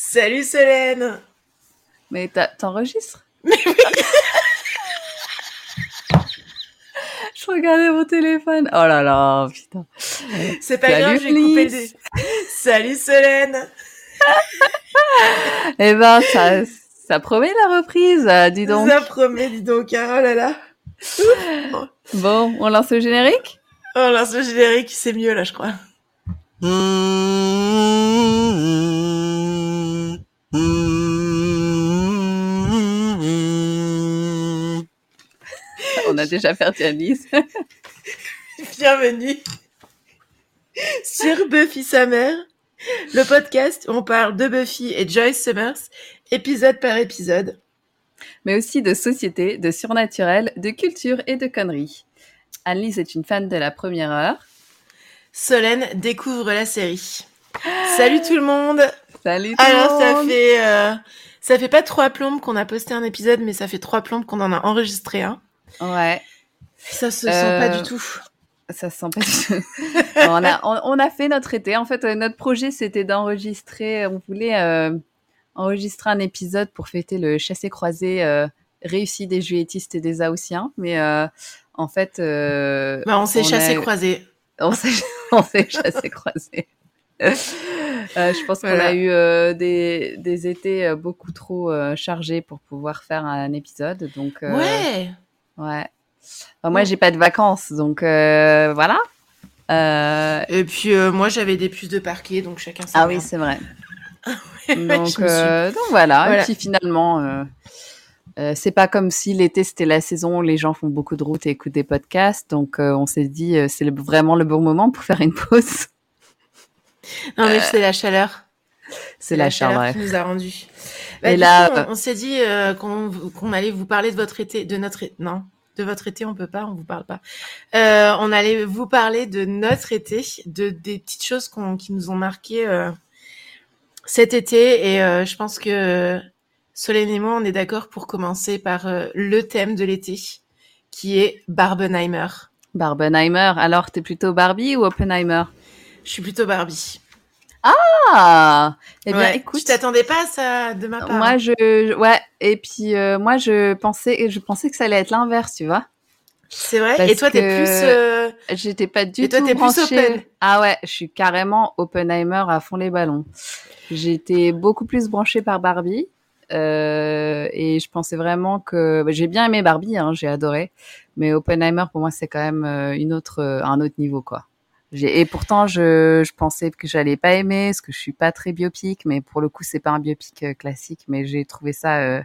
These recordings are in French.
Salut Solène Mais t'enregistres Je regardais mon téléphone. Oh là là, putain. C'est pas grave, j'ai coupé le... Salut Solène Eh ben, ça, ça promet la reprise, dis donc. Ça promet, dis donc. Hein, oh là là. bon, on lance le générique? On lance le générique, c'est mieux là, je crois. On a déjà fait Alice. Bienvenue sur Buffy sa mère, le podcast où on parle de Buffy et Joyce Summers, épisode par épisode. Mais aussi de société, de surnaturel, de culture et de conneries. Alice est une fan de la première heure. Solène découvre la série. Salut tout le monde. Salut tout Alors, monde. ça fait euh, ça fait pas trois plombes qu'on a posté un épisode, mais ça fait trois plombes qu'on en a enregistré un. Ouais. Ça se sent pas du tout. Ça se sent pas du tout. on, a, on, a fait notre été. En fait, euh, notre projet, c'était d'enregistrer. On voulait euh, enregistrer un épisode pour fêter le chassé-croisé réussi des juilletistes et des Haussiens. Mais en fait. bah, on s'est chassé-croisé. On s'est on s'est chassé croisé. Euh, je pense qu'on a eu euh, des, des, étés euh, beaucoup trop chargés pour pouvoir faire un épisode. Donc, ouais. Ouais. moi, j'ai pas de vacances, donc voilà. Et puis, moi, j'avais des puces de parquet, donc chacun Ah oui, c'est vrai. donc, donc, voilà. Et puis finalement, euh, c'est pas comme si l'été c'était la saison où les gens font beaucoup de routes et écoutent des podcasts. Donc euh, on s'est dit euh, c'est vraiment le bon moment pour faire une pause. Non mais c'est la chaleur. C'est la, chaleur, qui nous a rendu. Bah, et là, on, s'est dit qu'on allait vous parler de votre été, de notre non, de votre été, on peut pas, on vous parle pas. on allait vous parler de notre été, de des petites choses qui nous ont marqué cet été, et je pense que Solène et moi, on est d'accord pour commencer par euh, le thème de l'été, qui est Barbenheimer. Barbenheimer. Alors, t'es plutôt Barbie ou Oppenheimer? Je suis plutôt Barbie. Ah Eh bien, écoute. Tu t'attendais pas à ça de ma part Moi, je, ouais. Et puis, euh, moi, je pensais, je pensais que ça allait être l'inverse, tu vois. C'est vrai? et toi, t'es plus. Euh... J'étais pas du et toi, tout t'es plus open. Ah ouais, je suis carrément Oppenheimer à fond les ballons. J'étais beaucoup plus branchée par Barbie. Euh, et je pensais vraiment que bah, j'ai bien aimé Barbie, hein, j'ai adoré, mais Oppenheimer pour moi c'est quand même euh, une autre, un autre niveau quoi. Et pourtant je, je pensais que j'allais pas aimer, parce que je suis pas très biopic, mais pour le coup c'est pas un biopic classique, mais j'ai trouvé ça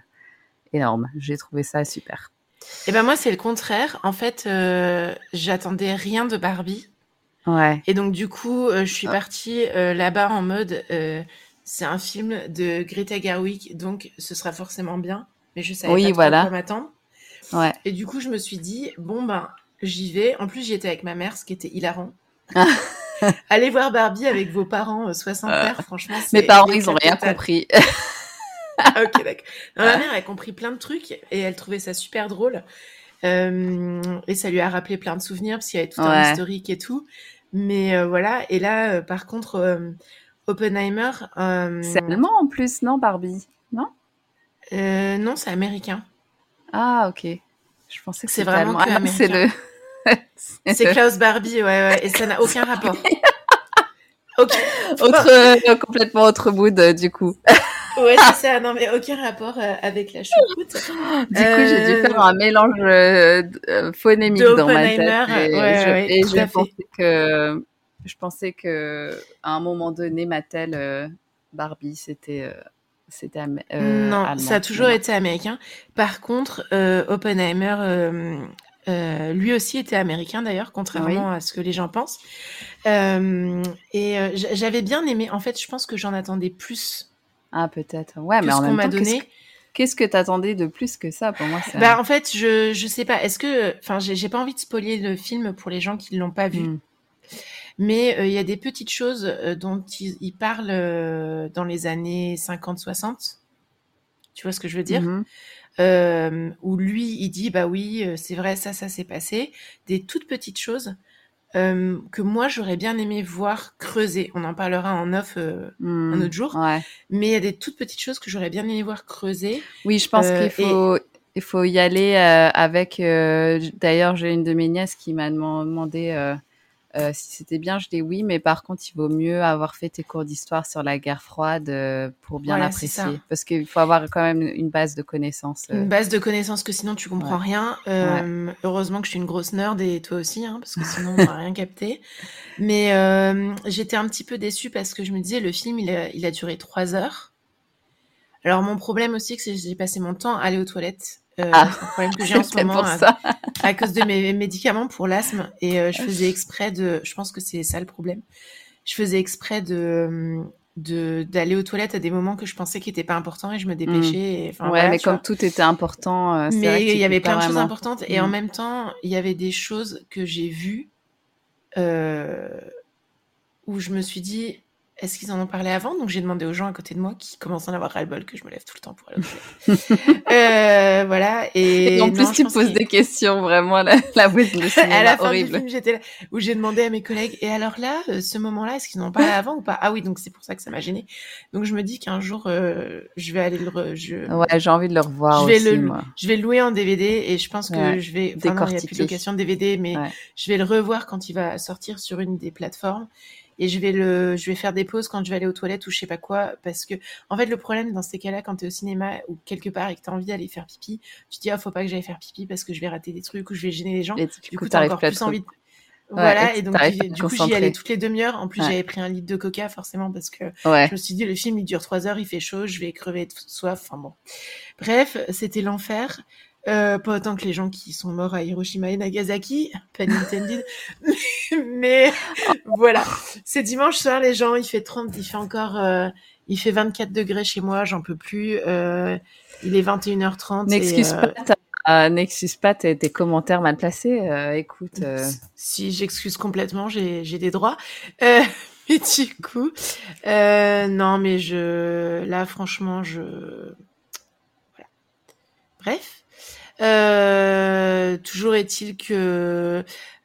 énorme, j'ai trouvé ça super. Et eh ben moi c'est le contraire. En fait, j'attendais rien de Barbie. Ouais. Et donc du coup, je suis ah. partie là-bas en mode c'est un film de Greta Gerwig, donc ce sera forcément bien. Mais je savais oui, pas voilà. quoi m'attendre. Ouais. Et du coup, je me suis dit, bon, ben, j'y vais. En plus, j'y étais avec ma mère, ce qui était hilarant. Allez voir Barbie avec vos parents euh, 60 euh, franchement. Mes parents, ils ont rien compris. Ah, ok, d'accord. Ma mère a compris plein de trucs et elle trouvait ça super drôle. Euh, et ça lui a rappelé plein de souvenirs parce qu'il y avait tout un historique et tout. Mais euh, voilà. Et là, euh, par contre, Oppenheimer. C'est allemand en plus, non, Barbie? Non? Non, c'est américain. Ah, ok. Je pensais que c'est vraiment ah, C'est le. C'est Klaus Barbie, ouais, ouais, et ça n'a aucun rapport. autre, euh, complètement autre mood, euh, du coup. ouais, c'est ça. Non, mais aucun rapport euh, avec la choucroute. Du coup, j'ai dû faire un mélange phonémique dans ma tête. Et, ouais, je, ouais, et je pensais que je pensais que à un moment donné, Mattel, Barbie, c'était c'était non, ça a toujours été américain. Par contre, Oppenheimer, lui aussi était américain d'ailleurs, contrairement à ce que les gens pensent. et j'avais bien aimé. En fait, je pense que j'en attendais plus. Ah peut-être. Ouais, mais en même temps, donné. Qu'est-ce que t'attendais de plus que ça? Pour moi Bah en fait, je je sais pas. Est-ce que, enfin, j'ai pas envie de spoiler le film pour les gens qui l'ont pas vu. Hmm. Mais euh, il y a des petites choses euh, dont il, parle euh, dans les années 50-60. Tu vois ce que je veux dire? Mmh euh, Où lui, il dit, bah oui, c'est vrai, ça, ça s'est passé. Des toutes petites choses que moi j'aurais bien aimé voir creuser. On en parlera en off un hmm, autre jour. Mais il y a des toutes petites choses que j'aurais bien aimé voir creuser. Oui, je pense qu'il faut, il faut y aller avec. D'ailleurs, j'ai une de mes nièces qui m'a demandé euh, si c'était bien, je dis oui, mais par contre, il vaut mieux avoir fait tes cours d'histoire sur la guerre froide euh, pour bien l'apprécier. Parce qu'il faut avoir quand même une base de connaissances. Une euh. base de connaissances que sinon tu comprends rien. Heureusement que je suis une grosse nerd et toi aussi, hein, parce que sinon on va rien capter. Mais j'étais un petit peu déçue parce que je me disais, le film, il a, il a duré trois heures. Alors mon problème aussi, c'est que j'ai passé mon temps à aller aux toilettes euh, ah, un problème que j'ai en ce moment à, cause de mes médicaments pour l'asthme. Et euh, je faisais exprès de je pense que c'est ça le problème. Je faisais exprès de d'aller aux toilettes à des moments que je pensais qui n'étaient pas importants et je me dépêchais mmh. ouais mais comme tout était important euh, mais il y avait plein de choses importantes et en mmh. même temps il y avait des choses que j'ai vues euh, où je me suis dit est-ce qu'ils en ont parlé avant Donc j'ai demandé aux gens à côté de moi qui commencent à en avoir ras-le-bol que je me lève tout le temps pour aller euh, Voilà. Et, en plus, tu poses des questions vraiment la, la de cinéma à la fin horrible. du film, j'étais là où j'ai demandé à mes collègues et alors là, euh, ce moment-là, est-ce qu'ils en ont parlé avant ou pas? Ah oui, donc c'est pour ça que ça m'a gêné. Donc je me dis qu'un jour, euh, je vais aller le. Je... Ouais, j'ai envie de le revoir je vais aussi, le, moi. Je vais louer en DVD et je pense que je vais. Enfin, il n'y a plus de location de DVD, mais je vais le revoir quand il va sortir sur une des plateformes et je vais le je vais faire des pauses quand je vais aller aux toilettes ou je sais pas quoi parce que en fait le problème dans ces cas-là quand tu es au cinéma ou quelque part et que tu as envie d'aller faire pipi tu te dis ah faut pas que j'aille faire pipi parce que je vais rater des trucs ou je vais gêner les gens. Et du, coup, tu as encore plus envie de... voilà et, donc du coup j'y allais toutes les demi-heures. En plus j'avais pris un litre de coca forcément parce que je me suis dit le film il dure trois heures il fait chaud je vais crever de soif enfin bon. Bref c'était l'enfer euh, pas autant que les gens qui sont morts à Hiroshima et Nagasaki, pas intended. mais, voilà. C'est dimanche soir, les gens, il fait 30, il fait encore, euh, il fait 24 degrés chez moi, j'en peux plus. Euh, il est 21h30. N'excuse pas, n'excuse pas tes, commentaires mal placés. écoute. Si j'excuse complètement, j'ai des droits. mais du coup, non, mais je, là, franchement, je, voilà. Bref. Euh, toujours est-il que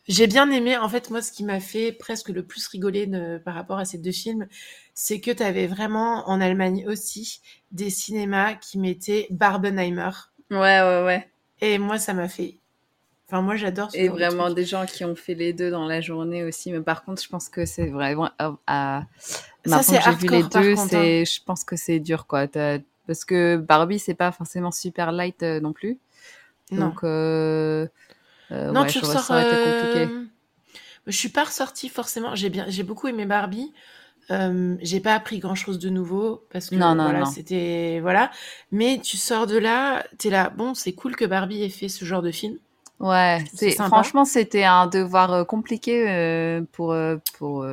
j'ai bien aimé. En fait, moi, ce qui m'a fait presque le plus rigoler par rapport à ces deux films, c'est que tu avais vraiment en Allemagne aussi des cinémas qui mettaient Barbenheimer. Ouais, ouais, ouais. Et moi, ça m'a fait. Enfin, moi, j'adore. Et vraiment des gens qui ont fait les deux dans la journée aussi. Mais par contre, je pense que c'est vraiment à. Ça, c'est j'ai vu les deux. Hein. Je pense que c'est dur, quoi. Parce que Barbie, c'est pas forcément super light euh, non plus. Donc, euh, euh, non, tu ressors. Euh... Je suis pas ressortie forcément. J'ai bien, j'ai beaucoup aimé Barbie. J'ai pas appris grand chose de nouveau parce que non, non, voilà, c'était voilà. Mais tu sors de là, t'es là. Bon, c'est cool que Barbie ait fait ce genre de film. Ouais, c'est franchement c'était un devoir compliqué pour pour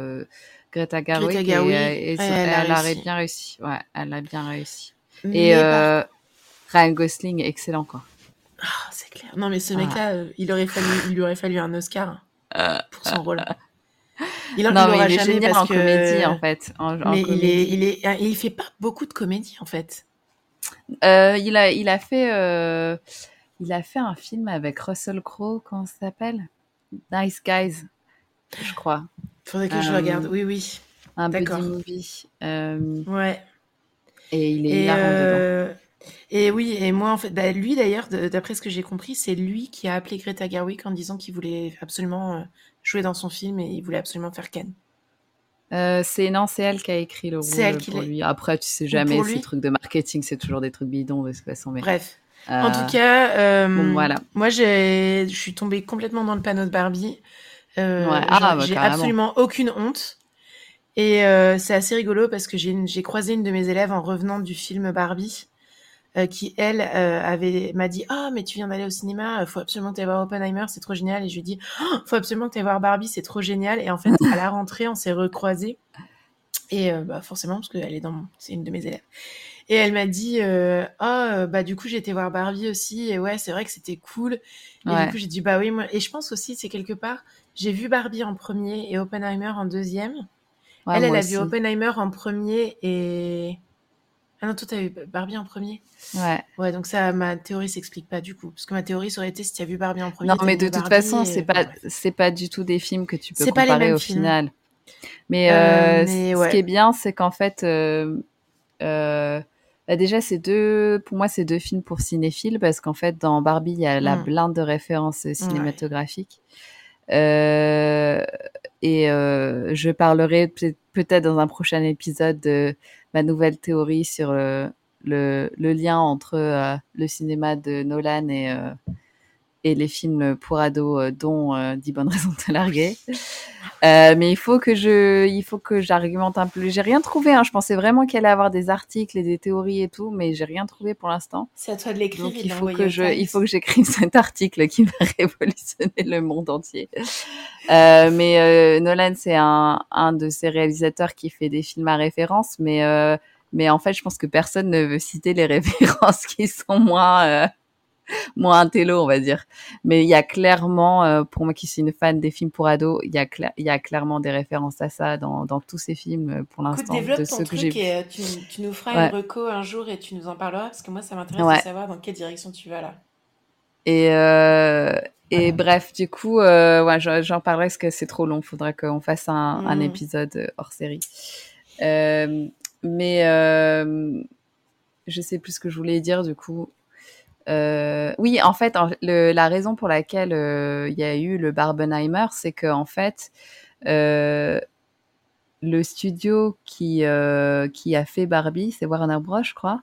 Greta Garwick Greta Garwick, et, et, elle, a, bien réussi. Ouais, elle a bien réussi. et Ryan Gosling excellent quoi. Ah, c'est clair. Non, mais ce ah. mec-là, euh, il aurait fallu, il lui aurait fallu un Oscar euh. pour son rôle. Il en non, mais il est jamais parce en que... comédie en fait. mais il est, il est, il fait pas beaucoup de comédie en fait. Euh, il a, il a fait, euh, il a fait un film avec Russell Crowe, comment ça s'appelle? Nice Guys, je crois. Faudrait que je regarde. Oui, oui. Un buddy movie. ouais. Et il est hilarant dedans. Et oui, et moi, en fait, bah, lui d'ailleurs, d'après ce que j'ai compris, c'est lui qui a appelé Greta Gerwig en disant qu'il voulait absolument euh, jouer dans son film et il voulait absolument faire Ken. Euh, c'est non, c'est elle qui a écrit le rôle pour lui. Après, tu sais jamais, ces trucs de marketing, c'est toujours des trucs bidons de toute façon. Mais... Bref. En tout euh, cas, voilà. moi, je suis tombée complètement dans le panneau de Barbie. Ah, bah, j'ai absolument aucune honte. Et c'est assez rigolo parce que j'ai croisé une de mes élèves en revenant du film Barbie. Euh, qui elle euh, avait m'a dit ah mais tu viens d'aller au cinéma faut absolument que tu voir Oppenheimer c'est trop génial. Et je lui dis oh, faut absolument que tu voir Barbie c'est trop génial. Et en fait à la rentrée on s'est recroisés. Et euh, bah forcément parce qu'elle est dans c'est une de mes élèves. Et elle m'a dit euh, oh bah du coup j'ai été voir Barbie aussi. Et ouais c'est vrai que c'était cool. Et du coup j'ai dit bah oui moi et je pense aussi c'est quelque part j'ai vu Barbie en premier et Oppenheimer en deuxième. Elle elle a vu Oppenheimer en premier et Ah non, toi, t'as vu Barbie en premier Ouais. Ouais, donc ça, ma théorie s'explique pas du coup. Parce que ma théorie, ça aurait été si tu as vu Barbie en premier. Non, mais de toute façon, c'est pas, c'est pas du tout des films que tu peux comparer au final. Mais, euh, ce qui est bien, c'est qu'en fait, euh, euh, bah déjà, c'est deux, pour moi, c'est deux films pour cinéphiles parce qu'en fait, dans Barbie, il y a la mm. blinde de références cinématographiques. Euh, et euh, je parlerai peut-être dans un prochain épisode de ma nouvelle théorie sur le, le, lien entre euh, le cinéma de Nolan et, euh, et les films pour ados, euh, dont euh, 10 bonnes raisons de te larguer. Euh, mais il faut que je, il faut que j'argumente un peu. J'ai rien trouvé. Hein. Je pensais vraiment qu'il allait avoir des articles et des théories et tout, mais j'ai rien trouvé pour l'instant. C'est à toi de l'écrire. il faut que je, il faut que j'écrive cet article qui va révolutionner le monde entier. Euh, mais euh, Nolan, c'est un, un de ces réalisateurs qui fait des films à référence, mais euh, mais en fait, je pense que personne ne veut citer les références qui sont moins moins un télo, on va dire. Mais il y a clairement, euh, pour moi qui suis une fan des films pour ados, il y a, il y a clairement des références à ça dans, dans tous ces films euh, pour l'instant. Développe de ton truc que et euh, tu, tu, nous feras une reco un jour et tu nous en parleras parce que moi ça m'intéresse de savoir dans quelle direction tu vas là. Et, euh, et bref, du coup, ouais, j'en parlerai parce que c'est trop long. Faudrait qu'on fasse un, un, mmh. épisode hors série. Mais je sais plus ce que je voulais dire du coup. Euh, oui, en fait, la raison pour laquelle euh, il y a eu le Barbenheimer, c'est que en fait, euh, le studio qui qui a fait Barbie, c'est Warner Bros, je crois.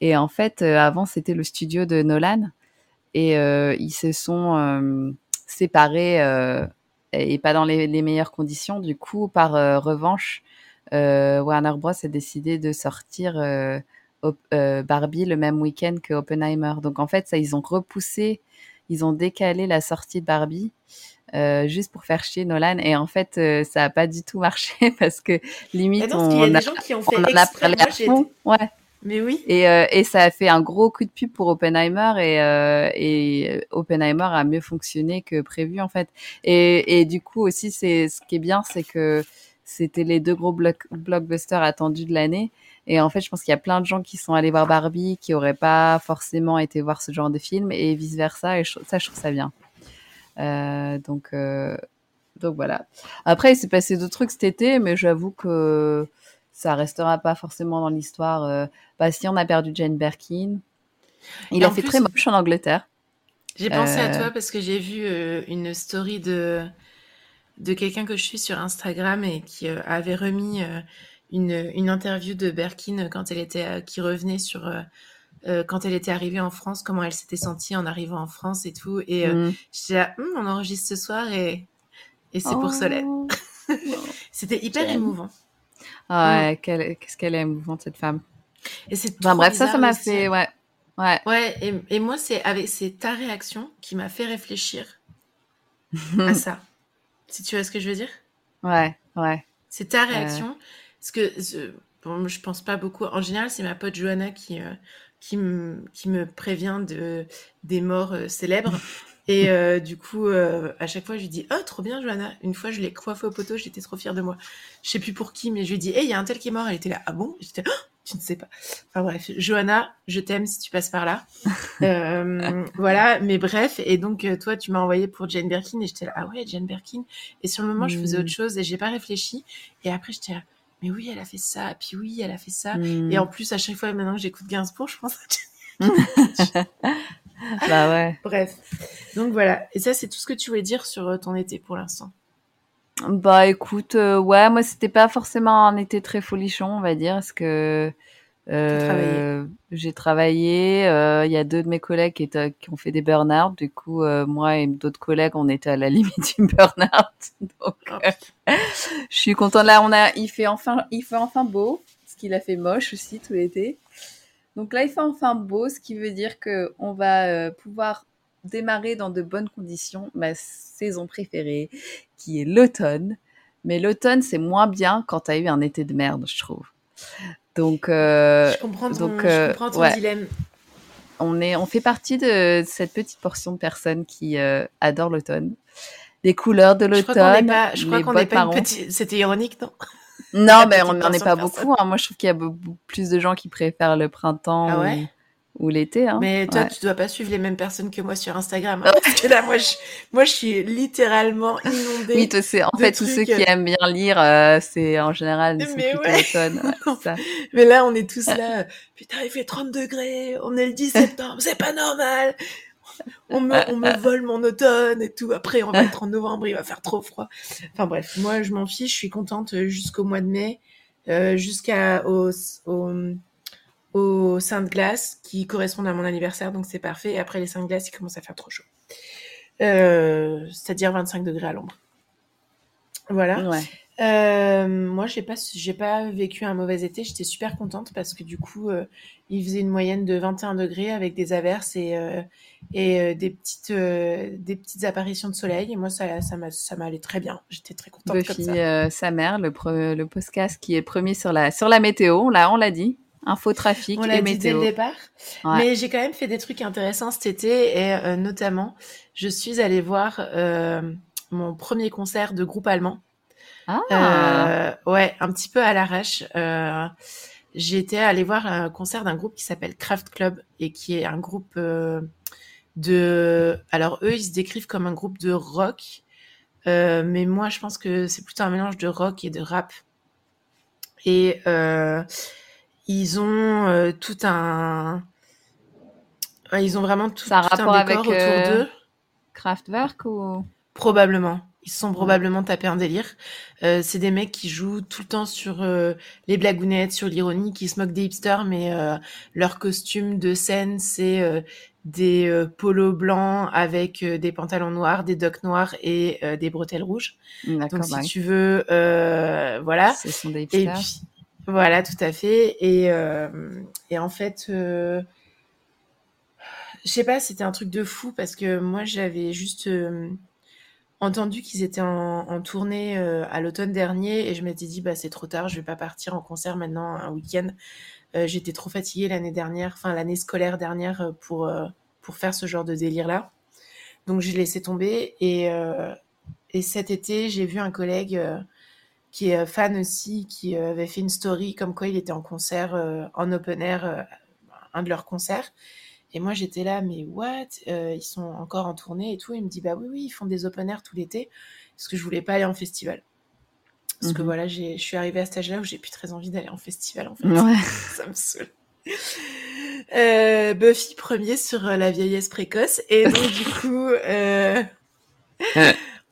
Et en fait, avant, c'était le studio de Nolan, et ils se sont séparés et pas dans les, les, meilleures conditions. Du coup, par revanche, Warner Bros a décidé de sortir Barbie le même week-end que Oppenheimer. Donc en fait, ça, ils ont repoussé, ils ont décalé la sortie de Barbie. Euh, juste pour faire chier Nolan. Et en fait euh, ça a pas du tout marché parce que limite on, a, des gens qui ont fait on a parlé ouais. Mais oui. Et, euh, et ça a fait un gros coup de pub pour Oppenheimer et, euh, et Oppenheimer a mieux fonctionné que prévu en fait. Et, et du coup aussi c'est ce qui est bien c'est que c'était les deux gros block, blockbusters attendus de l'année et en fait, je pense qu'il y a plein de gens qui sont allés voir Barbie, qui auraient pas forcément été voir ce genre de film, et vice versa. Et ça, je trouve ça bien. Euh, donc, euh, donc voilà. Après, il s'est passé d'autres trucs cet été, mais j'avoue que ça restera pas forcément dans l'histoire. Euh, bah, si on a perdu Jane Birkin, il en, fait très moche en Angleterre. J'ai pensé à euh, toi parce que j'ai vu une story de de quelqu'un que je suis sur Instagram et qui avait remis une, une interview de Berkin quand elle était, euh, qui revenait sur euh, euh, quand elle était arrivée en France, comment elle s'était sentie en arrivant en France et tout. Et euh, mm. j'étais là, hm, on enregistre ce soir et, et c'est pour Solène. Oh. C'était hyper émouvant. Ah ouais, mm. qu'est-ce qu'elle est émouvante cette femme. Et c'est enfin, bref, ça, ça m'a fait, ouais. Ouais. Ouais, et, et moi, c'est avec c'est ta réaction qui m'a fait réfléchir à ça. Si tu vois ce que je veux dire Ouais, ouais. C'est ta réaction parce que bon, je pense pas beaucoup. En général, c'est ma pote Johanna qui, euh, qui, me, qui me prévient de, des morts euh, célèbres. Et euh, du coup, euh, à chaque fois, je lui dis Oh, trop bien, Johanna. Une fois, je l'ai coiffée au poteau, j'étais trop fière de moi. Je sais plus pour qui, mais je lui dis Hey, il y a un tel qui est mort. Elle était là Ah bon? J'étais oh, Tu ne sais pas. Enfin bref, Johanna, je t'aime si tu passes par là. euh, voilà, mais bref. Et donc, euh, toi, tu m'as envoyé pour Jane Birkin et j'étais là Ah ouais, Jane Birkin. Et sur le moment, je faisais autre mmh. chose et j'ai pas réfléchi. Et après, j'étais là mais oui, elle a fait ça, puis oui, elle a fait ça. Et en plus, à chaque fois, maintenant que j'écoute Gainsbourg, je pense à Bah ouais. Bref. Donc voilà. Et ça, c'est tout ce que tu voulais dire sur euh, ton été pour l'instant? Bah écoute, euh, ouais, moi, c'était pas forcément un été très folichon, on va dire, parce que euh, j'ai travaillé. Euh, il y a deux de mes collègues qui, étaient, qui ont fait des burn-out. Du coup, euh, moi et d'autres collègues, on était à la limite du burn-out. Donc, oh, je suis contente. Là, on a, il fait enfin, il fait enfin beau, ce qu'il a fait moche aussi tout l'été. Donc là, il fait enfin beau, ce qui veut dire que on va pouvoir démarrer dans de bonnes conditions ma saison préférée, qui est l'automne. Mais l'automne, c'est moins bien quand t'as eu un été de merde, je trouve. Donc, euh, je comprends ton, donc, euh, je comprends ton ouais. dilemme. On, est, on fait partie de cette petite portion de personnes qui euh, adorent l'automne. Les couleurs de l'automne. Je crois qu'on n'est pas, je crois qu'on n'est pas petite... C'était ironique, non? Non, mais on n'en est pas beaucoup. Hein. Moi, je trouve qu'il y a beaucoup plus de gens qui préfèrent le printemps. Ah ouais? Ou l'été. Hein. Mais toi, tu dois pas suivre les mêmes personnes que moi sur Instagram. Hein, parce que là, moi je, moi, je suis littéralement inondée. Oui, c'est en fait tous ceux qui euh. aiment bien lire, euh, c'est en général des mais ouais. mais là, on est tous là. Putain, il fait 30 degrés. On est le 10 septembre. c'est pas normal. On me, on me vole mon automne et tout. Après, on va être en novembre, il va faire trop froid. Enfin bref, moi, je m'en fiche. Je suis contente jusqu'au mois de mai, euh, jusqu'à au, au aux de glace qui correspondent à mon anniversaire, donc c'est parfait. Et après les de glace, il commence à faire trop chaud. Euh, c'est-à-dire 25 degrés à l'ombre. Voilà. Euh, moi, j'ai pas, j'ai pas vécu un mauvais été. J'étais super contente parce que du coup, euh, il faisait une moyenne de 21 degrés avec des averses et, et des petites, des petites apparitions de soleil. Et moi, ça, ça m'a, ça m'allait très bien. J'étais très contente Buffy, comme ça. sa mère, le, le podcast qui est premier sur la, sur la météo. Là, on l'a dit. Info trafic On l'a dit dès le départ. Mais j'ai quand même fait des trucs intéressants cet été et euh, notamment, je suis allée voir euh, mon premier concert de groupe allemand. Ah. Euh, ouais, un petit peu à l'arrache. J'étais allée voir un concert d'un groupe qui s'appelle Craft Club et qui est un groupe de. Alors eux, ils se décrivent comme un groupe de rock, mais moi, je pense que c'est plutôt un mélange de rock et de rap. Et ils ont euh, tout un. Ils ont vraiment tout, un, tout un décor autour euh, d'eux. Kraftwerk ou? Probablement. Ils se sont probablement tapés un délire. Euh, c'est des mecs qui jouent tout le temps sur euh, les blagounettes, sur l'ironie, qui se moquent des hipsters, mais euh, leur costume de scène, c'est des polos blancs avec des pantalons noirs, des docks noirs et des bretelles rouges. Donc si tu veux, voilà. Ce sont des hipsters. Et puis, voilà, tout à fait. Et, euh, et en fait, euh, je sais pas, c'était un truc de fou parce que moi, j'avais juste euh, entendu qu'ils étaient en, tournée euh, à l'automne dernier et je m'étais dit, bah, c'est trop tard, je vais pas partir en concert maintenant un week-end. Euh, j'étais trop fatiguée l'année dernière, enfin l'année scolaire dernière pour, pour faire ce genre de délire-là. Donc j'ai laissé tomber et, et cet été, j'ai vu un collègue qui est euh, fan aussi, qui euh, avait fait une story comme quoi il était en concert euh, en open air, un de leurs concerts. Et moi, j'étais là, mais what Ils sont encore en tournée et tout. Il me dit, bah oui, oui, ils font des open air tout l'été. Parce que je voulais pas aller en festival. Parce que mhm. voilà, je suis arrivée à cet âge-là où j'ai plus très envie d'aller en festival, en fait. Ça me saoule. Buffy premier sur la vieillesse précoce. Et donc, du coup,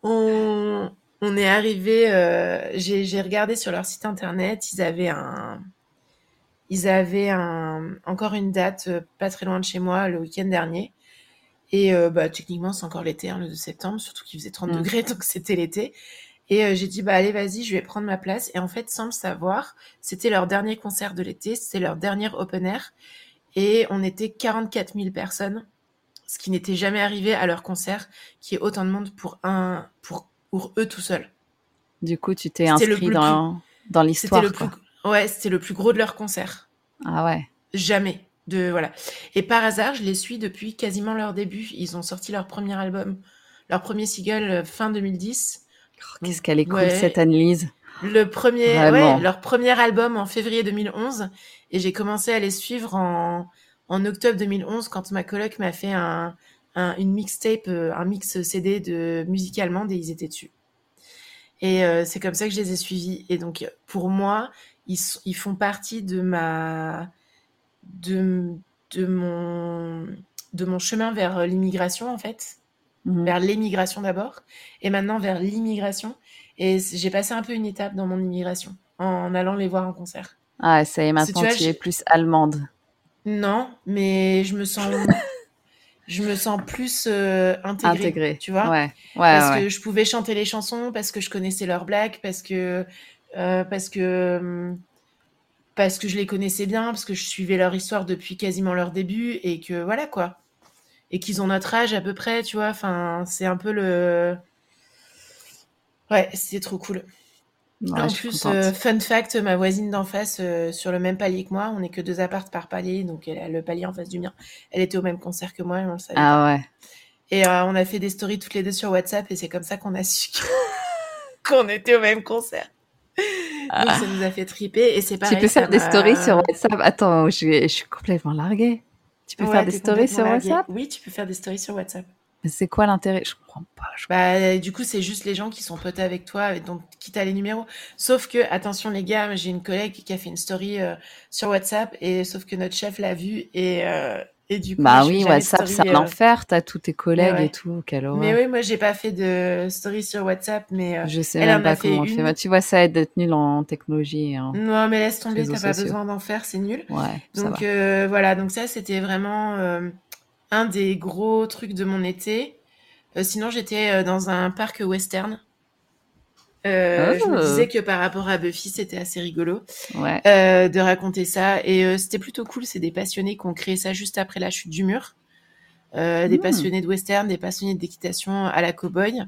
on, on est arrivé, euh, j'ai regardé sur leur site internet, ils avaient un, ils avaient un, encore une date euh, pas très loin de chez moi le week-end dernier. Et euh, bah, techniquement, c'est encore l'été, hein, le 2 septembre, surtout qu'il faisait 30 mm. degrés, donc c'était l'été. Et j'ai dit, bah allez, vas-y, je vais prendre ma place. Et en fait, sans le savoir, c'était leur dernier concert de l'été, c'était leur dernier open air. Et on était 44 000 personnes, ce qui n'était jamais arrivé à leur concert, qui est autant de monde pour un, pour pour eux tout seuls. Du coup, tu t'es inscrit dans, dans l'histoire. Ouais, c'était le plus gros de leur concert. Ah ouais. Jamais. De, voilà. Et par hasard, je les suis depuis quasiment leur début. Ils ont sorti leur premier album, leur premier single euh, fin 2010. Qu'est-ce qu'elle est cool cette analyse. Le premier, ouais, leur premier album en février 2011. Et j'ai commencé à les suivre en, en octobre 2011 quand ma coloc m'a fait un, une mixtape, euh, un mix CD de musique allemande et ils étaient dessus. Et euh, c'est comme ça que je les ai suivis. Et donc, pour moi, ils, ils font partie de ma, de, de mon, de mon chemin vers l'immigration en fait, mhm. vers l'émigration d'abord, et maintenant vers l'immigration. Et j'ai passé un peu une étape dans mon immigration en allant les voir en concert. Ah, ça y est, maintenant tu, es plus allemande. Non, mais je me sens je me sens plus euh, intégrée, tu vois. Ouais, parce que je pouvais chanter les chansons, parce que je connaissais leurs blagues, parce que euh, parce que hum, parce que je les connaissais bien, parce que je suivais leur histoire depuis quasiment leur début et que voilà quoi. Et qu'ils ont notre âge à peu près, tu vois. Enfin, c'est un peu le. Ouais, c'est trop cool en plus, euh, fun fact, ma voisine d'en face, euh, sur le même palier que moi, on n'est que deux appartes par palier, donc elle a le palier en face du mien. Elle était au même concert que moi, on le savait. Ah ouais. Et euh, on a fait des stories toutes les deux sur WhatsApp, et c'est comme ça qu'on a su qu'on était au même concert. Donc ça nous a fait triper et c'est pareil. Tu peux faire des stories sur WhatsApp? Attends, je, je suis complètement larguée. Tu peux faire des stories sur WhatsApp? Oui, tu peux faire des stories sur WhatsApp. Mais c'est quoi l'intérêt? Je comprends pas. Bah, du coup, c'est juste les gens qui sont potes avec toi, donc qui t'a les numéros. Sauf que, attention les gars, j'ai une collègue qui a fait une story euh, sur WhatsApp, et sauf que notre chef l'a vue, et, euh, et du coup. Bah oui, WhatsApp, c'est un euh, enfer. T'as tous tes collègues et tout. Quelle horreur. Mais oui, moi, j'ai pas fait de story sur WhatsApp, mais. je sais même pas comment on fait. Bah, tu vois, ça aide d'être nul en technologie. Hein. Non, mais laisse tomber, t'as pas besoin d'en faire, c'est nul. Ouais. Donc voilà, donc ça, c'était vraiment un des gros trucs de mon été. Euh, sinon, j'étais euh, dans un parc western. Euh, Je me ah. disais que par rapport à Buffy, c'était assez rigolo ouais. de raconter ça. Et c'était plutôt cool. C'est des passionnés qui ont créé ça juste après la chute du mur. Des hmm. passionnés de western, des passionnés d'équitation à la cow-boy.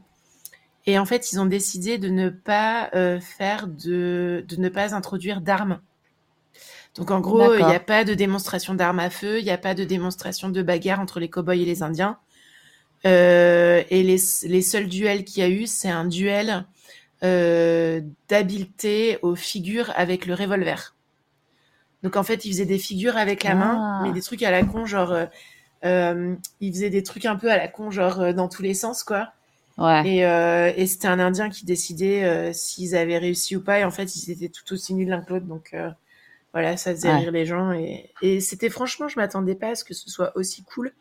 Et en fait, ils ont décidé de ne pas faire de, de ne pas introduire d'armes. Donc en gros, il n'y a pas de démonstration d'armes à feu, il n'y a pas de démonstration de bagarre entre les cow-boys et les Indiens. Euh, et les, les, seuls duels qu'il y a eu, c'est un duel euh, d'habileté aux figures avec le revolver. Donc en fait, il faisait des figures avec la main, ah. mais des trucs à la con, genre euh, euh, il faisait des trucs un peu à la con, genre euh, dans tous les sens, quoi. Ouais. Et, euh, et c'était un Indien qui décidait s'ils avaient réussi ou pas. Et en fait, ils étaient tout aussi nuls l'un que l'autre. Donc voilà, ça faisait rire les gens. Et, et c'était franchement, je m'attendais pas à ce que ce soit aussi cool.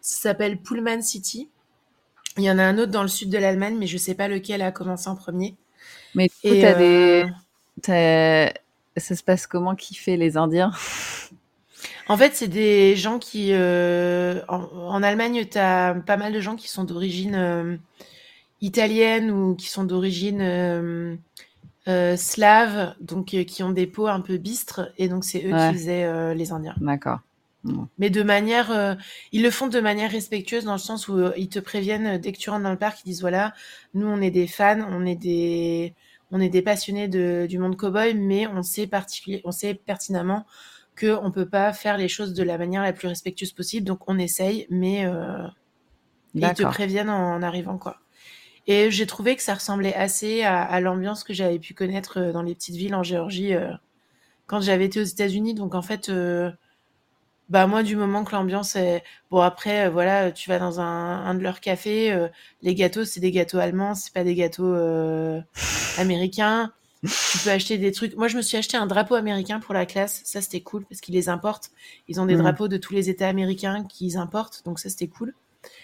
Ça s'appelle Pullman City. Il y en a un autre dans le sud de l'Allemagne, mais je sais pas lequel a commencé en premier. Mais du coup, des... Euh, ça se passe comment? Qui fait les Indiens? En fait, c'est des gens qui... Euh, en, Allemagne, tu as pas mal de gens qui sont d'origine euh, italienne ou qui sont d'origine slave, donc qui ont des peaux un peu bistres, et donc c'est eux qui faisaient les Indiens. D'accord. Mais de manière, euh, ils le font de manière respectueuse dans le sens où euh, ils te préviennent euh, dès que tu rentres dans le parc, ils disent voilà, nous on est des fans, on est des, on est des passionnés de, du monde cowboy, mais on sait particulier, on sait pertinemment que on peut pas faire les choses de la manière la plus respectueuse possible, donc on essaye, mais ils te préviennent en, arrivant quoi. Et j'ai trouvé que ça ressemblait assez à, à l'ambiance que j'avais pu connaître dans les petites villes en Géorgie quand j'avais été aux États-Unis. Donc en fait bah moi du moment que l'ambiance est bon après euh, voilà tu vas dans un, un de leurs cafés euh, les gâteaux c'est des gâteaux allemands c'est pas des gâteaux euh, américains. Tu peux acheter des trucs. Moi je me suis acheté un drapeau américain pour la classe. Ça c'était cool parce qu'ils les importent. Ils ont des mmh. drapeaux de tous les États américains qu'ils importent. Donc ça c'était cool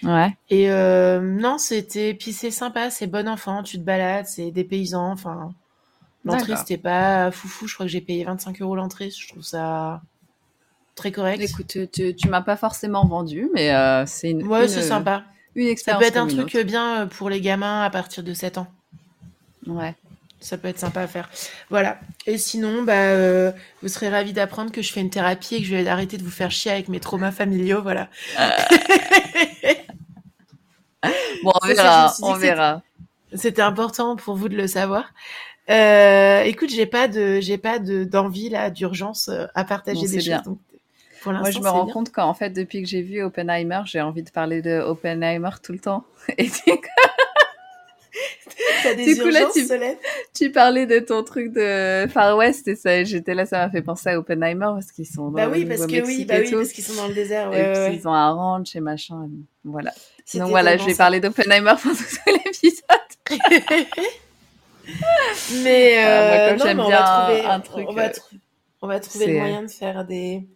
ouais et euh, non c'était puis c'est sympa c'est bon enfant tu te balades c'est des paysans enfin l'entrée c'était pas foufou je crois que j'ai payé 25 euros l'entrée je trouve ça très correct. Écoute, tu, tu m'as pas forcément vendu, mais euh, c'est une. Ouais, c'est sympa. Une expérience. Ça peut être un truc bien euh, pour les gamins à partir de 7 ans. Ouais. Ça peut être sympa à faire. Voilà. Et sinon, bah, euh, vous serez ravis d'apprendre que je fais une thérapie et que je vais arrêter de vous faire chier avec mes traumas familiaux. Voilà. bon, on verra. On verra. C'était important pour vous de le savoir. Euh, écoute, j'ai pas de, j'ai pas de d'envie là, d'urgence à partager des choses. Donc, moi, je me rends compte qu'en fait, depuis que j'ai vu Oppenheimer, j'ai envie de parler de Oppenheimer tout le temps. Et T'as des du coup, là, tu, tu, parlais de ton truc de Far West et ça, j'étais là, ça m'a fait penser à Oppenheimer parce qu'ils sont dans bah oui, parce que oui, bah oui, parce qu'ils sont dans le désert. Ouais, et puis ils ont un ranch et machin. Voilà. Sinon, voilà, je vais parler d'Oppenheimer pendant tout l'épisode. mais, euh, moi, comme non, mais on va trouver un truc. On va, euh, on va trouver le moyen de faire des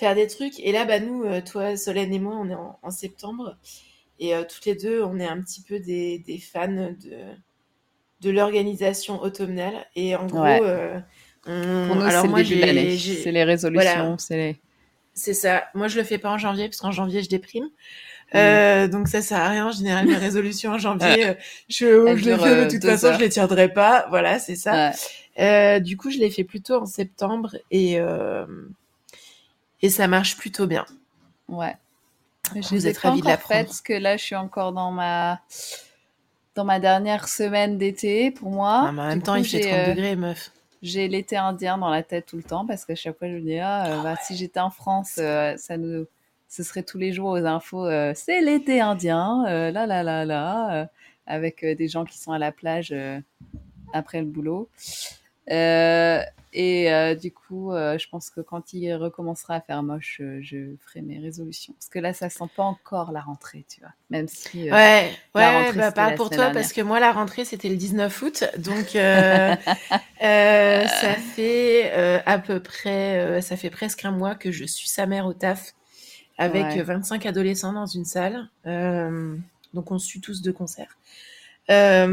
faire des trucs. Et là, bah, nous, euh, toi, Solène et moi, on est en, septembre. Et euh, toutes les deux, on est un petit peu des, des fans de, de l'organisation automnale. Et en gros, euh, on... alors moi, j'ai, c'est les résolutions, c'est les... C'est ça. Moi, je le fais pas en janvier parce qu'en janvier, je déprime. Mm. donc ça sert à rien en général mes résolutions en janvier je, je les fais de toute façon je les tiendrai pas voilà c'est ça du coup je les fais plutôt en septembre et et ça marche plutôt bien. Ouais. Je vous êtes ravis de l'apprendre. Parce que là, je suis encore dans ma dans ma dernière semaine d'été pour moi. Ah, en même temps, il fait 30 euh, degrés, meuf. J'ai l'été indien dans la tête tout le temps parce que chaque fois je me dis ah, euh, bah, si j'étais en France, euh, ça nous ce serait tous les jours aux infos. c'est l'été indien, là là là là, avec des gens qui sont à la plage après le boulot. Euh, et euh, du coup, euh, je pense que quand il recommencera à faire moche, je ferai mes résolutions. Parce que là, ça sent pas encore la rentrée, tu vois. Même si. ouais, ouais, rentrée, bah, parle pour toi, parce que moi, la rentrée, c'était le 19 août. Donc, ça fait à peu près, ça fait presque un mois que je suis sa mère au taf avec 25 adolescents dans une salle. donc, on suit tous de concert. Euh,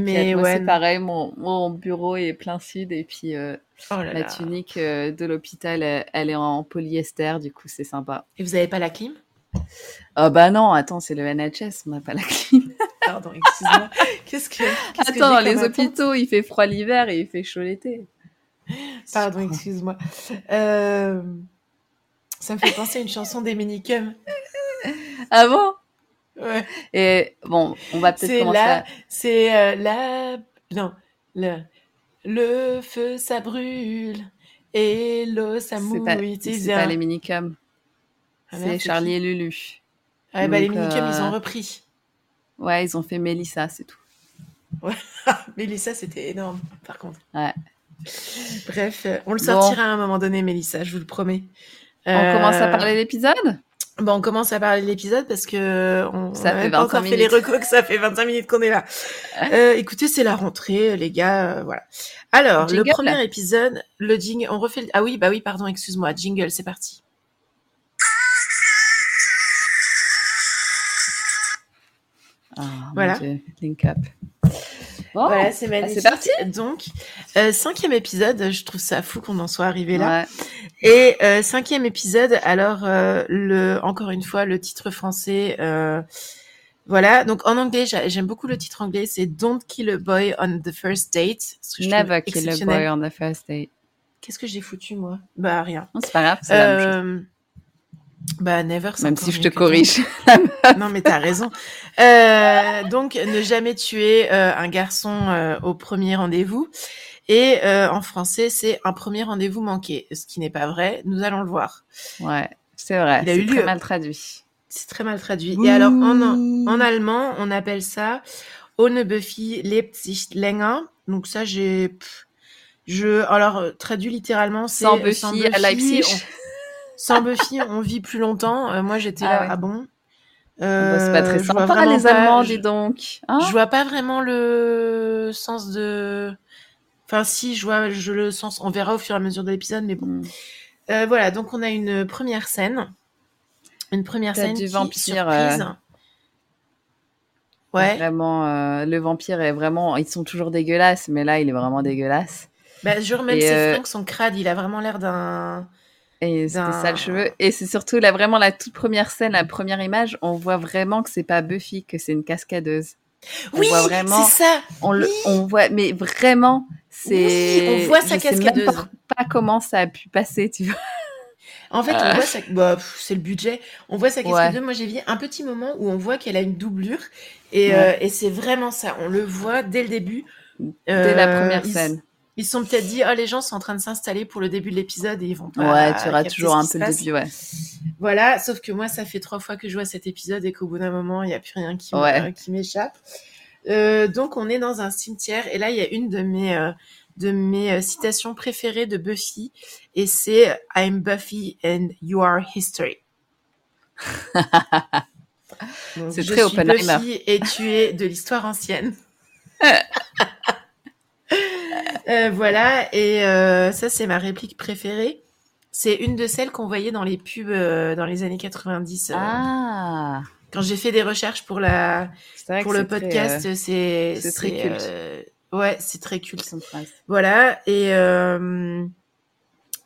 mais ouais. c'est pareil, mon, mon, bureau est plein sud et puis euh, oh la tunique euh, de l'hôpital, elle, est en polyester, du coup c'est sympa. Et vous avez pas la clim? Oh bah non, attends, c'est le NHS, on n'a pas la clim. Pardon, excuse-moi. Qu'est-ce que. attends, dans les hôpitaux, il fait froid l'hiver et il fait chaud l'été. Pardon, excuse-moi. Euh, ça me fait penser à une chanson des Minicums. Ah bon? Ouais. Et bon, on va peut-être commencer. La, C'est euh, la. Non, le, le feu ça brûle et l'eau ça mouille. C'est pas, les minicums. Ah, c'est Charlie et Lulu. Ah, bah, les minicums, ils ont euh, repris. Ouais, ils ont fait Mélissa, c'est tout. Ouais. Mélissa, c'était énorme, par contre. Ouais. Bref, on le sortira à un moment donné, Mélissa, je vous le promets. On commence à euh, parler de l'épisode Bon, on commence à parler de l'épisode parce que on ça fait pas encore fait les recos que ça fait 25 minutes qu'on est là. Euh, écoutez, c'est la rentrée, les gars, euh, voilà. Alors, le premier épisode, le jingle, on refait. Ah oui, bah oui, pardon, excuse-moi, jingle, c'est parti. Ah, voilà. Link up. Voilà, c'est magnifique. C'est parti. Donc, euh, cinquième épisode, je trouve ça fou qu'on en soit arrivé là. Et euh, cinquième épisode, alors euh, le encore une fois le titre français. Euh, voilà, donc en anglais, j'aime beaucoup le titre anglais, c'est Don't kill a boy on the first date. Never kill a boy on the first date. Qu'est-ce que j'ai foutu moi? Bah rien. C'est pas grave, c'est la même chose. Bah never. Même si je te corrige. non mais t'as raison. Euh, donc ne jamais tuer euh, un garçon euh, au premier rendez-vous. Et euh, en français, c'est un premier rendez-vous manqué, ce qui n'est pas vrai. Nous allons le voir. Ouais, c'est vrai. Il a eu très mal traduit. C'est très mal traduit. Et alors en, en allemand, on appelle ça Ohne Buffy lebt sich länger. Donc ça, j'ai je alors traduit littéralement, c'est sans Buffy, à Leipzig. Sans Buffy, on vit plus longtemps. Euh, moi, j'étais ah là, ah bon? Euh, bah, c'est pas très sympa les Allemands, dis donc. Hein? je vois pas vraiment le sens de Enfin, si, je vois je le sens. On verra au fur et à mesure de l'épisode, mais bon. Hmm. Euh, voilà, donc on a une première scène. Une première scène du qui vampire. Surprise. Euh, ouais. Vraiment, euh, le vampire est vraiment. Ils sont toujours dégueulasses, mais là, il est vraiment dégueulasse. Bah, jure, même ses fringues sont crades. Il a vraiment l'air d'un. Et c'était ça le cheveu. Et c'est surtout là, vraiment la toute première scène, la première image, on voit vraiment que c'est pas Buffy, que c'est une cascadeuse. On oui, vraiment. C'est ça. On, le, on voit, mais vraiment, c'est. on voit sa cascadeuse. Sais pas, pas, comment ça a pu passer, tu vois. En fait, on euh. voit sa... bah, c'est le budget. On voit sa cascadeuse. Moi, j'ai vu un petit moment où on voit qu'elle a une doublure. Et, euh, et c'est vraiment ça. On le voit dès le début. Dès la euh, première scène. Ils se sont peut-être dit, oh, les gens sont en train de s'installer pour le début de l'épisode et ils vont pas. Ouais, tu auras toujours un peu le début, ouais. Voilà, sauf que moi, ça fait trois fois que je vois cet épisode et qu'au bout d'un moment, il n'y a plus rien qui m'échappe. Euh, donc, on est dans un cimetière et là, il y a une de mes, euh, de mes euh, citations préférées de Buffy et c'est I'm Buffy and you are history. c'est très open Buffy et tu es de l'histoire ancienne. Euh, voilà, et euh, ça c'est ma réplique préférée. C'est une de celles qu'on voyait dans les pubs euh, dans les années 90. ah. Quand j'ai fait des recherches pour la pour le podcast, c'est c'est très culte. ouais, c'est très culte. Voilà, et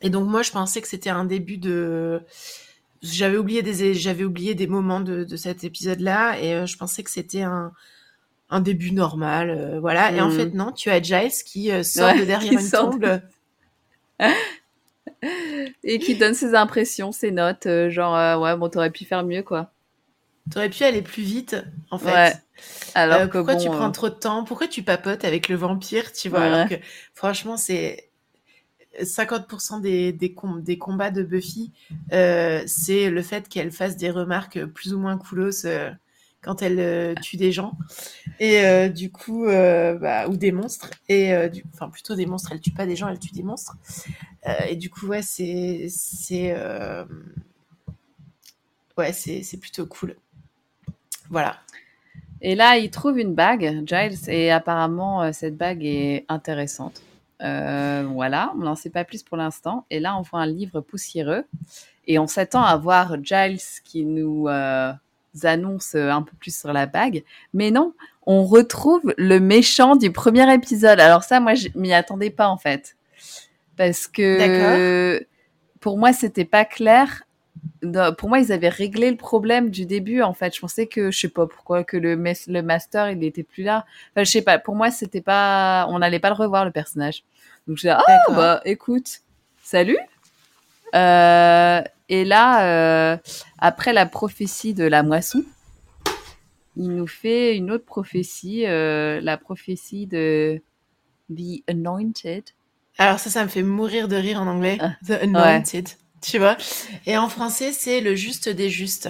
et donc moi je pensais que c'était un début de j'avais oublié des j'avais oublié des moments de, de cet épisode là et je pensais que c'était un un début normal, euh, voilà. Et en mm. fait, non, tu as Giles qui euh, sort de derrière une tombe. Et qui donne ses impressions, ses notes, euh, genre, ouais, bon, t'aurais pu faire mieux, quoi. T'aurais pu aller plus vite, en fait. Alors pourquoi tu prends trop de temps? Pourquoi tu papotes avec le vampire, tu vois? Alors que, franchement, c'est 50% des, des, des, combats de Buffy, c'est le fait qu'elle fasse des remarques plus ou moins coolos quand elle tue des gens et du coup bah, ou des monstres et enfin plutôt des monstres. Elle tue pas des gens, elle tue des monstres. et du coup ouais c'est c'est ouais c'est plutôt cool. Voilà. Et là, il trouve une bague, Giles, et apparemment, cette bague est intéressante. Euh, voilà, on n'en sait pas plus pour l'instant. Et là, on voit un livre poussiéreux. Et on s'attend à voir Giles qui nous euh, annonce un peu plus sur la bague. Mais non, on retrouve le méchant du premier épisode. Alors ça, moi, je m'y attendais pas en fait. Parce que pour moi, c'était pas clair. Pour moi, ils avaient réglé le problème du début, en fait. Je pensais que, je sais pas pourquoi, que le, le master, il n'était plus là. Enfin, je sais pas. Pour moi, c'était pas, on n'allait pas le revoir, le personnage. Donc je dis ah bah écoute, salut. Euh, et là, euh, après la prophétie de la moisson, il nous fait une autre prophétie, euh, la prophétie de The Anointed. Alors ça, ça me fait mourir de rire en anglais. Ah, The Anointed, tu vois. Et en français, c'est le juste des justes.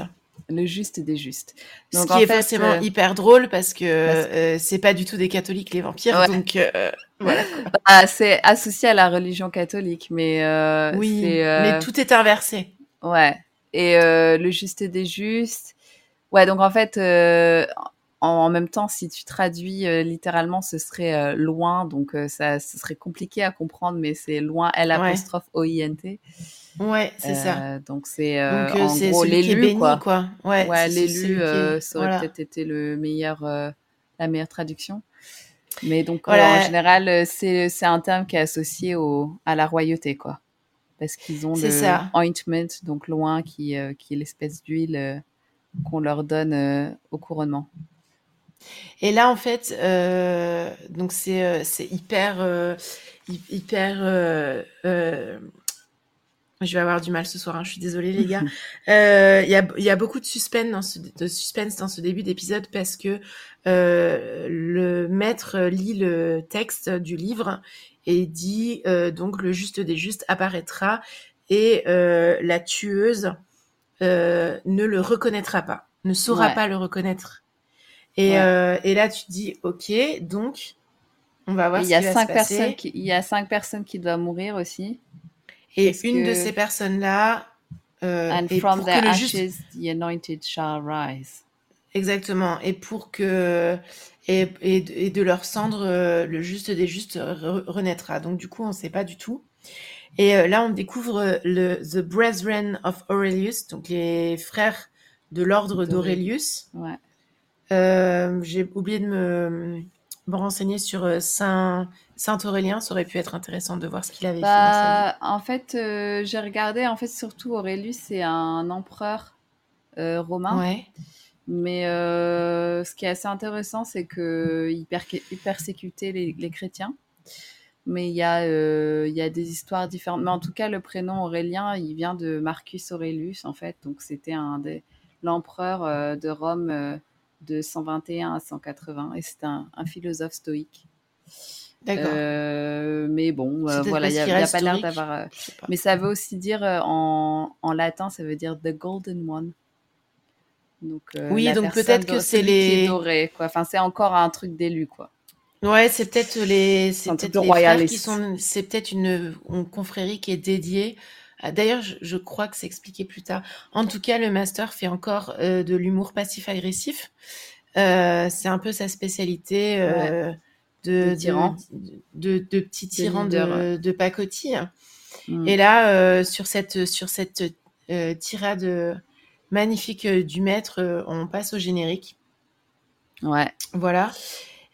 Le juste des justes. Donc, Ce qui est forcément hyper drôle parce que c'est pas du tout des catholiques les vampires, donc Bah, c'est associé à la religion catholique, mais euh, oui, euh, mais tout est inversé. Ouais. Et euh, le juste des justes. Ouais, donc en fait, en, même temps, si tu traduis littéralement, ce serait loin, donc ça, ce serait compliqué à comprendre, mais c'est loin L apostrophe O I N T. Ouais, c'est ça. Donc c'est en gros l'élu quoi. quoi. Ouais, ouais l'élu, ça aurait peut-être été le meilleur, la meilleure traduction. Mais donc, euh, en général, euh, c'est un terme qui est associé au, à la royauté, quoi. Parce qu'ils ont le ointment, donc loin, qui, euh, qui est l'espèce d'huile qu'on leur donne au couronnement. Et là, en fait, donc c'est hyper, hyper je vais avoir du mal ce soir, hein, je suis désolée les gars. Euh, il y, a, y, a, beaucoup de suspense dans ce, de suspense dans ce début d'épisode parce que euh, le maître lit le texte du livre et dit euh, donc le juste des justes apparaîtra et euh, la tueuse euh, ne le reconnaîtra pas, ne saura pas le reconnaître. Et, euh, et là tu dis ok donc on va voir. Il y a cinq personnes il y a cinq personnes qui doivent mourir aussi. Et une de ces personnes-là. Euh, And from their ashes, the anointed shall rise. Exactement. Et pour que. Et, et, de leur cendre, euh, le juste des justes renaîtra. Donc, du coup, on ne sait pas du tout. Et euh, là, on découvre le The Brethren of Aurelius, donc les frères de l'ordre d'Aurelius. Ouais. Euh, J'ai oublié de me, me renseigner sur euh, Saint, Saint Aurélien. Ça aurait pu être intéressant de voir ce qu'il avait fait. Bah, en fait, euh, j'ai regardé. En fait, surtout Aurelius, c'est un empereur euh, romain. Ouais. Mais ce qui est assez intéressant, c'est qu'il persécutait les, les, chrétiens. Mais il y, a, il y a des histoires différentes. Mais en tout cas, le prénom Aurélien, il vient de Marcus Aurelius, en fait. Donc, c'était un des l'empereur de Rome de 121 à 180 et c'est un, philosophe stoïque. D'accord. Euh, mais bon, euh, voilà, il n'y a, pas l'air d'avoir. Euh, mais ça veut aussi dire en, en, latin, ça veut dire the golden one. Donc, oui, donc peut-être que c'est les. Doré, quoi. Enfin, c'est encore un truc d'élu, quoi. Ouais, c'est peut-être les. C'est peut-être les qui sont. C'est peut-être une, une confrérie qui est dédiée d'ailleurs, je, crois que c'est expliqué plus tard. En tout cas, le master fait encore euh, de l'humour passif-agressif. Euh, c'est un peu sa spécialité euh, de, de, de, petits tyrans de, de pacotille. Mm. Et là, sur cette, sur cette tirade magnifique du maître, on passe au générique. Ouais. Voilà.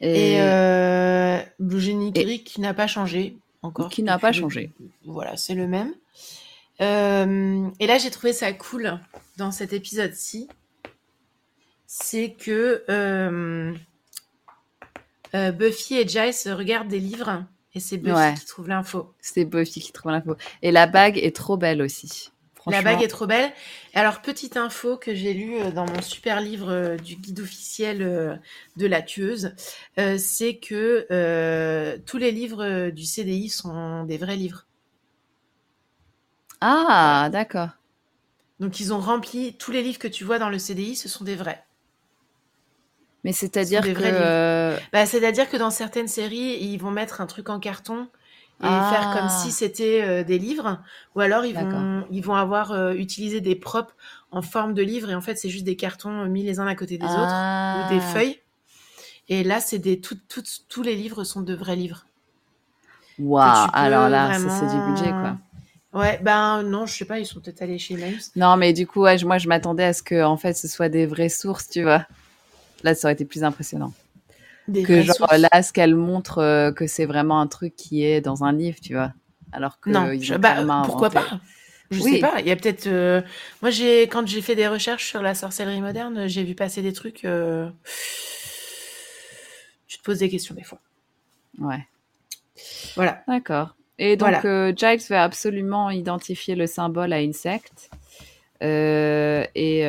Et, le générique qui n'a pas changé encore. Qui n'a pas changé. Voilà, c'est le même. Euh, et là, j'ai trouvé ça cool dans cet épisode-ci. C'est que euh, euh, Buffy et Giles regardent des livres et c'est Buffy qui trouve l'info. C'est Buffy qui trouve l'info. Et la bague est trop belle aussi. La bague est trop belle. Alors, petite info que j'ai lue dans mon super livre du guide officiel de la tueuse, c'est que tous les livres du CDI sont des vrais livres. Ah, d'accord. Donc ils ont rempli tous les livres que tu vois dans le CDI, ce sont des vrais. Mais c'est-à-dire que. Bah, c'est-à-dire que dans certaines séries, ils vont mettre un truc en carton et faire comme si ah. c'était euh, des livres, ou alors ils vont, ils vont avoir euh, utilisé des props en forme de livres et en fait c'est juste des cartons mis les uns à côté des autres ou des ah. feuilles. Et là, c'est des tout, tous les livres sont de vrais livres. Waouh Alors là, c'est du budget quoi. Ouais, ben non, je sais pas, ils sont peut-être allés chez Names. Non, mais du coup, moi, je m'attendais à ce que en fait, ce soit des vraies sources, tu vois. Là, ça aurait été plus impressionnant que genre là, ce qu'elle montre, euh, que c'est vraiment un truc qui est dans un livre, tu vois. Alors que non, bah, pourquoi pas? Je sais pas. Il y a peut-être. Euh, moi, j'ai quand j'ai fait des recherches sur la sorcellerie moderne, j'ai vu passer des trucs. Euh, tu te poses des questions des fois. Ouais. Voilà. D'accord. Et donc, Giles veut absolument identifier le symbole à insecte. et,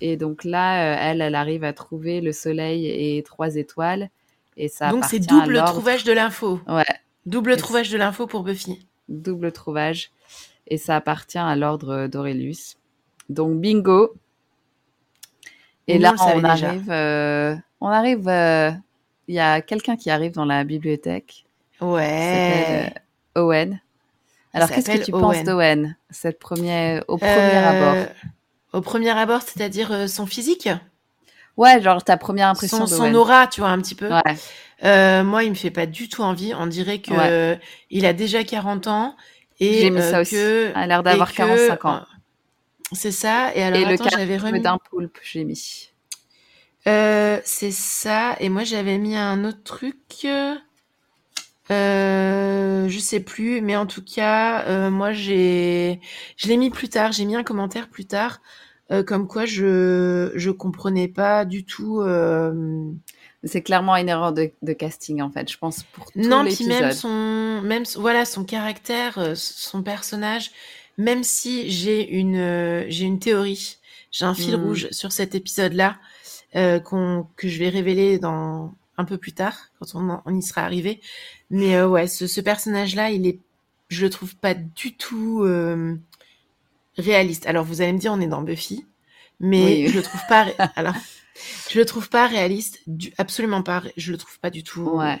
et donc là, euh, elle, elle arrive à trouver le soleil et trois étoiles. Et ça donc c'est double trouvage de l'info. Ouais. Double trouvage de l'info pour Buffy. Double trouvage. Et ça appartient à l'ordre d'Aurelius. Donc bingo. Et là, on arrive, euh, on arrive. Euh, il y a quelqu'un qui arrive dans la bibliothèque. Ouais. Owen. Alors, qu'est-ce que tu penses d'Owen cette première, au premier abord au premier abord, c'est-à-dire euh, son physique? Ouais, genre ta première impression. Son, son aura, tu vois, un petit peu. Ouais. Euh, moi, il me fait pas du tout envie. On dirait que il a déjà 40 ans et mis ça euh, aussi. Que, a l'air d'avoir 45 ans. C'est ça. Et alors, et attends, j'avais remis d'un poulpe, j'ai mis. c'est ça. Et moi, j'avais mis un autre truc. Euh, je sais plus, mais en tout cas, moi j'ai, je l'ai mis plus tard. J'ai mis un commentaire plus tard euh, comme quoi je je comprenais pas du tout. Euh... C'est clairement une erreur de, de, casting en fait, je pense pour tout Non, puis même son même voilà son caractère, euh, son personnage. Même si j'ai une euh, j'ai une théorie, j'ai un fil hmm. rouge sur cet épisode-là euh, qu'on que je vais révéler dans un peu plus tard quand on, on y sera arrivé. Mais ouais, ce, ce personnage-là, il est, je le trouve pas du tout réaliste. Alors vous allez me dire, on est dans Buffy, mais je le trouve pas. Alors, je le trouve pas réaliste, du... absolument pas. Je le trouve pas du tout. Ouais.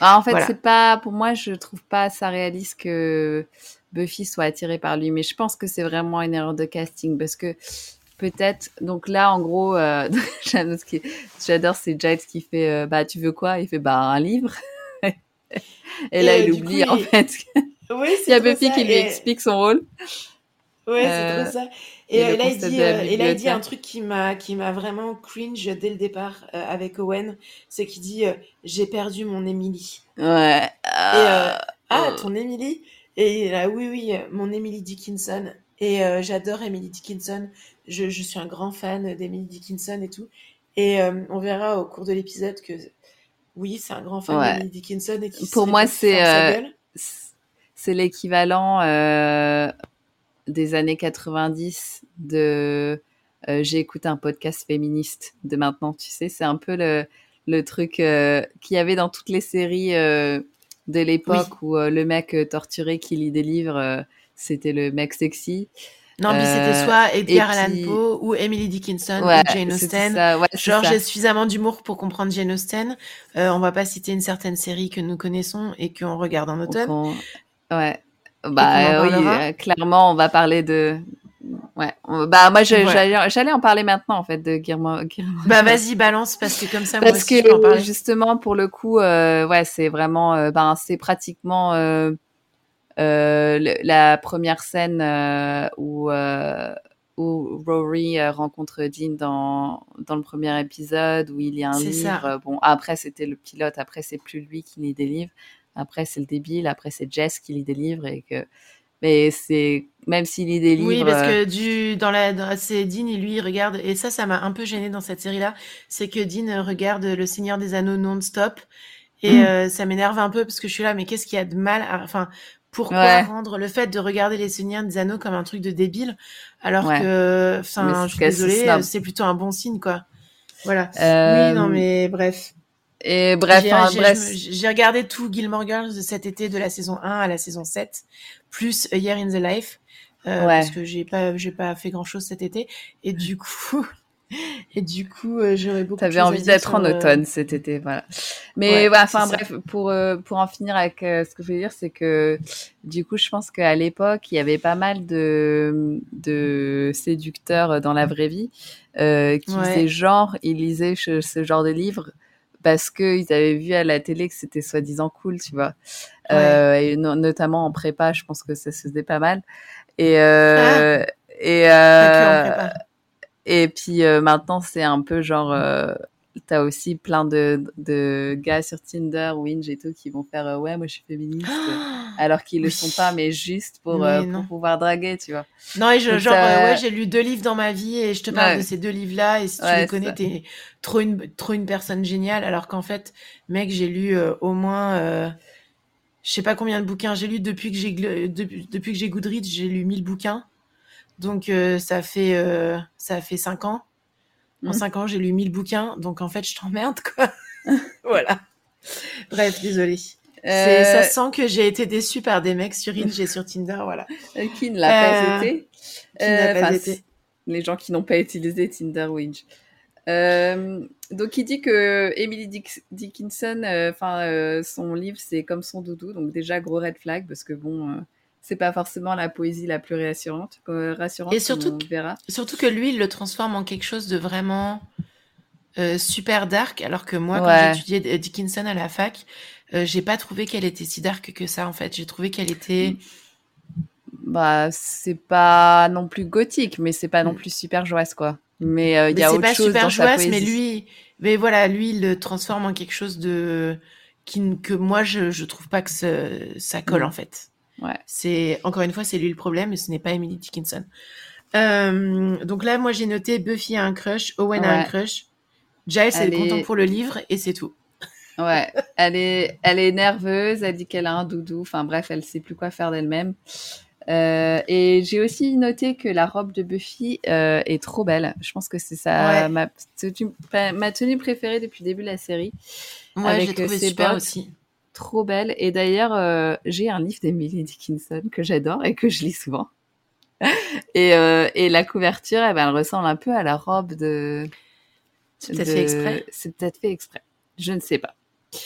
Ah, en fait, c'est pas pour moi, je trouve pas ça réaliste que Buffy soit attirée par lui, mais je pense que c'est vraiment une erreur de casting parce que peut-être. Donc là, en gros, euh, j'adore, c'est Giles qui fait, euh, bah tu veux quoi? Il fait bah un livre. Et, là, il oublie en fait. Oui, il y a Buffy qui lui explique son rôle. Ouais, c'est trop ça. Et, euh, là, il dit, euh, et là, il dit un truc qui m'a, qui m'a vraiment cringe dès le départ euh, avec Owen, c'est qu'il dit j'ai perdu mon Emily. Ouais. ah, ton Emily Et là, oui, oui, mon Emily Dickinson. Et j'adore Emily Dickinson. Je, je, suis un grand fan d'Emily Dickinson et tout. Et on verra au cours de l'épisode que oui, c'est un grand fan d'Emily Dickinson. Et Pour moi, c'est c'est l'équivalent des années 90 de euh, j'ai écouté un podcast féministe de maintenant, tu sais, c'est un peu le, le truc euh, qu'il y avait dans toutes les séries euh, de l'époque où le mec torturé qui lit des livres, c'était le mec sexy. Non, mais c'était soit Edgar Allan Poe ou Emily Dickinson ou Jane Austen. Ouais, Genre, j'ai suffisamment d'humour pour comprendre Jane Austen. on va pas citer une certaine série que nous connaissons et qu'on regarde en automne. Ouais. Bah oui, euh, clairement, on va parler de. Ouais. Bah moi, j'allais en parler maintenant en fait de Guillermo. Bah vas-y, balance parce que comme ça, moi parce aussi, que je en parler. justement pour le coup, euh, ouais, c'est vraiment, euh, ben c'est pratiquement euh, euh la première scène où où Rory rencontre Dean dans dans le premier épisode où il y a un livre. Ça. Bon, après c'était le pilote, après c'est plus lui qui lit des livres. Après, c'est le débile. Après, c'est Jess qui lit des livres et que. Mais c'est même s'il lit des livres. Oui, parce que du dans la c'est Dean et lui il regarde et ça ça m'a un peu gêné dans cette série là, c'est que Dean regarde Le Seigneur des Anneaux non-stop et mm. euh, ça m'énerve un peu parce que je suis là mais qu'est-ce qu'il y a de mal enfin pourquoi rendre le fait de regarder les Seigneurs des Anneaux comme un truc de débile alors que enfin je suis désolée c'est plutôt un bon signe quoi. Voilà. Oui non euh, mais bref. Et bref, j'ai regardé tout Gilmore Girls cet été de la saison 1 à la saison 7, plus A Year in the Life, euh, parce que j'ai pas j'ai pas fait grand chose cet été. Et du coup, Et du coup, euh, j'aurais beaucoup. T'avais envie d'être en automne cet été, voilà. Mais enfin bref, pour pour en finir avec ce que je veux dire, c'est que du coup, je pense qu'à l'époque, il y avait pas mal de de séducteurs dans la vraie vie qui faisaient genre, ils lisaient ce genre de livres parce qu'ils avaient vu à la télé que c'était soi-disant cool, tu vois. Euh, et notamment en prépa, je pense que ça se faisait pas mal. Et euh, ah. et euh, et puis euh, maintenant c'est un peu genre euh, t'as aussi plein de, de gars sur Tinder, Winge et tout qui vont faire euh, ouais moi je suis féministe. Alors qu'ils le sont pas mais juste pour, euh, pour pouvoir draguer tu vois. Non et je, genre ouais j'ai lu deux livres dans ma vie et je te parle de ces deux livres là et si tu les connais t'es trop une trop une personne géniale. Alors qu'en fait mec j'ai lu au moins je sais pas combien de bouquins j'ai lu. Depuis que j'ai depuis, depuis que j'ai Goodreads, j'ai lu 1000 bouquins. Donc euh, ça fait euh, ça fait 5 ans. En 5 mmh. ans, j'ai lu 1000 bouquins, donc en fait, je t'emmerde quoi. voilà. Bref, désolé. Euh... Ça sent que j'ai été déçue par des mecs sur Inge et sur Tinder, voilà. Qui ne l'a pas été Qui n'a pas été Les gens qui n'ont pas utilisé Tinder ou Inge. Donc il dit que Emily Dickinson, enfin son livre c'est comme son doudou, donc déjà gros red flag parce que bon, c'est pas forcément la poésie la plus rassurante, rassurante. Et surtout, verra. surtout que lui il le transforme en quelque chose de vraiment super dark, alors que moi quand j'étudiais Dickinson à la fac, j'ai pas trouvé qu'elle était si dark que ça en fait. J'ai trouvé qu'elle était bah c'est pas non plus gothique, mais c'est pas non mm. plus super joyeuse quoi. Mais euh, il y a autre chose dans sa poésie. mais lui, mais voilà, lui, il le transforme en quelque chose de qui que moi je je trouve pas que ça colle mm. en fait. Ouais. C'est encore une fois, c'est lui le problème, et ce n'est pas Emily Dickinson. Euh, donc là, moi j'ai noté Buffy a un crush, Owen a un crush, Giles elle est content pour le livre et c'est tout. Ouais, elle est, elle est nerveuse, elle dit qu'elle a un doudou, enfin bref, elle sait plus quoi faire d'elle-même. Euh, et j'ai aussi noté que la robe de Buffy euh, est trop belle. Je pense que c'est ça ma, ma, tenue préférée depuis le début de la série. Ouais, j'ai trouvé super aussi. Trop belle. Et d'ailleurs, euh, j'ai un livre d'Emily Dickinson que j'adore et que je lis souvent. et, euh, et la couverture, eh ben, elle ressemble un peu à la robe de. C'est peut-être fait exprès. C'est peut-être fait exprès. Je ne sais pas. Je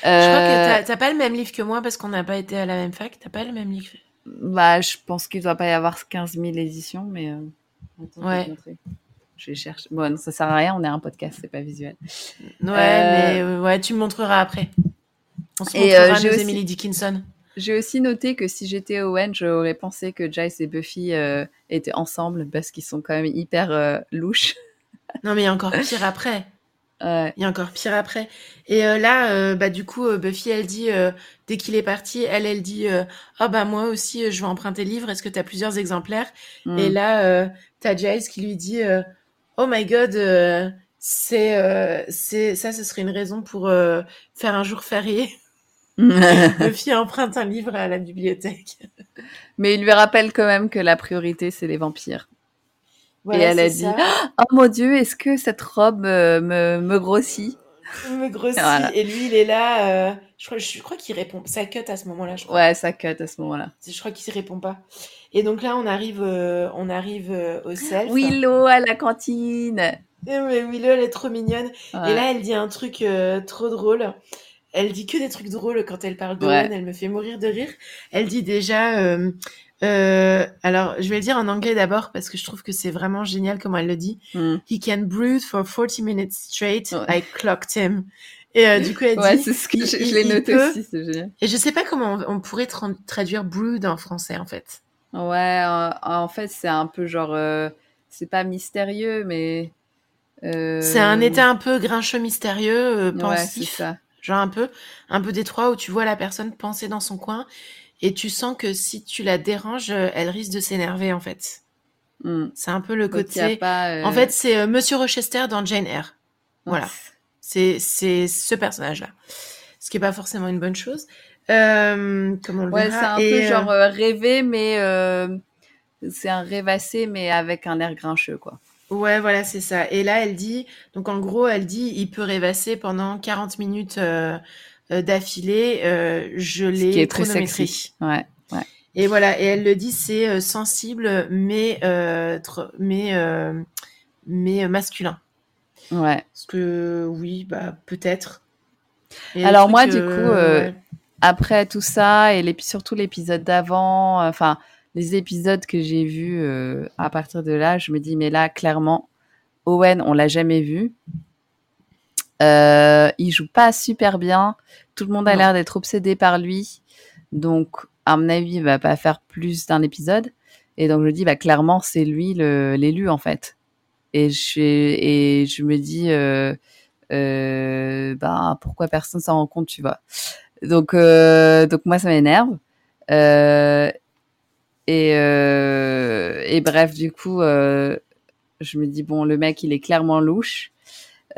crois que t'as pas le même livre que moi parce qu'on n'a pas été à la même fac. T'as pas le même livre? Bah, je pense qu'il doit pas y avoir 15 000 éditions, mais. Euh... ouais. Je vais chercher. Bon, ça sert à rien, on est un podcast, c'est pas visuel. Ouais, mais euh, ouais, tu me montreras après. On se et euh, montrera Emily Dickinson. J'ai aussi noté que si j'étais Owen, j'aurais pensé que Giles et Buffy euh, étaient ensemble parce qu'ils sont quand même hyper louches. non, mais il y a encore pire après. Il y a encore pire après. Et euh, là, euh, bah du coup, euh, Buffy, elle dit dès qu'il est parti, elle, elle dit ah bah moi aussi, je vais emprunter le livre. Est-ce que tu as plusieurs exemplaires? Mm. Et là, t'as Giles qui lui dit oh my god, c'est c'est ça, ce serait une raison pour faire un jour férié. Buffy emprunte un livre à la bibliothèque. Mais il lui rappelle quand même que la priorité, c'est les vampires et elle a dit Oh mon Dieu, est-ce que cette robe euh, me, me grossit? Me grossit. Et lui, il est là. Euh, je crois, je crois qu'il répond. Ça cut à ce moment-là, je crois. Ouais, ça cut à ce moment-là. Je crois qu'il ne répond pas. Et donc là, on arrive, euh, on arrive au self. Willow à la cantine. Et mais Willow, elle est trop mignonne. Et là, elle dit un truc trop drôle. Elle dit que des trucs drôles quand elle parle de Elle me fait mourir de rire. Elle dit déjà euh, alors, je vais le dire en anglais d'abord parce que je trouve que c'est vraiment génial comment elle le dit. Mm. He can breathe for 40 minutes straight. I clocked him. Et euh, du coup, elle ouais, c'est ce que je, l'ai noté aussi, c'est génial. Et je sais pas comment on, pourrait traduire brood en français, en fait. Ouais, en, fait, c'est un peu genre, euh, c'est pas mystérieux, mais. C'est un état un peu grincheux, mystérieux, pensif. Ouais, ça. Genre un peu, un peu détroit où tu vois la personne penser dans son coin et tu sens que si tu la déranges, euh, elle risque de s'énerver en fait. Hmm. C'est un peu le côté. Euh, en fait, c'est euh, Monsieur Rochester dans Jane Eyre. Voilà. C'est c'est ce personnage-là. Ce qui est pas forcément une bonne chose. Euh, comme on le ouais, c'est un peu genre rêver, mais c'est un rêvassé, mais avec un air grincheux, quoi. Ouais, voilà, c'est ça. Et là, elle dit, donc en gros, elle dit, il peut rêvasser pendant 40 minutes euh, d'affilée, euh, je l'ai chronométré. Ouais, ouais. Et voilà, et elle le dit, c'est euh, sensible, mais mais mais masculin. Ouais. Parce que oui, bah peut-être. Alors moi, du coup, après tout ça et surtout l'épisode d'avant, enfin les épisodes que j'ai vus à partir de là, je me dis mais là clairement, Owen, on l'a jamais vu. Euh, il joue pas super bien. Tout le monde a l'air d'être obsédé par lui. Donc, à mon avis, il va pas faire plus d'un épisode. Et donc, je dis, bah, clairement, c'est lui l'élu, en fait. Et je, et je me dis, euh, euh, bah, pourquoi personne s'en rend compte, tu vois. Donc, euh, donc moi, ça m'énerve. Euh, et, euh, et bref, du coup, je me dis, bon, le mec, il est clairement louche.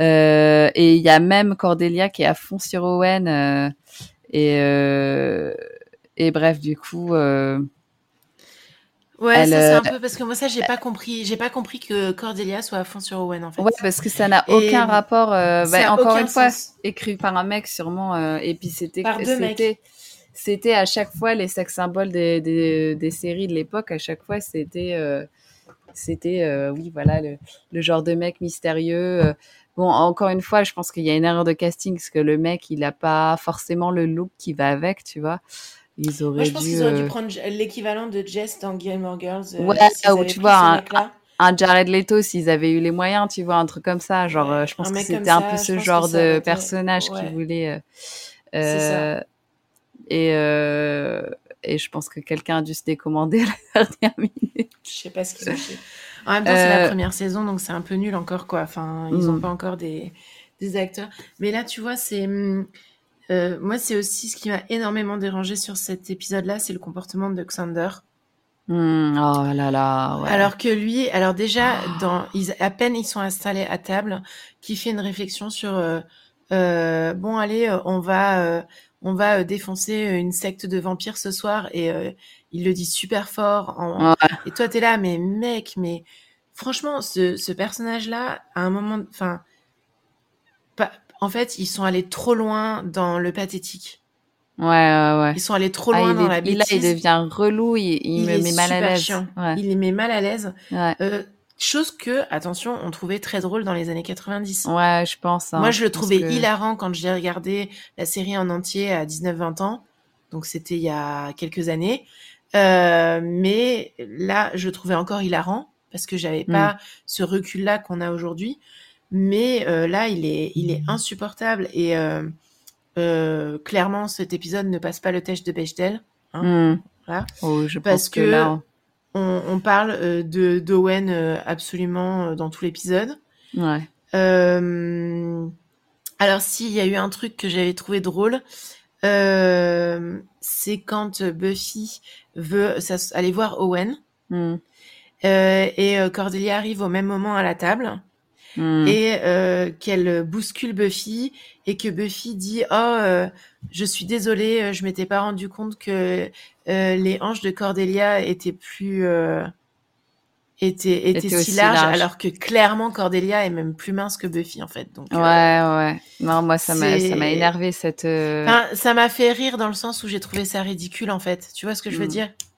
Euh, et il y a même Cordelia qui est à fond sur Owen. Euh, et, euh, et bref, du coup. ouais, ça c'est un peu parce que moi ça j'ai pas compris, j'ai pas compris que Cordelia soit à fond sur Owen en fait. Ouais, parce que ça n'a aucun rapport. Bah, encore une fois, écrit par un mec sûrement. et puis c'était c'était c'était à chaque fois les sex symboles des, des, des séries de l'époque. À chaque fois c'était c'était oui voilà le, le, genre de mec mystérieux Bon, encore une fois, je pense qu'il y a une erreur de casting parce que le mec, il a pas forcément le look qui va avec, tu vois. Ils auraient Moi, je pense qu'ils auraient dû euh, prendre l'équivalent de Jess dans Gilmore Girls. Euh, ouais, ou tu vois, un, Jared Leto, s'ils avaient eu les moyens, tu vois, un truc comme ça. Genre, euh, je pense que c'était un peu ce genre de personnage qui voulait. Euh, et, et je pense que quelqu'un a dû se décommander à la dernière minute. Je sais pas ce qu'ils ont fait. En même temps, c'est la euh, première saison, donc c'est un peu nul encore, quoi. Enfin, ils n'ont mm. pas encore des, des, acteurs. Mais là, tu vois, c'est. Mm, euh, moi, c'est aussi ce qui m'a énormément dérangé sur cet épisode-là, c'est le comportement de Xander. Mm, oh là là. Ouais. Alors que lui, alors déjà, dans, ils, à peine ils sont installés à table, qui fait une réflexion sur euh, euh bon, allez, on va, on va défoncer une secte de vampires ce soir et il le dit super fort. Et toi, t'es là, mais mec, mais franchement, ce, personnage-là, à un moment, enfin, en fait, ils sont allés trop loin dans le pathétique. Ouais, ouais, ouais. Ils sont allés trop ah, loin dans la bêtise. Là, il devient relou, il, me met mal à l'aise. Il les met mal à l'aise. Euh, chose que, attention, on trouvait très drôle dans les années 90. Ouais, je pense. Hein, Moi, je le trouvais hilarant quand j'ai regardé la série en entier à 19-20 ans. Donc, c'était il y a quelques années. Euh, mais là, je trouvais encore hilarant parce que j'avais pas mm. ce recul-là qu'on a aujourd'hui. Mais euh, là, il est, il est insupportable et euh, clairement, cet épisode ne passe pas le test de Bechdel. Hein, mm. voilà. oh, je parce pense que, là... on, on, parle de d'Owen absolument dans tout l'épisode. Ouais. alors, s'il y a eu un truc que j'avais trouvé drôle, euh, c'est quand Buffy veut aller voir Owen. Hmm. Euh, et euh, Cordelia arrive au même moment à la table. Hmm. Et qu'elle bouscule Buffy et que Buffy dit oh je suis désolée je m'étais pas rendu compte que les hanches de Cordelia étaient plus était, était, si large, alors que clairement Cordelia est même plus mince que Buffy en fait. Donc, ouais, euh, ouais. Non, moi ça m'a ça m'a énervé cette. Euh, enfin, ça m'a fait rire dans le sens où j'ai trouvé ça ridicule en fait. Tu vois ce que je veux mm. dire? mm.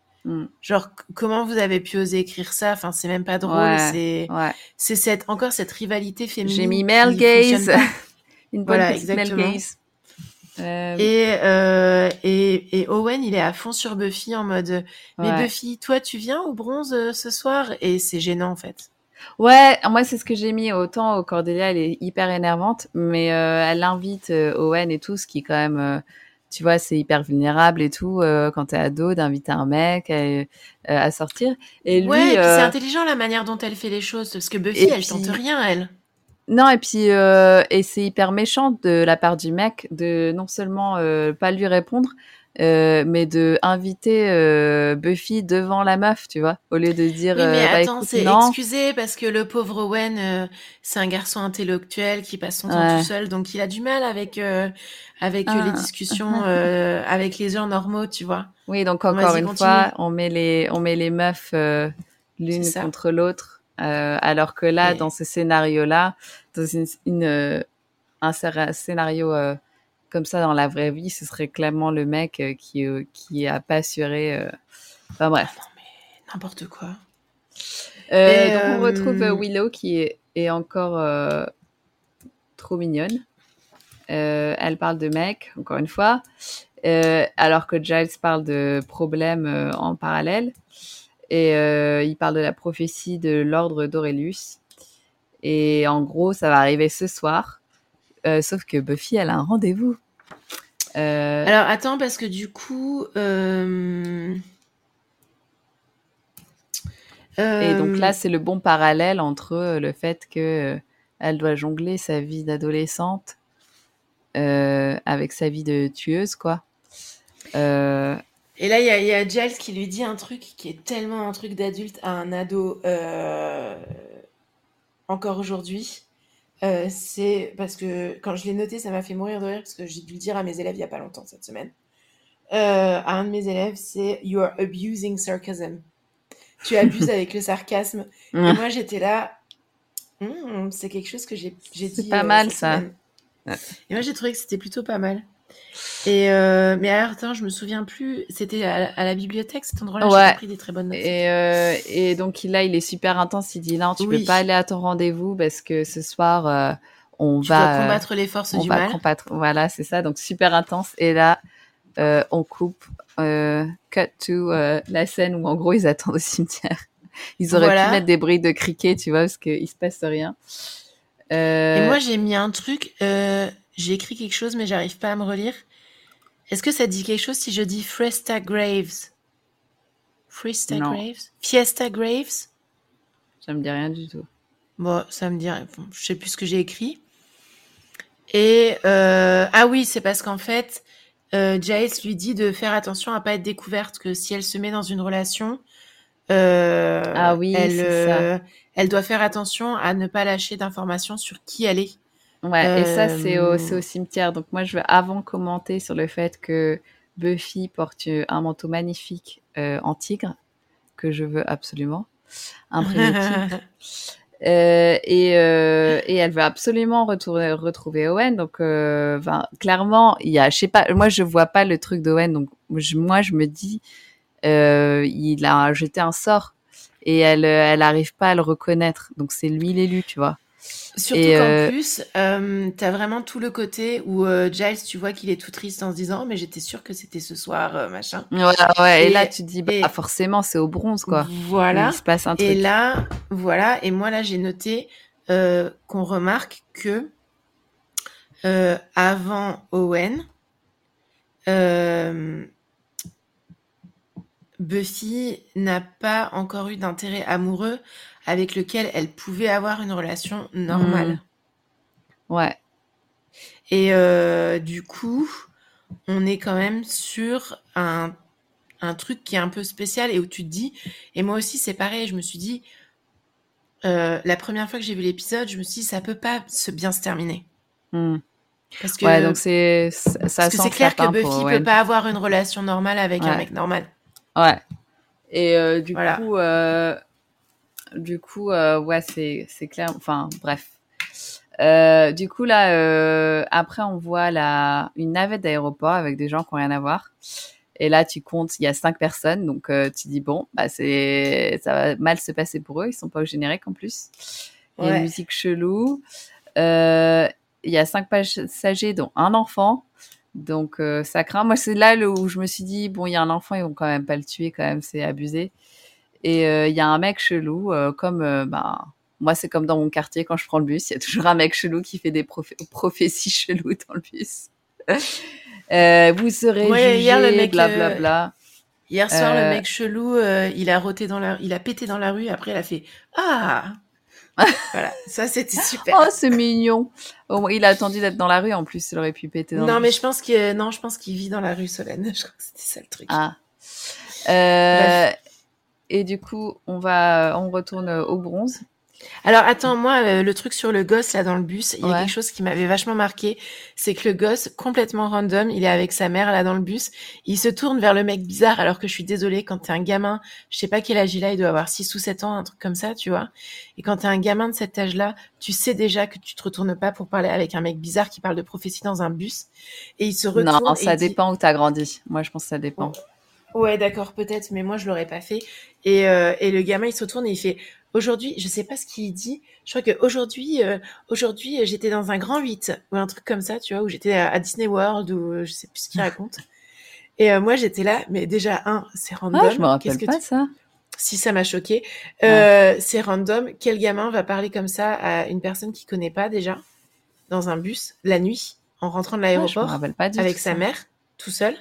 Genre comment vous avez pu oser écrire ça? Enfin, c'est même pas drôle. c'est ouais. c'est cette encore cette rivalité féminine. J'ai mis Mel Gaze. Une bonne voilà, exactement. Gaze. Euh... Et, euh, et, et, Owen, il est à fond sur Buffy en mode Mais Buffy, toi, tu viens au bronze euh, ce soir? Et c'est gênant en fait. Ouais, moi c'est ce que j'ai mis autant au Cordelia, elle est hyper énervante, mais elle invite Owen et tout, ce qui quand même, tu vois, c'est hyper vulnérable et tout quand t'es ado d'inviter un mec à, sortir. Et lui, ouais, c'est intelligent la manière dont elle fait les choses, parce que Buffy, elle tente rien, elle. Non, et puis euh, et c'est hyper méchant de la part du mec de non seulement euh, pas lui répondre, euh, mais de inviter euh, Buffy devant la meuf, tu vois, au lieu de dire. Oui, mais bah, attends, c'est excusé parce que le pauvre Owen, c'est un garçon intellectuel qui passe son temps tout seul, donc il a du mal avec avec les ah. discussions avec les gens normaux, tu vois. Oui, donc encore une fois, on met les on met les meufs l'une contre l'autre euh, alors que là, dans ce scénario-là, dans une, euh, un scénario euh, comme ça dans la vraie vie, ce serait clairement le mec qui qui a pas assuré. Enfin bref. Non mais n'importe quoi. donc on retrouve Willow qui est, est encore trop mignonne. elle parle de mecs, encore une fois, alors que Giles parle de problèmes en parallèle. Et il parle de la prophétie de l'ordre d'Aurelius. Et en gros, ça va arriver ce soir. sauf que Buffy, elle a un rendez-vous. Alors attends, parce que du coup... Et donc là, c'est le bon parallèle entre le fait que elle doit jongler sa vie d'adolescente avec sa vie de tueuse, quoi. Et là, il y, a Giles qui lui dit un truc qui est tellement un truc d'adulte à un ado encore aujourd'hui. C'est parce que quand je l'ai noté, ça m'a fait mourir de rire parce que j'ai dû le dire à mes élèves il y a pas longtemps cette semaine. à un de mes élèves, c'est You are abusing sarcasm tu abuses avec le sarcasme. Et moi, j'étais là, hmm, c'est quelque chose que j'ai dit. C'est pas euh, mal ça. Et moi, j'ai trouvé que c'était plutôt pas mal. Et euh, mais alors, attends, je me souviens plus. C'était à, la bibliothèque cet endroit-là. Ouais. J'ai pris des très bonnes notes. Et, euh, et donc là, il est super intense. Il dit non, tu peux pas aller à ton rendez-vous parce que ce soir, on va combattre les forces du mal. Combattre. Voilà, c'est ça. Donc super intense. Et là, on coupe euh, cut to euh, la scène où en gros ils attendent au cimetière. Ils auraient pu mettre des bruits de criquet, tu vois, parce qu'il se passe rien. Euh... Et moi j'ai mis un truc, euh, j'ai écrit quelque chose mais j'arrive pas à me relire. Est-ce que ça dit quelque chose si je dis Fiesta Graves? Fiesta Graves? Fiesta Graves? Ça me dit rien du tout. Bon, ça me dit rien. je sais plus ce que j'ai écrit. Et ah oui, c'est parce qu'en fait, euh, Jace lui dit de faire attention à pas être découverte, que si elle se met dans une relation, euh, ah oui, elle, euh, elle doit faire attention à ne pas lâcher d'informations sur qui elle est. Ouais, et ça c'est au, au, cimetière. Donc moi je veux avant commenter sur le fait que Buffy porte un manteau magnifique en tigre que je veux absolument imprimer tigre. Euh, et, euh, et, elle veut absolument retourner, retrouver Owen. Donc, euh, clairement, il y a, je sais pas, moi je vois pas le truc d'Owen. Donc, moi je me dis, euh, il a jeté un sort et elle, elle arrive pas à le reconnaître. Donc, c'est lui l'élu, tu vois. Surtout qu'en euh, plus, euh, t'as vraiment tout le côté où euh, Giles, tu vois qu'il est tout triste en se disant oh, mais j'étais sûre que c'était ce soir, machin. Ouais, ouais. Et, là, tu te dis bah, forcément, c'est au bronze, quoi. Voilà. Il se passe un truc. Et là, voilà. Et moi, là, j'ai noté qu'on remarque que avant Owen, Buffy n'a pas encore eu d'intérêt amoureux avec lequel elle pouvait avoir une relation normale. Mmh. Ouais. Et euh, du coup, on est quand même sur un, un, truc qui est un peu spécial et où tu te dis, et moi aussi c'est pareil, je me suis dit, euh, la première fois que j'ai vu l'épisode, je me suis dit, ça peut pas se bien se terminer. Mmh. Parce que, ouais, donc c'est ça parce que c'est clair que Buffy peut pas avoir une relation normale avec un mec normal. Ouais. Et euh, du coup, euh, du coup, euh, ouais, c'est, clair. Enfin, bref. Du coup, là, après, on voit la, une navette d'aéroport avec des gens qui n'ont rien à voir. Et là, tu comptes, il y a cinq personnes. Donc, tu dis, bon, bah, c'est, ça va mal se passer pour eux. Ils sont pas au générique en plus. Il y a une musique chelou. Il y a cinq passagers, dont un enfant. Donc, euh, ça craint. Moi, c'est là où je me suis dit, bon, il y a un enfant, ils vont quand même pas le tuer, quand même, c'est abusé. Et euh, il y a un mec chelou, euh, comme bah, moi, c'est comme dans mon quartier quand je prends le bus, il y a toujours un mec chelou qui fait des prophéties cheloues dans le bus. vous serez ouais, hier, le mec, blablabla. Hier soir, le mec chelou, il a roté dans la, il a pété dans la rue. Après, il a fait ah. Voilà, ça c'était super. Oh, c'est mignon. il a attendu d'être dans la rue en plus, il aurait pu péter dans Non, mais je pense que non, je pense qu'il vit dans la rue Solène. Je crois que c'était ça le truc. Ah. Euh, et du coup, on va, on retourne au bronze. Alors attends, moi, euh, le truc sur le gosse là dans le bus, il y a quelque chose qui m'avait vachement marqué, c'est que le gosse, complètement random, il est avec sa mère là dans le bus, il se tourne vers le mec bizarre, alors que je suis désolée, quand t'es un gamin, je sais pas quel âge il a, il doit avoir 6 ou 7 ans, un truc comme ça, tu vois. Et quand t'es un gamin de cet âge-là, tu sais déjà que tu te retournes pas pour parler avec un mec bizarre qui parle de prophétie dans un bus, et il se retourne. Non, ça dépend où t'as grandi. Moi, je pense que ça dépend. Ouais, d'accord, peut-être, mais moi je l'aurais pas fait. Et, euh, et le gamin il se retourne et il fait aujourd'hui, je sais pas ce qu'il dit. Je crois que aujourd'hui, euh, aujourd'hui j'étais dans un grand 8 ou un truc comme ça, tu vois, où j'étais à, Disney World ou euh, je sais plus ce qu'il raconte. Et euh, moi j'étais là, mais déjà un, c'est random. Ah, je me rappelle pas ça. Si ça m'a choqué, euh, c'est random. Quel gamin va parler comme ça à une personne qu'il connaît pas déjà dans un bus la nuit en rentrant de l'aéroport avec sa mère? Tout seul.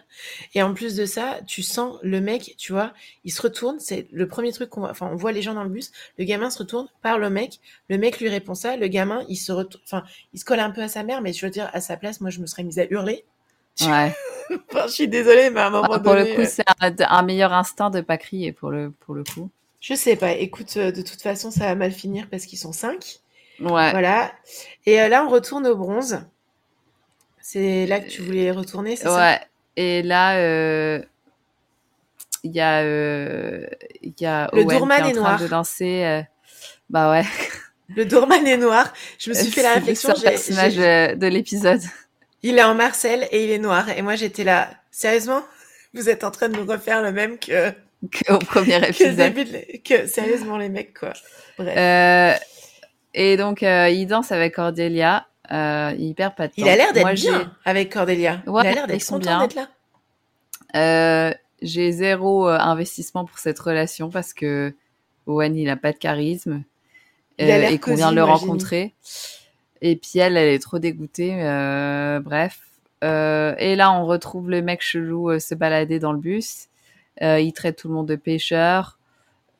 Et en plus de ça, tu sens le mec, tu vois, il se retourne, c'est le premier truc qu'on voit, enfin, on voit les gens dans le bus, le gamin se retourne, parle au mec, le mec lui répond ça, le gamin, il se retourne, enfin, il se colle un peu à sa mère, mais je veux dire, à sa place, moi, je me serais mise à hurler. Ouais. enfin, je suis désolée, mais à un moment ah, pour le coup, euh, c'est un, meilleur instinct de pas crier, pour le, pour le coup. Je sais pas. Écoute, euh, de toute façon, ça va mal finir parce qu'ils sont cinq. Ouais. Voilà. Et euh, là, on retourne au bronze. C'est là que tu voulais retourner, c'est ouais. ça et là, euh, il y a, euh, y a le Owen qui est, en train de danser. Euh, bah ouais. Le Doorman est noir. Je me suis fait la réflexion. C'est le personnage de l'épisode. Il est en Marcel et il est noir. Et moi, j'étais là. Sérieusement, vous êtes en train de nous refaire le même que qu'au premier épisode. Que, sérieusement les mecs quoi. Bref. Euh, et donc il danse avec Cordelia euh, de temps. Il a l'air d'être bien avec Cordelia. il a l'air d'être content d'être là. Euh, j'ai zéro euh, investissement pour cette relation parce que Owen, il a pas de charisme euh, et qu'on vient de le rencontrer. Et puis elle, elle est trop dégoûtée. bref. et là, on retrouve le mec chelou se balader dans le bus. il traite tout le monde de pêcheur.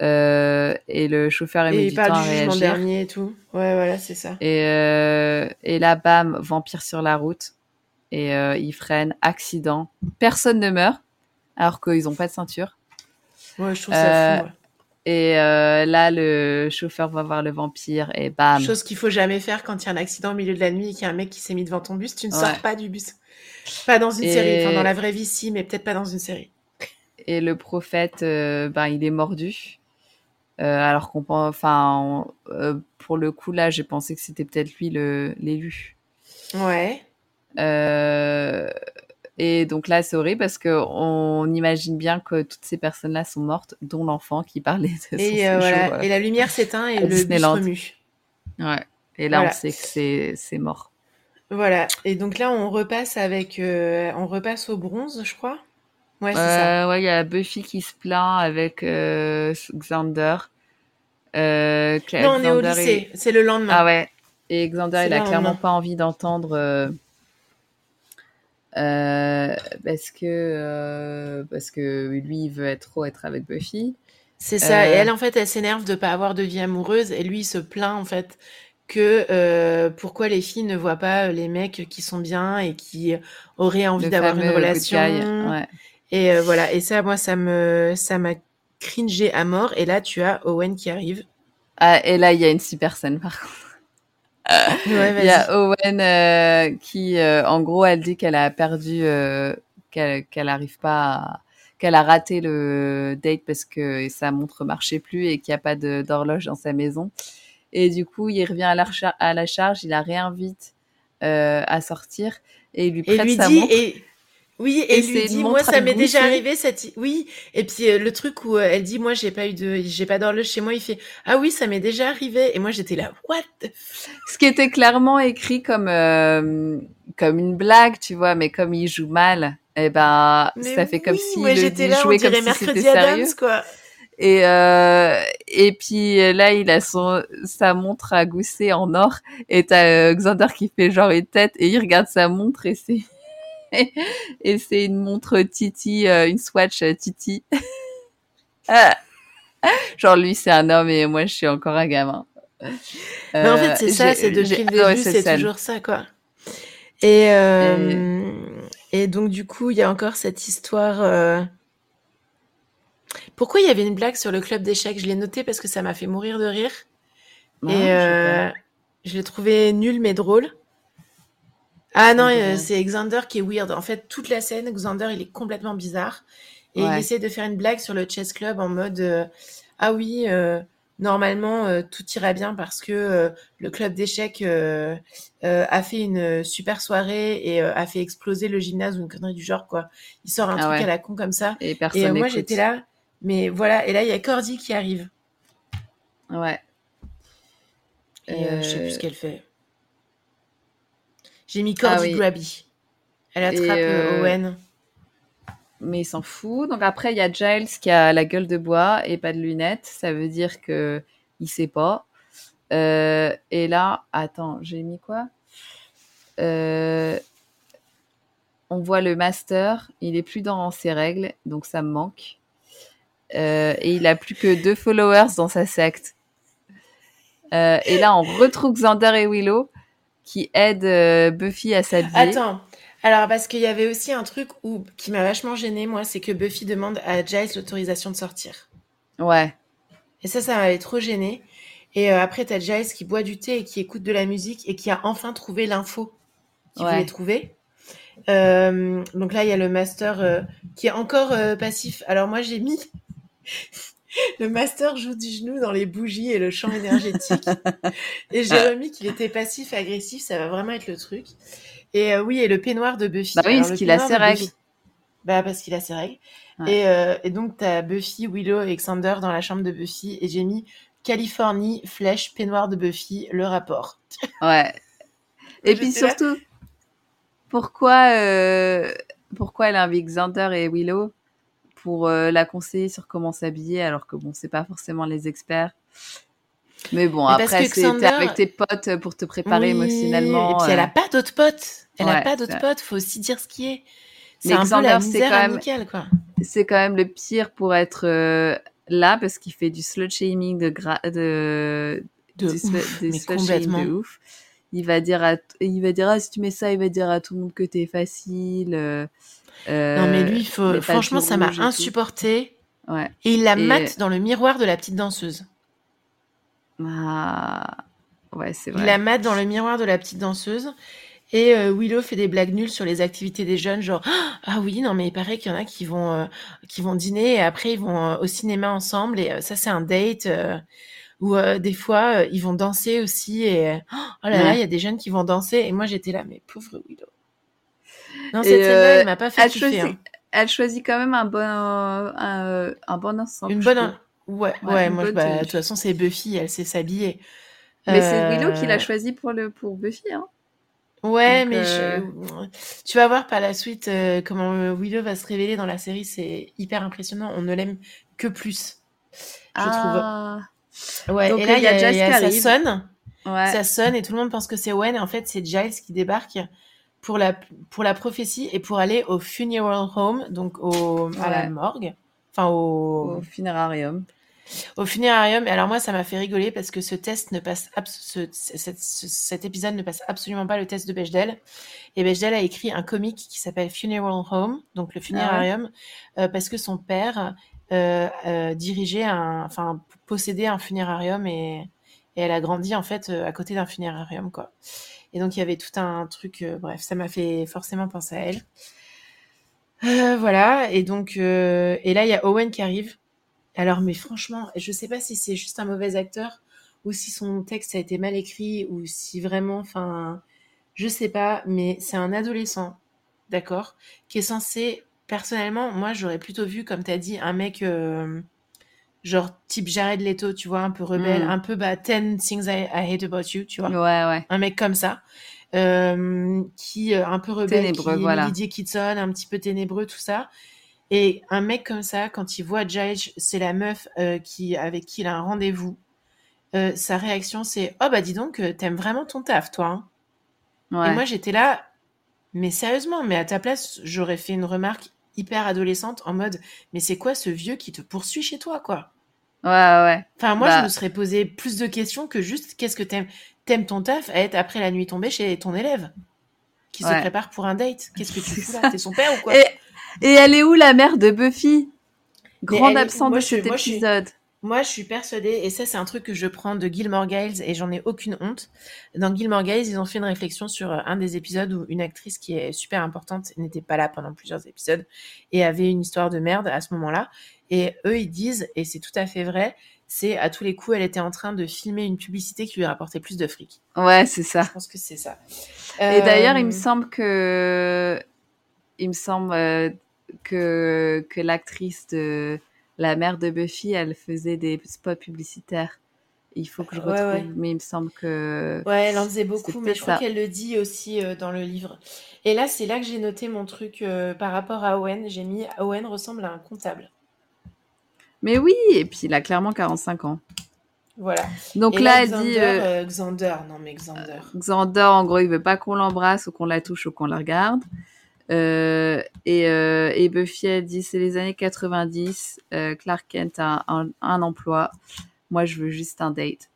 Euh, et le chauffeur est et il parle du jugement dernier et tout. Ouais, voilà, c'est ça. Et, euh, et là, bam, vampire sur la route. Et euh, ils freinent, accident. Personne ne meurt, alors qu'ils n'ont pas de ceinture. Ouais, je trouve ça fou. Et là, le chauffeur va voir le vampire et bam. Chose qu'il faut jamais faire quand il y a un accident au milieu de la nuit et qu'il y a un mec qui s'est mis devant ton bus, tu ne sors pas du bus. Pas dans une série. Enfin, dans la vraie vie, si, mais peut-être pas dans une série. Et le prophète, ben, il est mordu. Euh, alors qu'on pense, enfin, euh, pour le coup là, j'ai pensé que c'était peut-être lui l'élu. Ouais. Euh, et donc là, c'est horrible parce que on imagine bien que toutes ces personnes-là sont mortes, dont l'enfant qui parlait de et, voilà. et la lumière s'éteint et le bus remue. Ouais. Et là, on sait que c'est c'est mort. Voilà. Et donc là, on repasse avec, on repasse au bronze, je crois. Ouais, c'est ça. Ouais, il y a Buffy qui se plaint avec euh, Xander. Euh, non, on est au lycée. C'est le lendemain. Ah ouais. Et Xander, il a clairement pas envie d'entendre. Euh, euh, parce que parce que lui il veut être trop être avec Buffy. C'est ça. Et elle en fait elle s'énerve de pas avoir de vie amoureuse et lui il se plaint en fait que pourquoi les filles ne voient pas les mecs qui sont bien et qui auraient envie d'avoir une relation. Ouais. Et euh, voilà, et ça, moi, ça me, ça m'a cringé à mort. Et là, tu as Owen qui arrive. Ah, et là, il y a une super scène, par contre. il y a Owen euh, qui, euh, en gros, elle dit qu'elle a perdu, qu'elle qu'elle arrive pas, qu'elle a raté le date parce que sa montre marchait plus et qu'il n'y a pas d'horloge dans sa maison. Et du coup, il revient à la, à la charge, il la réinvite à sortir et il lui prête sa montre. Oui, et, lui dit, moi, ça m'est déjà arrivé cette, oui. Et puis, euh, le truc où euh, elle dit, moi, j'ai pas eu de, j'ai pas d'horloge chez moi, il fait, ah oui, ça m'est déjà arrivé. Et moi, j'étais là, what? Ce qui était clairement écrit comme, euh, comme une blague, tu vois, mais comme il joue mal, eh ben, ça fait comme si il jouait comme si c'était sérieux. quoi. Et et puis là, il a son sa montre à gousser en or et t'as Xander qui fait genre une tête et il regarde sa montre et c'est et c'est une montre Titi, euh, une Swatch euh, Titi. Ah. Genre lui c'est un homme et moi je suis encore un gamin. Mais en fait c'est ça, c'est depuis le début, c'est toujours ça quoi. Et, euh, et... donc du coup il y a encore cette histoire. Pourquoi il y avait une blague sur le club d'échecs? Je l'ai noté parce que ça m'a fait mourir de rire. et je l'ai trouvé nul mais drôle. Ah non, euh, c'est Xander qui est weird. En fait, toute la scène, Xander, il est complètement bizarre. Et il essaie de faire une blague sur le chess club en mode euh, Ah oui, euh, normalement euh, tout ira bien parce que euh, le club d'échecs euh, a fait une super soirée et a fait exploser le gymnase ou une connerie du genre quoi. Il sort un ah truc à la con comme ça. Et, et moi j'étais là, mais voilà. Et là il y a Cordy qui arrive. Ouais. Et je sais plus ce qu'elle fait. J'ai mis Cordy ah Grabby. Elle attrape Owen mais il s'en fout. Donc après, il y a Giles qui a la gueule de bois et pas de lunettes. Ça veut dire que il sait pas. Euh, et là, attends, j'ai mis quoi? Euh, On voit le master. Il est plus dans ses règles, donc ça me manque. Euh, et il a plus que deux followers dans sa secte. et là, on retrouve Xander et Willow qui aident Buffy à s'habiller. Attends, alors, parce qu'il y avait aussi un truc où, qui m'a vachement gêné, moi, c'est que Buffy demande à Giles l'autorisation de sortir. Ouais. Et ça, ça m'avait trop gêné. Et euh, après, t'as Giles qui boit du thé et qui écoute de la musique et qui a enfin trouvé l'info qu'il voulait trouver. Euh, donc là, il y a le master euh, qui est encore passif. Alors moi, j'ai mis le master joue du genou dans les bougies et le champ énergétique. et j'ai remis qu'il était passif et agressif. Ça va vraiment être le truc. Et euh, oui, et le peignoir de Buffy. Bah oui, parce qu'il a ses règles. Bah parce qu'il a ses règles. Et, euh, et, donc t'as Buffy, Willow et Xander dans la chambre de Buffy et j'ai mis Californie, flèche, peignoir de Buffy, le rapport. Ouais. Et puis surtout, pourquoi, euh, pourquoi elle invite Xander et Willow? Pour la conseiller sur comment s'habiller alors que bon, c'est pas forcément les experts. Mais bon, après, c'est avec tes potes pour te préparer émotionnellement. Et puis, elle a pas d'autres potes. Elle a pas d'autres potes. Faut aussi dire ce qui est. C'est un peu la misère amicale, quoi. C'est quand même le pire pour être euh, là parce qu'il fait du slut shaming de de de ouf, mais complètement. de ouf. Il va dire à il va dire ah, si tu mets ça, il va dire à tout le monde que t'es facile. Euh, non mais lui, faut... franchement, ça m'a insupporté. Ouais. Et il la mate dans le miroir de la petite danseuse. Ah, ouais, c'est vrai. Il la mate dans le miroir de la petite danseuse. Et euh, Willow fait des blagues nulles sur les activités des jeunes, genre ah oui non mais il paraît qu'il y en a qui vont euh, qui vont dîner et après ils vont euh, au cinéma ensemble et ça c'est un date ou des fois ils vont danser aussi et oh là là il y a des jeunes qui vont danser et moi j'étais là mais pauvre Willow. Non cette scène-là elle m'a pas fait elle kiffer. Choisit, hein. Elle choisit quand même un bon un, un bon ensemble. Une bonne Ouais, ouais, moi, bah, de toute façon, c'est Buffy, elle sait s'habiller. Mais c'est Willow qui l'a euh, choisi pour, le, pour Buffy, hein. Ouais, mais euh, tu vas voir par la suite euh, comment Willow va se révéler dans la série, c'est hyper impressionnant. On ne l'aime que plus, je ah. trouve. Ouais, et là, il y a, y a, ça sonne. Ouais. Ça sonne et tout le monde pense que c'est Wen. Et en fait, c'est Giles qui débarque pour la, pour la prophétie et pour aller au funeral home, donc au, à la morgue. Enfin, au... au funérarium au funérarium. Et alors moi, ça m'a fait rigoler parce que ce test ne passe ce, cet épisode ne passe absolument pas le test de Bechdel. Et Bechdel a écrit un comic qui s'appelle Funeral Home, donc le funérarium, ah euh, parce que son père euh, euh, dirigeait un, enfin possédait un funérarium et, et elle a grandi en fait à côté d'un funérarium quoi. Et donc il y avait tout un truc, bref, ça m'a fait forcément penser à elle. voilà, et donc et là il y a Owen qui arrive alors, mais franchement, je sais pas si c'est juste un mauvais acteur ou si son texte a été mal écrit ou si vraiment, enfin, je sais pas, mais c'est un adolescent, d'accord, qui est censé, personnellement, moi, j'aurais plutôt vu, comme tu as dit, un mec euh, genre type Jared Leto, tu vois, un peu rebelle, mm. un peu bah, 10 Things I, Hate About You, tu vois. Ouais, ouais. Un mec comme ça. Euh, qui euh, un peu rebelle, ténébreux, qui voilà. Lydia Kitson, un petit peu ténébreux, tout ça. Et un mec comme ça, quand il voit Giles, c'est la meuf euh, qui avec qui il a un rendez-vous. Sa réaction, c'est oh bah dis donc, t'aimes vraiment ton taf, toi. Hein. Et moi j'étais là, mais sérieusement, mais à ta place, j'aurais fait une remarque hyper adolescente en mode mais c'est quoi ce vieux qui te poursuit chez toi, quoi? Ouais ouais. Enfin moi je bah me serais posé plus de questions que juste qu'est-ce que t'aimes t'aimes ton taf à être après la nuit tombée chez ton élève qui se prépare pour un date. Qu'est-ce que tu fais là T'es son père ou quoi et elle est où la mère de Buffy? Grande absente de cet épisode. Moi, je suis persuadée, et ça, c'est un truc que je prends de Gilmore Giles, et j'en ai aucune honte. Dans Gilmore Giles, ils ont fait une réflexion sur euh, un des épisodes où une actrice qui est super importante n'était pas là pendant plusieurs épisodes et avait une histoire de merde à ce moment-là. Et eux, ils disent, et c'est tout à fait vrai, c'est à tous les coups, elle était en train de filmer une publicité qui lui rapportait plus de fric. Ouais, c'est ça. Je pense que c'est ça. Et d'ailleurs, il me semble que, il me semble que que l'actrice de la mère de Buffy, elle faisait des spots publicitaires. Il faut que je retrouve, mais il me semble que. Ouais, elle en faisait beaucoup, mais je crois qu'elle le dit aussi euh, dans le livre. Et là, c'est là que j'ai noté mon truc euh, par rapport à Owen. J'ai mis Owen ressemble à un comptable. Mais oui, et puis il a clairement 45 ans. Voilà. Donc là, elle dit. Euh, Xander, non mais Xander. Xander, en gros, il veut pas qu'on l'embrasse ou qu'on la touche ou qu'on la regarde. Euh, et, euh, et, Buffy, elle dit, c'est les années 90, euh, Clark Kent a un, un, emploi, moi je veux juste un date.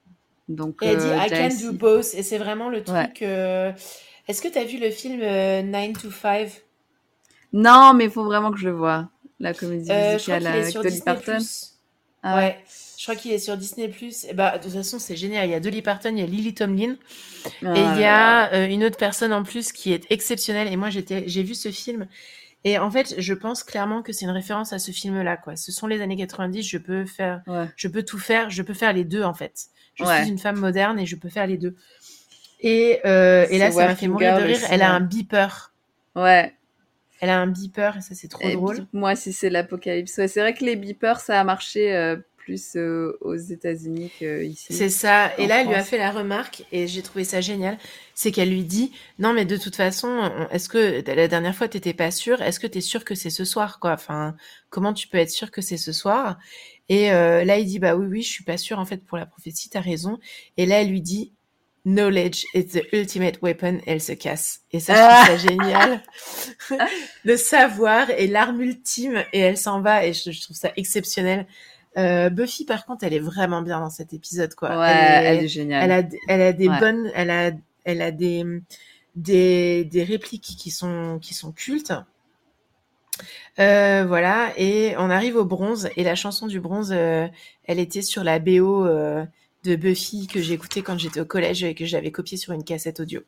Donc, et elle dit, I can do both, et c'est vraiment le truc... Est-ce que tu as vu le film 9 to 5 Non, mais il faut vraiment que je le voie, la comédie musicale avec Dolly Parton. Ah ouais. Je crois qu'il est sur Disney+. Et bah, de toute façon, c'est génial. Il y a Dolly Parton, il y a Lily Tomlin. Ah et il y a euh, une autre personne en plus qui est exceptionnelle. Et moi, j'étais, j'ai vu ce film. Et en fait, je pense clairement que c'est une référence à ce film-là, quoi. Ce sont les années 90. Je peux faire, je peux tout faire. Je peux faire les deux, en fait. Je suis une femme moderne et je peux faire les deux. Et, euh, et là, ça m'a fait mourir de rire. Elle a un beeper. Ouais. Elle a un beeper et ça, c'est trop drôle. Moi, si c'est l'apocalypse. Ouais, c'est vrai que les beepers, ça a marché euh, plus euh, aux États-Unis qu'ici. C'est ça. Et là, elle lui a fait la remarque et j'ai trouvé ça génial. C'est qu'elle lui dit Non, mais de toute façon, est-ce que la dernière fois, t'étais pas sûre? Est-ce que t'es sûre que c'est ce soir quoi? Enfin, comment tu peux être sûre que c'est ce soir Et euh, là, il dit Bah oui, oui, je suis pas sûre en fait pour la prophétie, t'as raison. Et là, elle lui dit Knowledge is the ultimate weapon, elle se casse. Et ça, je trouve ça génial. le savoir est l'arme ultime et elle s'en va et je, trouve ça exceptionnel. Euh, Buffy, par contre, elle est vraiment bien dans cet épisode, quoi. Ouais, elle est, géniale. Elle a, elle a des bonnes, elle a, elle a des, des, des répliques qui sont, qui sont cultes. Euh, voilà, et on arrive au bronze, et la chanson du bronze, euh, elle était sur la BO euh, de Buffy que j'ai écouté quand j'étais au collège et que j'avais copié sur une cassette audio.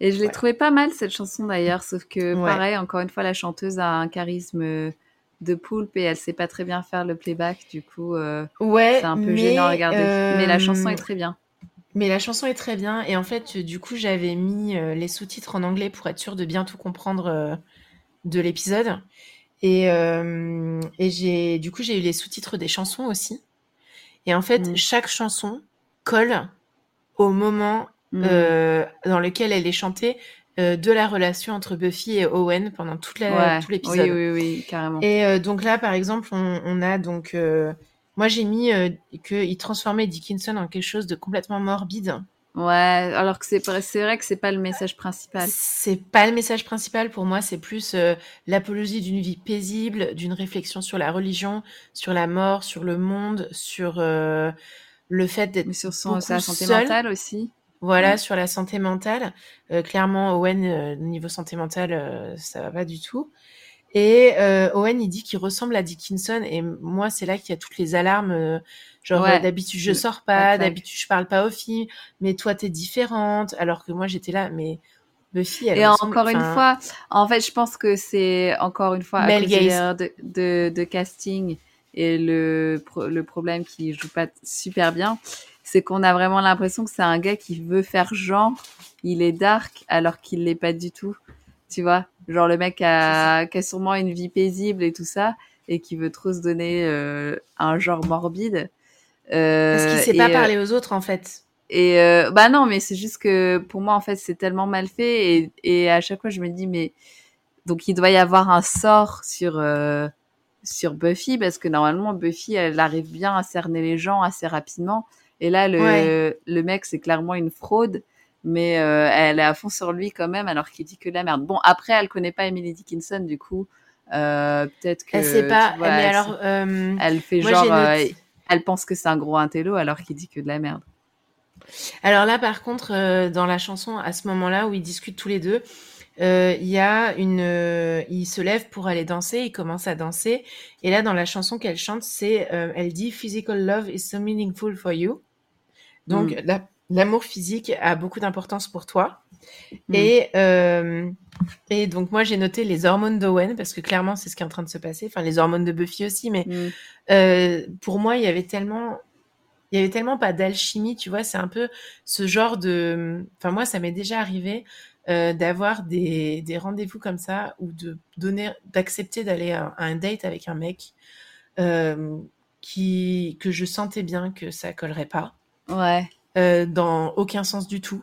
Et je l'ai trouvé pas mal cette chanson d'ailleurs, sauf que pareil, encore une fois, la chanteuse a un charisme de poulpe et elle sait pas très bien faire le playback, du coup, euh, ouais, c'est un peu gênant à regarder. Mais la chanson est euh, très bien. Mais la chanson est très bien et en fait, du coup, j'avais mis euh, les sous-titres en anglais pour être sûre de bien tout comprendre de l'épisode. Et, et j'ai, du coup, j'ai eu les sous-titres des chansons aussi. Et en fait, mm. chaque chanson colle au moment mm. euh, dans lequel elle est chantée euh, de la relation entre Buffy et Owen pendant toute la, tout l'épisode. Oui, oui, oui, carrément. Et euh, donc là, par exemple, on, on a donc... moi, j'ai mis qu'il transformait Dickinson en quelque chose de complètement morbide. Ouais, alors que c'est vrai que c'est pas le message principal. C'est pas le message principal pour moi, c'est plus euh, l'apologie d'une vie paisible, d'une réflexion sur la religion, sur la mort, sur le monde, sur euh, le fait d'être sur son, sa santé mentale aussi. Voilà, sur la santé mentale. Euh, clairement, Owen, niveau santé mentale, ça va pas du tout. Et Owen, il dit qu'il ressemble à Dickinson, et moi, c'est là qu'il y a toutes les alarmes Genre, euh, d'habitude, je sors pas, d'habitude, je parle pas aux filles, mais toi, t'es différente. Alors que moi, j'étais là, mais Buffy, elle Et encore une fois, en fait, je pense que c'est encore une fois à cause de, de, de, casting et le, le problème qui joue pas super bien, c'est qu'on a vraiment l'impression que c'est un gars qui veut faire genre, il est dark alors qu'il l'est pas du tout. Tu vois, genre le mec a, qui a sûrement une vie paisible et tout ça et qui veut trop se donner euh, un genre morbide. Euh, Parce qu'il sait pas parler aux autres en fait. Et euh, bah non, mais c'est juste que pour moi en fait c'est tellement mal fait et, et à chaque fois je me dis mais donc il doit y avoir un sort sur euh, sur Buffy parce que normalement Buffy elle arrive bien à cerner les gens assez rapidement et là le le mec c'est clairement une fraude mais euh, elle est à fond sur lui quand même alors qu'il dit que la merde. Bon après elle connaît pas Emily Dickinson du coup euh, peut-être que elle sait pas mais alors euh, elle fait genre elle pense que c'est un gros intello alors qu'il dit que de la merde. Alors là, par contre, dans la chanson, à ce moment-là où ils discutent tous les deux, il y a une, il se lève pour aller danser, il commence à danser, et là dans la chanson qu'elle chante, c'est, elle dit "Physical love is so meaningful for you". Donc mm. la, l'amour physique a beaucoup d'importance pour toi. Mm. Et, euh, et donc, moi, j'ai noté les hormones d'Owen, parce que clairement, c'est ce qui est en train de se passer. Enfin, les hormones de Buffy aussi, mais mm. euh, pour moi, il y avait tellement. Il y avait tellement pas d'alchimie, tu vois, c'est un peu ce genre de... Enfin, moi, ça m'est déjà arrivé euh, d'avoir des, des rendez-vous comme ça ou de donner, d'accepter d'aller à, un date avec un mec qui, que je sentais bien que ça collerait pas. Ouais. Euh, dans aucun sens du tout.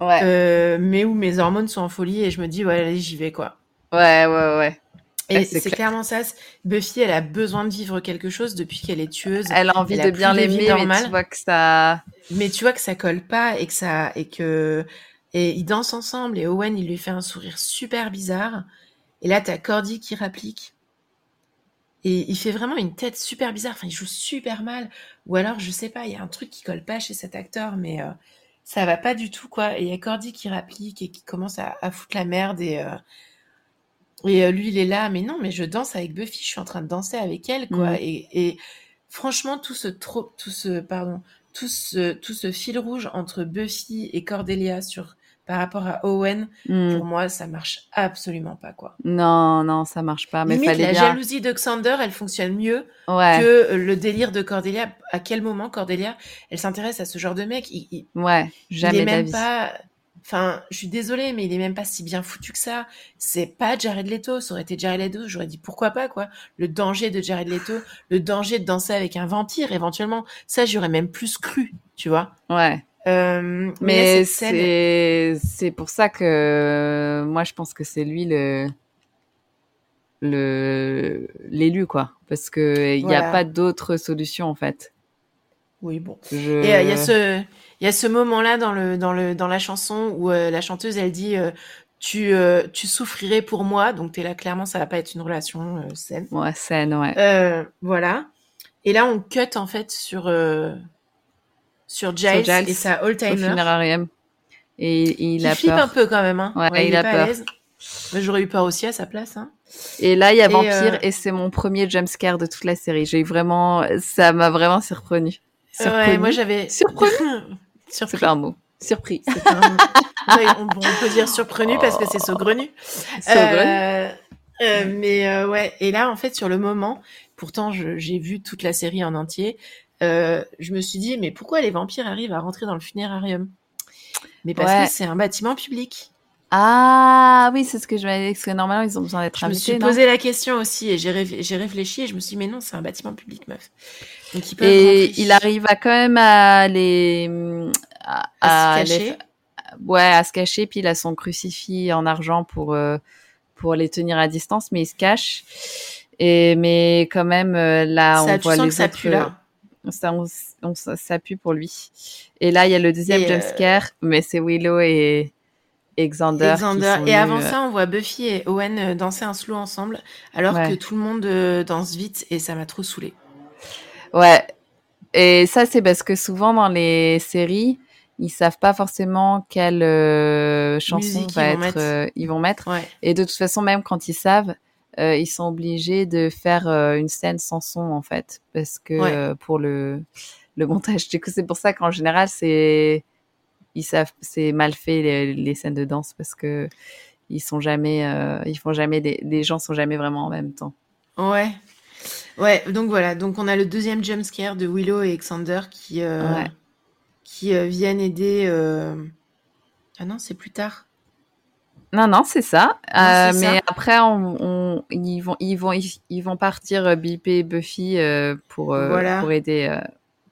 Ouais. Euh, mais où mes hormones sont en folie et je me dis, ouais, allez, j'y vais, quoi. Ouais, ouais, ouais. Et c'est clairement ça. Buffy, elle a besoin de vivre quelque chose depuis qu'elle est tueuse. Elle a envie de bien l'aimer, mais tu vois que ça. Mais tu vois que ça colle pas et que ça et que et ils dansent ensemble et Owen il lui fait un sourire super bizarre. Et là t'as Cordy qui réplique et il fait vraiment une tête super bizarre. Enfin, il joue super mal. Ou alors, je sais pas, il y a un truc qui colle pas chez cet acteur, mais euh, ça va pas du tout, quoi. Et il y a Cordy qui rapplique et qui commence à, foutre la merde. Et, euh, et euh, lui, il est là, mais non, mais je danse avec Buffy, je suis en train de danser avec elle, quoi. Et, et, franchement, tout ce trop, tout ce, pardon, tout ce, tout ce fil rouge entre Buffy et Cordelia sur par rapport à Owen, hmm. pour moi, ça marche absolument pas, quoi. Non, non, ça marche pas. Mais Limite, la jalousie de Xander, elle fonctionne mieux que le délire de Cordelia. À quel moment Cordelia, elle s'intéresse à ce genre de mec? Il, Ouais, jamais. Il est même pas. Enfin, je suis désolée, mais il est même pas si bien foutu que ça. C'est pas Jared Leto. Ça aurait été Jared Leto, j'aurais dit pourquoi pas, quoi. Le danger de Jared Leto, le danger de danser avec un vampire, éventuellement. Ça, j'aurais même plus cru, tu vois. Ouais. Euh, mais c'est c'est pour ça que moi je pense que c'est lui le le l'élu quoi parce que il n'y a pas d'autre solution en fait. Oui bon. Et euh, il y a ce il y a ce moment là dans le dans le dans la chanson où euh, la chanteuse elle dit tu tu souffrirais pour moi donc es là clairement ça va pas être une relation saine. Ouais saine ouais. voilà. Et là on cut en fait sur sur Giles, et sa all-timer. Et, il a flippe peur. un peu quand même. Hein. Ouais, il, a peur. J'aurais eu peur aussi à sa place. Hein. Et là, il y a Vampire euh, et c'est mon premier jumpscare de toute la série. J'ai vraiment, ça m'a vraiment surprenue. Ouais, moi j'avais surpris. C'est pas un mot. Surpris. on, peut dire surprenue parce que c'est saugrenu. Euh, euh, mais ouais, et là en fait sur le moment, pourtant j'ai vu toute la série en entier, euh, je me suis dit, mais pourquoi les vampires arrivent à rentrer dans le funérarium? Mais parce que c'est un bâtiment public. Ah oui, c'est ce que je m'avais dit, parce que normalement ils ont besoin d'être invités. Je me suis posé la question aussi et j'ai réfléchi et je me suis dit, mais non, c'est un bâtiment public, meuf. Donc, ils peuvent et il arrive à quand même à les. à, se cacher. ouais, à se cacher, puis il a son crucifix en argent pour, euh, pour les tenir à distance, mais il se cache. Et, mais quand même, euh, là, ça, on voit les que ça Pue, là ça, on, ça, pue pour lui. Et là, il y a le deuxième jumpscare, euh, mais c'est Willow et, Xander. Et avant ça, on voit Buffy et Owen euh, danser un slow ensemble, alors que tout le monde euh, danse vite et ça m'a trop saoulé. Ouais. Et ça, c'est parce que souvent dans les séries, ils savent pas forcément quelle chanson va ils être, ils vont mettre. Et de toute façon, même quand ils savent, euh, ils sont obligés de faire euh, une scène sans son en fait parce que euh, pour le le montage. Du coup c'est pour ça qu'en général c'est ils savent c'est mal fait les, les, scènes de danse parce que ils sont jamais ils font jamais des les gens sont jamais vraiment en même temps. Ouais. Ouais donc voilà. Donc on a le deuxième jump scare de Willow et Alexander qui qui viennent aider ah non c'est plus tard non, non, c'est ça. Euh, mais après, on, ils vont, ils vont, ils, vont partir euh, Bip et Buffy euh, pour pour aider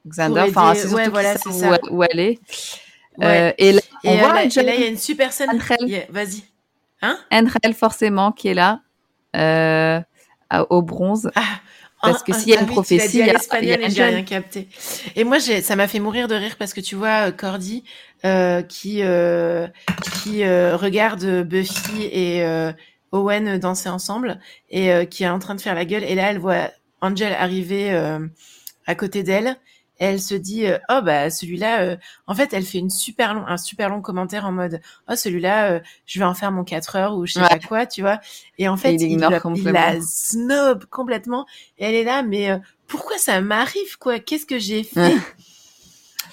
Xander. enfin, c'est surtout voilà, ça. Où, où, aller. et là, on voit là, il y a une super scène. Vas-y. Hein? Andrel, forcément, qui est là, au bronze. Ah, parce que s'il y a une prophétie, il y a, et j'ai rien capté. Et moi, ça m'a fait mourir de rire parce que tu vois, Cordy, euh, qui euh, qui euh, regarde Buffy et euh, Owen danser ensemble et qui est en train de faire la gueule. Et là, elle voit Angel arriver à côté d'elle elle se dit euh, oh bah celui-là euh, en fait elle fait une super long un super long commentaire en mode oh celui-là euh, je vais en faire mon 4 heures ou je sais pas quoi tu vois et en fait il, la, il, la, snob complètement et elle est là mais pourquoi ça m'arrive quoi? Qu'est-ce que j'ai fait?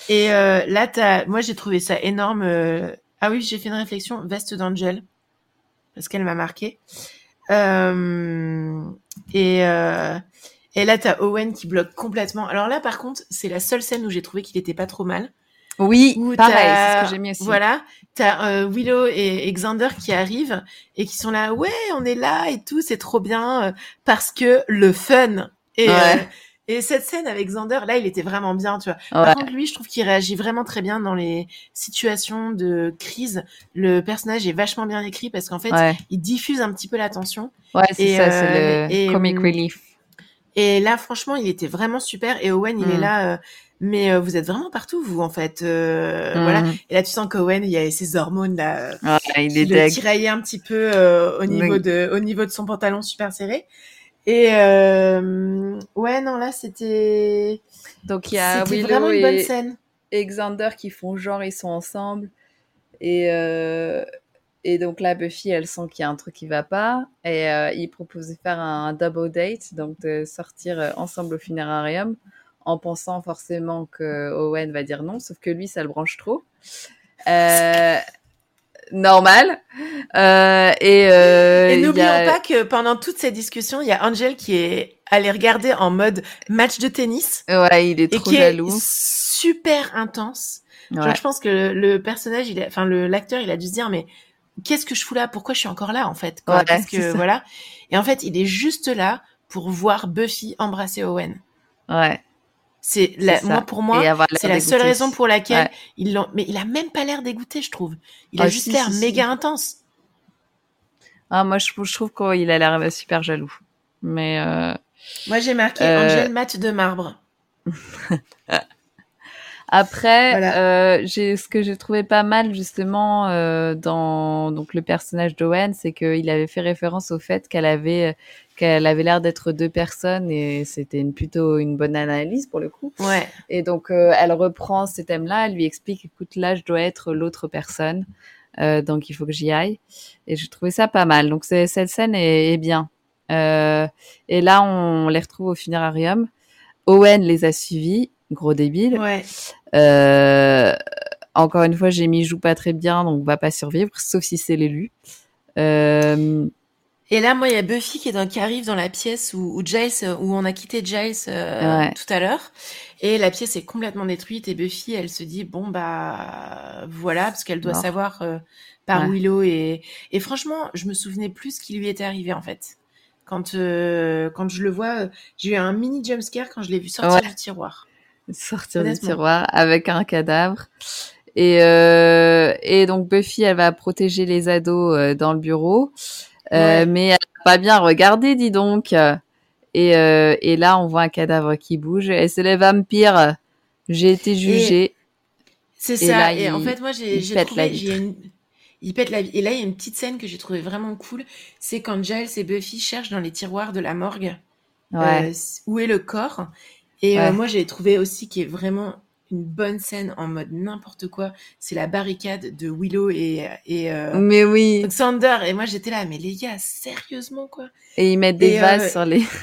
Et euh, là, as... moi, j'ai trouvé ça énorme. Euh, ah oui, j'ai fait une réflexion. Veste d'Angel. Parce qu'elle m'a marqué. Euh... Et, euh... et là, t'as Owen qui bloque complètement. Alors là, par contre, c'est la seule scène où j'ai trouvé qu'il était pas trop mal. Oui, pareil, c'est ce que j'ai mis aussi. Voilà, t'as euh, Willow et, Xander qui arrivent et qui sont là, ouais, on est là et tout, c'est trop bien euh, parce que le fun. Et, euh, et cette scène avec Xander, là, il était vraiment bien, tu vois. Par contre, lui, je trouve qu'il réagit vraiment très bien dans les situations de crise. Le personnage est vachement bien écrit parce qu'en fait, il diffuse un petit peu la tension. Ouais, c'est ça, c'est le comic relief. Et là, franchement, il était vraiment super. Et Owen, il est mm. là mais euh, vous êtes vraiment partout vous en fait euh, voilà mhm. et là tu sens qu'Owen il y a ses hormones là ah, il qui le tiraillaient un petit peu euh, au niveau de au niveau de son pantalon super serré et ouais non là c'était donc il y a Willow vraiment une bonne scène et Xander qui font genre ils sont ensemble et et donc là Buffy elle sent qu'il y a un truc qui va pas et il propose de faire un double date donc de sortir ensemble au funérarium en pensant forcément que Owen va dire non, sauf que lui, ça le branche trop. Euh, normal. Euh, et, euh, et n'oublions pas que pendant toutes ces discussions, il y a Angel qui est allé regarder en mode match de tennis. Ouais, il est trop et qui jaloux. Est super intense. Genre, je pense que le, personnage, il enfin le l'acteur, il a dû se dire mais qu'est-ce que je fous là? Pourquoi je suis encore là en fait quoi? Qu'est-ce que voilà Et en fait, il est juste là pour voir Buffy embrasser Owen. Ouais. C'est la, moi pour moi, c'est la seule raison pour laquelle ils l'ont. Mais il a même pas l'air dégoûté, je trouve. Il a ah, juste l'air méga intense. Ah moi je, je trouve qu'il a l'air super jaloux. Mais euh... moi j'ai marqué euh... Angel mat de marbre. Après, euh, j'ai ce que j'ai trouvé pas mal justement euh, dans donc le personnage d'Owen, c'est qu'il avait fait référence au fait qu'elle avait qu'elle avait l'air d'être deux personnes et c'était une plutôt une bonne analyse pour le coup. Ouais. Et donc euh, elle reprend ces thèmes-là, elle lui explique écoute là je dois être l'autre personne, donc il faut que j'y aille. Et j'ai trouvé ça pas mal. Donc cette scène est, est bien. Et là on les retrouve au funérarium. Owen les a suivis, gros débile. Ouais. Euh, encore une fois j'ai mis joue pas très bien donc va pas survivre sauf si c'est l'élu. Euh, et là, moi, il y a Buffy qui, est dans, qui arrive dans la pièce où, où Giles, où on a quitté Giles euh, tout à l'heure, et la pièce est complètement détruite. Et Buffy, elle se dit bon bah voilà, parce qu'elle doit savoir euh, par Willow. Et, et franchement, je me souvenais plus ce qui lui était arrivé en fait. Quand quand je le vois, j'ai eu un mini jumpscare quand je l'ai vu sortir du tiroir. Sortir du tiroir avec un cadavre. Et, et donc Buffy, elle va protéger les ados dans le bureau. Euh, mais elle a pas bien regardé, dis donc. Et, euh, et là, on voit un cadavre qui bouge. Et c'est les vampires. J'ai été jugée. C'est ça. et en fait, moi, j'ai trouvé. Une... Il pète la vie. Et là, il y a une petite scène que j'ai trouvé vraiment cool. C'est quand Giles et Buffy cherchent dans les tiroirs de la morgue ouais. euh, où est le corps? Et euh, moi, j'ai trouvé aussi qui est vraiment une bonne scène en mode n'importe quoi. C'est la barricade de Willow et, et euh, mais oui. Sander. Et moi, j'étais là, mais les gars, sérieusement, quoi. Et ils mettent des vases euh, sur les.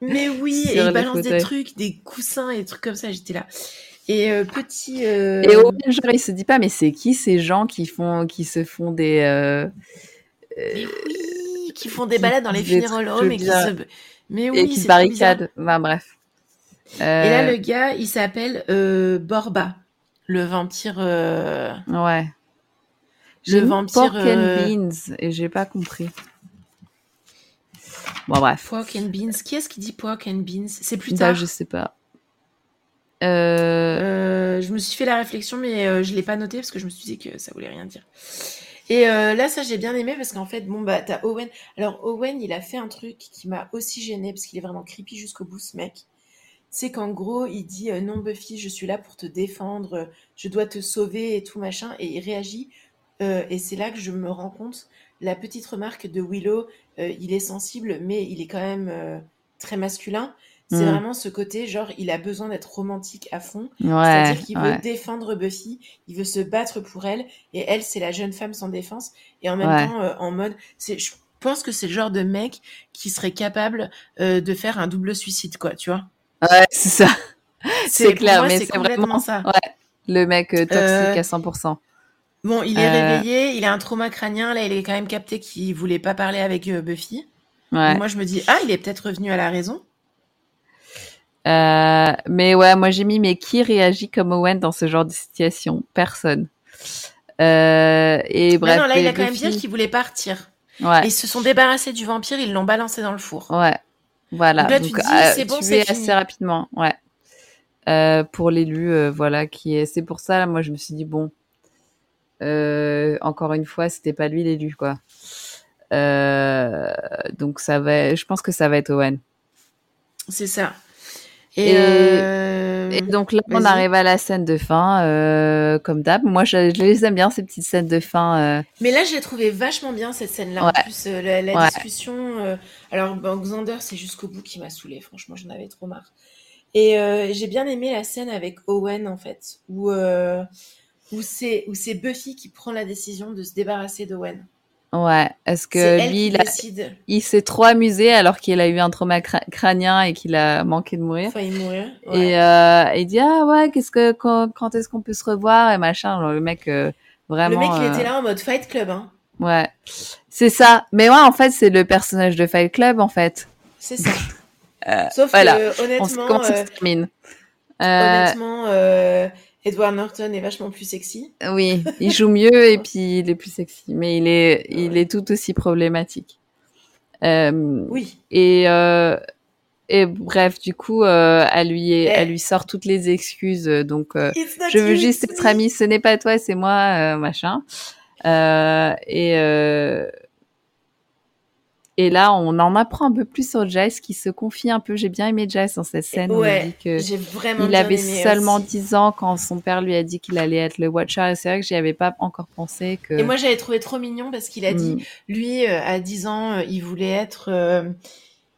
Mais oui, et ils balancent des trucs, des coussins et des trucs comme ça. J'étais là. Et euh, petit. Et au genre, il se dit pas, mais c'est qui ces gens qui font, qui se font des. Mais oui, qui font des balades dans les funérailles et qui se. Mais oui, et qui se barricadent. Enfin, bref. Et là, euh, le gars, il s'appelle euh, Borba, le vampire. Euh... Ouais. Le vampire. Pork and euh, beans, et j'ai pas compris. Bon, bref. Pork and beans. Qui est-ce qui dit pork and beans? C'est plus bah, tard. je sais pas. Euh... je me suis fait la réflexion, mais je l'ai pas noté parce que je me suis dit que ça voulait rien dire. Et là, ça, j'ai bien aimé parce qu'en fait, bon, bah, t'as Owen. Alors, Owen, il a fait un truc qui m'a aussi gêné parce qu'il est vraiment creepy jusqu'au bout, ce mec c'est qu'en gros, il dit euh, non Buffy, je suis là pour te défendre, je dois te sauver et tout machin, et il réagit. Euh, et c'est là que je me rends compte la petite remarque de Willow, euh, il est sensible, mais il est quand même très masculin. C'est mm. vraiment ce côté, genre, il a besoin d'être romantique à fond. C'est-à-dire qu'il veut défendre Buffy, il veut se battre pour elle, et elle, c'est la jeune femme sans défense. Et en même temps, en mode, c'est, je pense que c'est le genre de mec qui serait capable de faire un double suicide, quoi, tu vois. Ouais, c'est ça. C'est clair, mais c'est vraiment ça. Ouais. Le mec toxique à 100%. Bon, il est réveillé, il a un trauma crânien. Là, il est quand même capté qu'il voulait pas parler avec Buffy. Moi, je me dis, ah, il est peut-être revenu à la raison. Euh, mais ouais, moi j'ai mis, mais qui réagit comme Owen dans ce genre de situation? Personne. Euh, et bref. non, là, il a quand même dit qu'il voulait partir. Ouais. ils se sont débarrassés du vampire, ils l'ont balancé dans le four. Ouais. Voilà. Donc, euh, c'est bon, c'est assez rapidement. Ouais. Euh, pour l'élu, euh, voilà, qui est. C'est pour ça, là, moi, je me suis dit bon. encore une fois, c'était pas lui l'élu, quoi. donc ça va. Je pense que ça va être Owen. C'est ça. Et, euh, et, donc là, on arrive à la scène de fin, euh, comme d'hab. Moi, je, je, les aime bien ces petites scènes de fin. Euh. Mais là, je l'ai trouvé vachement bien cette scène-là. En plus, la, discussion. Alors, ben, Xander, c'est jusqu'au bout qui m'a saoulé. Franchement, j'en avais trop marre. Et j'ai bien aimé la scène avec Owen, en fait, où où c'est Buffy qui prend la décision de se débarrasser d'Owen. Ouais, est-ce que lui, il, il s'est trop amusé alors qu'il a eu un trauma crânien et qu'il a manqué de mourir? Failli mourir. Et euh, il dit ah ouais, qu'est-ce que quand, quand est-ce qu'on peut se revoir et machin? le mec euh, vraiment. Le mec, il était euh, là en mode Fight Club, hein. Ouais, c'est ça. Mais ouais, en fait, c'est le personnage de Fight Club, en fait. C'est ça. Euh, Sauf que honnêtement, comment ça se termine? Honnêtement. Edward Norton est vachement plus sexy. Oui, il joue mieux et puis il est plus sexy, mais il est, il est tout aussi problématique. Euh, oui. Et, euh, et bref, du coup, euh, elle lui, eh. elle lui sort toutes les excuses. Donc, je veux juste être amie. Ce n'est pas toi, c'est moi, machin. et et là, on en apprend un peu plus sur Jace qui se confie un peu. J'ai bien aimé Jace dans cette scène. Ouais, j'ai vraiment Il avait seulement 10 ans quand son père lui a dit qu'il allait être le Watcher. Et c'est vrai que j'y avais pas encore pensé. Que... Et moi, j'avais trouvé trop mignon parce qu'il a dit, mm. lui, euh, à 10 ans, euh, il voulait être, euh,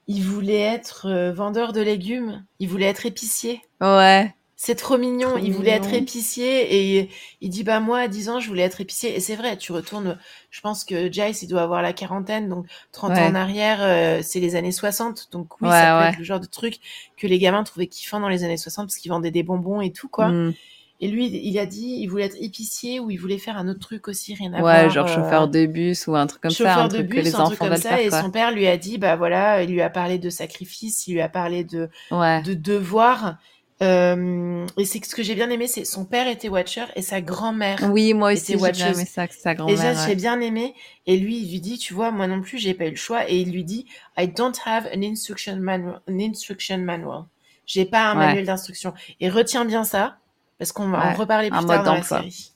il voulait être vendeur de légumes. Il voulait être épicier. Ouais. C'est trop mignon. il voulait être épicier et il dit bah moi à 10 ans je voulais être épicier et c'est vrai. Tu retournes. Je pense que Jace il doit avoir la quarantaine donc 30 ans en arrière euh, c'est les années 60 donc oui ça peut être le genre de truc que les gamins trouvaient kiffant dans les années 60 parce qu'ils vendaient des bonbons et tout quoi. Mm. Et lui, il a dit, il voulait être épicier ou il voulait faire un autre truc aussi, rien à voir. Ouais, genre chauffeur euh, de bus ou un truc comme ça, un de truc bus, que les enfants veulent faire. Et son père lui a dit, bah voilà, il lui a parlé de sacrifice, il lui a parlé de de devoir. Euh, et c'est ce que j'ai bien aimé, c'est son père était Watcher et sa grand-mère. Oui, moi aussi j'ai bien aimé ça, sa grand-mère. Et ça, j'ai bien aimé. Et lui, il lui dit, tu vois, moi non plus, j'ai pas eu le choix. Et il lui dit, I don't have an instruction manual. An instruction manual. J'ai pas un manuel d'instruction. Et retiens bien ça, parce qu'on va en reparler plus tard dans la série.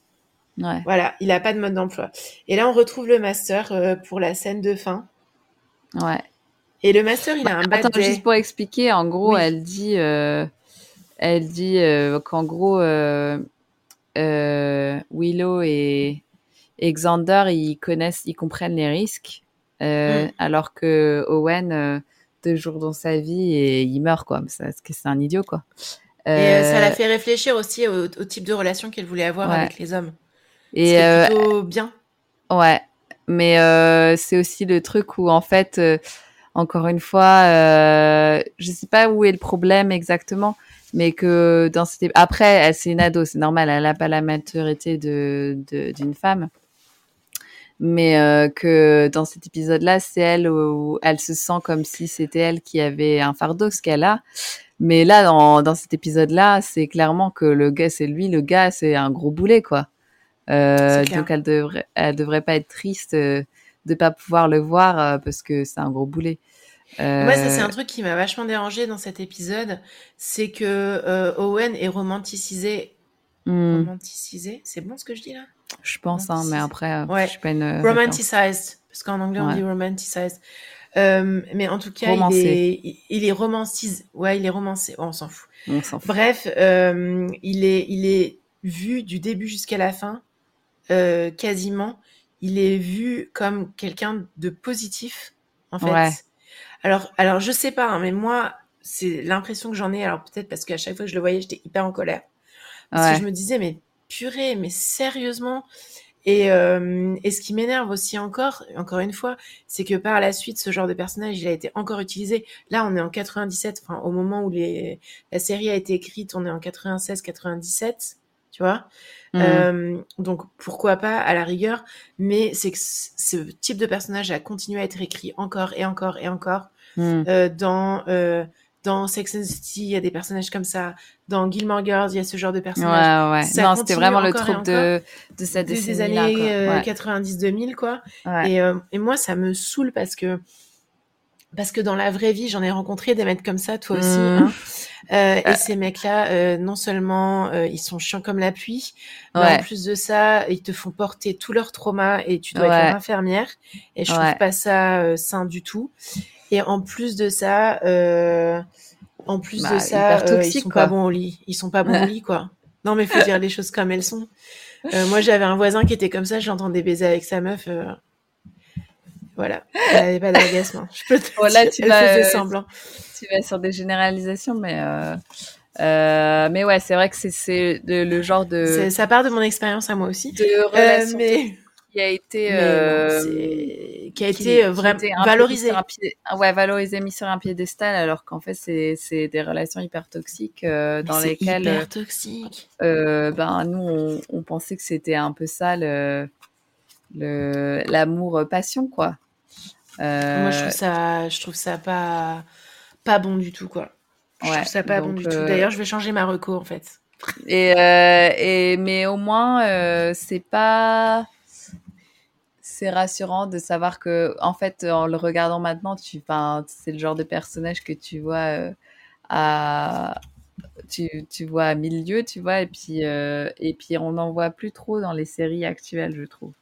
Ouais. Voilà, il a pas de mode d'emploi. Et là, on retrouve le master euh, pour la scène de fin. Ouais. Et le master, il a un bad Attends, juste pour expliquer, en gros, elle dit. Euh elle dit euh, qu'en gros, euh, euh, Willow et, Xander, ils connaissent, ils comprennent les risques, mm. alors que Owen, deux jours dans sa vie, et il meurt, quoi. Parce que c'est un idiot, quoi. Et ça l'a fait réfléchir aussi au, type de relation qu'elle voulait avoir avec les hommes. Et c'est plutôt bien. Ouais, mais c'est aussi le truc où en fait, encore une fois, euh, je sais pas où est le problème exactement, mais que dans cette après c'est une ado c'est normal elle n'a pas la maturité de d'une femme. Mais euh, que dans cet épisode là c'est elle où, elle se sent comme si c'était elle qui avait un fardeau ce qu'elle a. Mais là dans, dans cet épisode là c'est clairement que le gars c'est lui le gars c'est un gros boulet quoi. Euh, donc elle devrait elle devrait pas être triste euh, de pas pouvoir le voir parce que c'est un gros boulet moi, ça, c'est un euh, truc qui m'a vachement dérangé dans cet épisode. C'est que euh, Owen est romanticisé. Hmm. Romanticisé? C'est bon ce que je dis là? Je pense, hein, mais après, euh, ouais. je suis pas une. Romanticized. Parce qu'en anglais, on dit romanticized. Euh, mais en tout cas, il est, il est. Ouais, il est romancé. Oh, on s'en fout. Bref, euh, il est, il est vu du début jusqu'à la fin, euh, quasiment. Il est vu comme quelqu'un de positif, en fait. Ouais. Alors, alors je sais pas, hein, mais moi, c'est l'impression que j'en ai. Alors peut-être parce qu'à chaque fois que je le voyais, j'étais hyper en colère. Parce que je me disais, mais purée, mais sérieusement? Et, euh, et ce qui m'énerve aussi encore, encore une fois, c'est que par la suite, ce genre de personnage, il a été encore utilisé. Là, on est en 97, enfin, au moment où les, la série a été écrite, on est en 96, 97. Tu vois. Mmh. donc pourquoi pas à la rigueur, mais c'est que ce type de personnage a continué à être écrit encore et encore et encore mmh. dans dans Sex and the City, il y a des personnages comme ça. Dans Gilmore Girls, il y a ce genre de personnages. Ouais, ouais. non, c'était vraiment le truc de, de cette décennie Des années 90-2000, quoi. Et, et moi, ça me saoule parce que parce que dans la vraie vie, j'en ai rencontré des mecs comme ça, toi aussi. Mmh. Hein. Euh, et ces mecs-là, euh, non seulement euh, ils sont chiants comme la pluie, mais en plus de ça, ils te font porter tous leurs traumas et tu dois être infirmière. Et je trouve pas ça euh, sain du tout. Et en plus de ça, euh, en plus de bah, ça, ils sont pas bons au lit. Ils sont pas bons au lit, quoi. Non, mais faut dire les choses comme elles sont. moi, j'avais un voisin qui était comme ça. J'entendais baiser avec sa meuf. Voilà, elle n'avait pas d'orgasme. Hein. Je peux te voilà, tu vas, semblant. Tu vas sur des généralisations, mais euh, euh, mais ouais, c'est vrai que c'est le genre de. Ça part de mon expérience à moi aussi. De euh, relation mais... qui a été qui a été vraiment valorisé. Ouais, valorisé, mis sur un piédestal, alors qu'en fait c'est des relations hyper toxiques dans lesquelles. Hyper toxiques. ben nous on, on pensait que c'était un peu ça le l'amour passion quoi moi, je trouve euh, ça, je trouve ça pas, pas bon du tout, quoi. Je trouve ça pas bon du tout. Euh, D'ailleurs, je vais changer ma reco, en fait. Et, euh, et mais au moins, c'est pas c'est rassurant de savoir que en fait en le regardant maintenant tu c'est le genre de personnage que tu vois à tu, tu vois à lieues tu vois et puis et puis on n'en voit plus trop dans les séries actuelles je trouve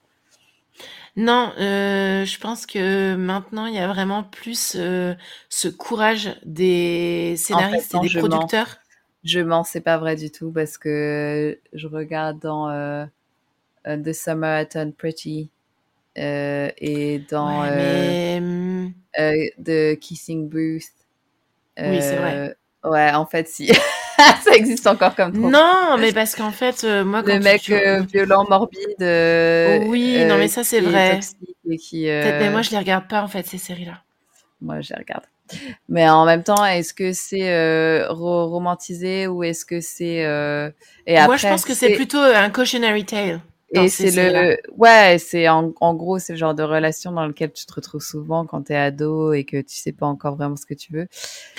non, euh, je pense que maintenant, il y a vraiment plus euh, ce courage des scénaristes et des producteurs. Je mens, c'est pas vrai du tout parce que je regarde dans euh, The Summer I Turned Pretty et dans. The Kissing Booth. Oui, c'est vrai. Ouais, en fait, si. ça existe encore comme trop. Non, mais parce qu'en fait, euh, moi, quand le mec euh, violent, morbide. Euh, oui, non, mais ça c'est vrai. Qui, mais moi, je les regarde pas en fait ces séries-là. Moi, je les regarde. Mais en même temps, est-ce que c'est romantisé ou est-ce que c'est et après, Moi, je pense que c'est plutôt un cautionary tale. Et c'est le, ouais, c'est en, en, gros, c'est le genre de relation dans lequel tu te retrouves souvent quand t'es ado et que tu sais pas encore vraiment ce que tu veux.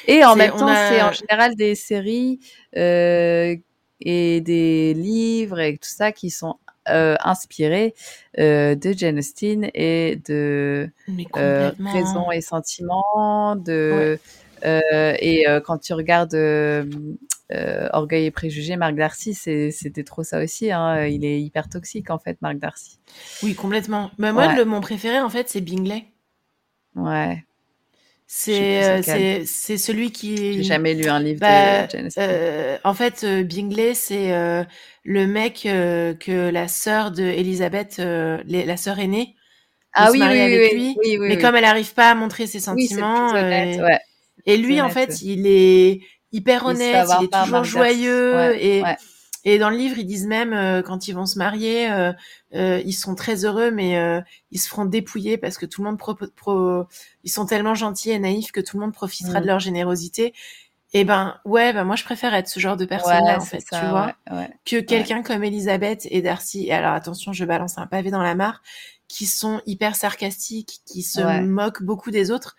Et en même temps, c'est en général des séries euh, et des livres et tout ça qui sont euh, inspirés euh, de Jane Austen et de euh, Raison et Sentiments, de euh, et euh, quand tu regardes euh, Orgueil et préjugés, Marc Darcy, c'était trop ça aussi. Hein. Il est hyper toxique en fait, Marc Darcy. Oui, complètement. Mais moi, le, mon préféré en fait, c'est Bingley. Ouais. C'est euh, c'est celui qui. J'ai jamais lu un livre bah, de Jane euh, En fait, Bingley, c'est le mec que la sœur de Elisabeth, la sœur aînée, ah oui, oui, avec oui, lui. mais comme elle n'arrive pas à montrer ses sentiments, et lui, en fait, il est hyper honnête, il, est toujours joyeux et et dans le livre, ils disent même euh, quand ils vont se marier, euh, euh, ils sont très heureux, mais euh, ils se feront dépouiller parce que tout le monde pro, pro, ils sont tellement gentils et naïfs que tout le monde profitera de mm. leur générosité. Et ben ouais, ben moi je préfère être ce genre de personne-là en fait, tu vois, que quelqu'un comme Elisabeth et Darcy. Et alors attention, je balance un pavé dans la mare, qui sont hyper sarcastiques, qui se moquent beaucoup des autres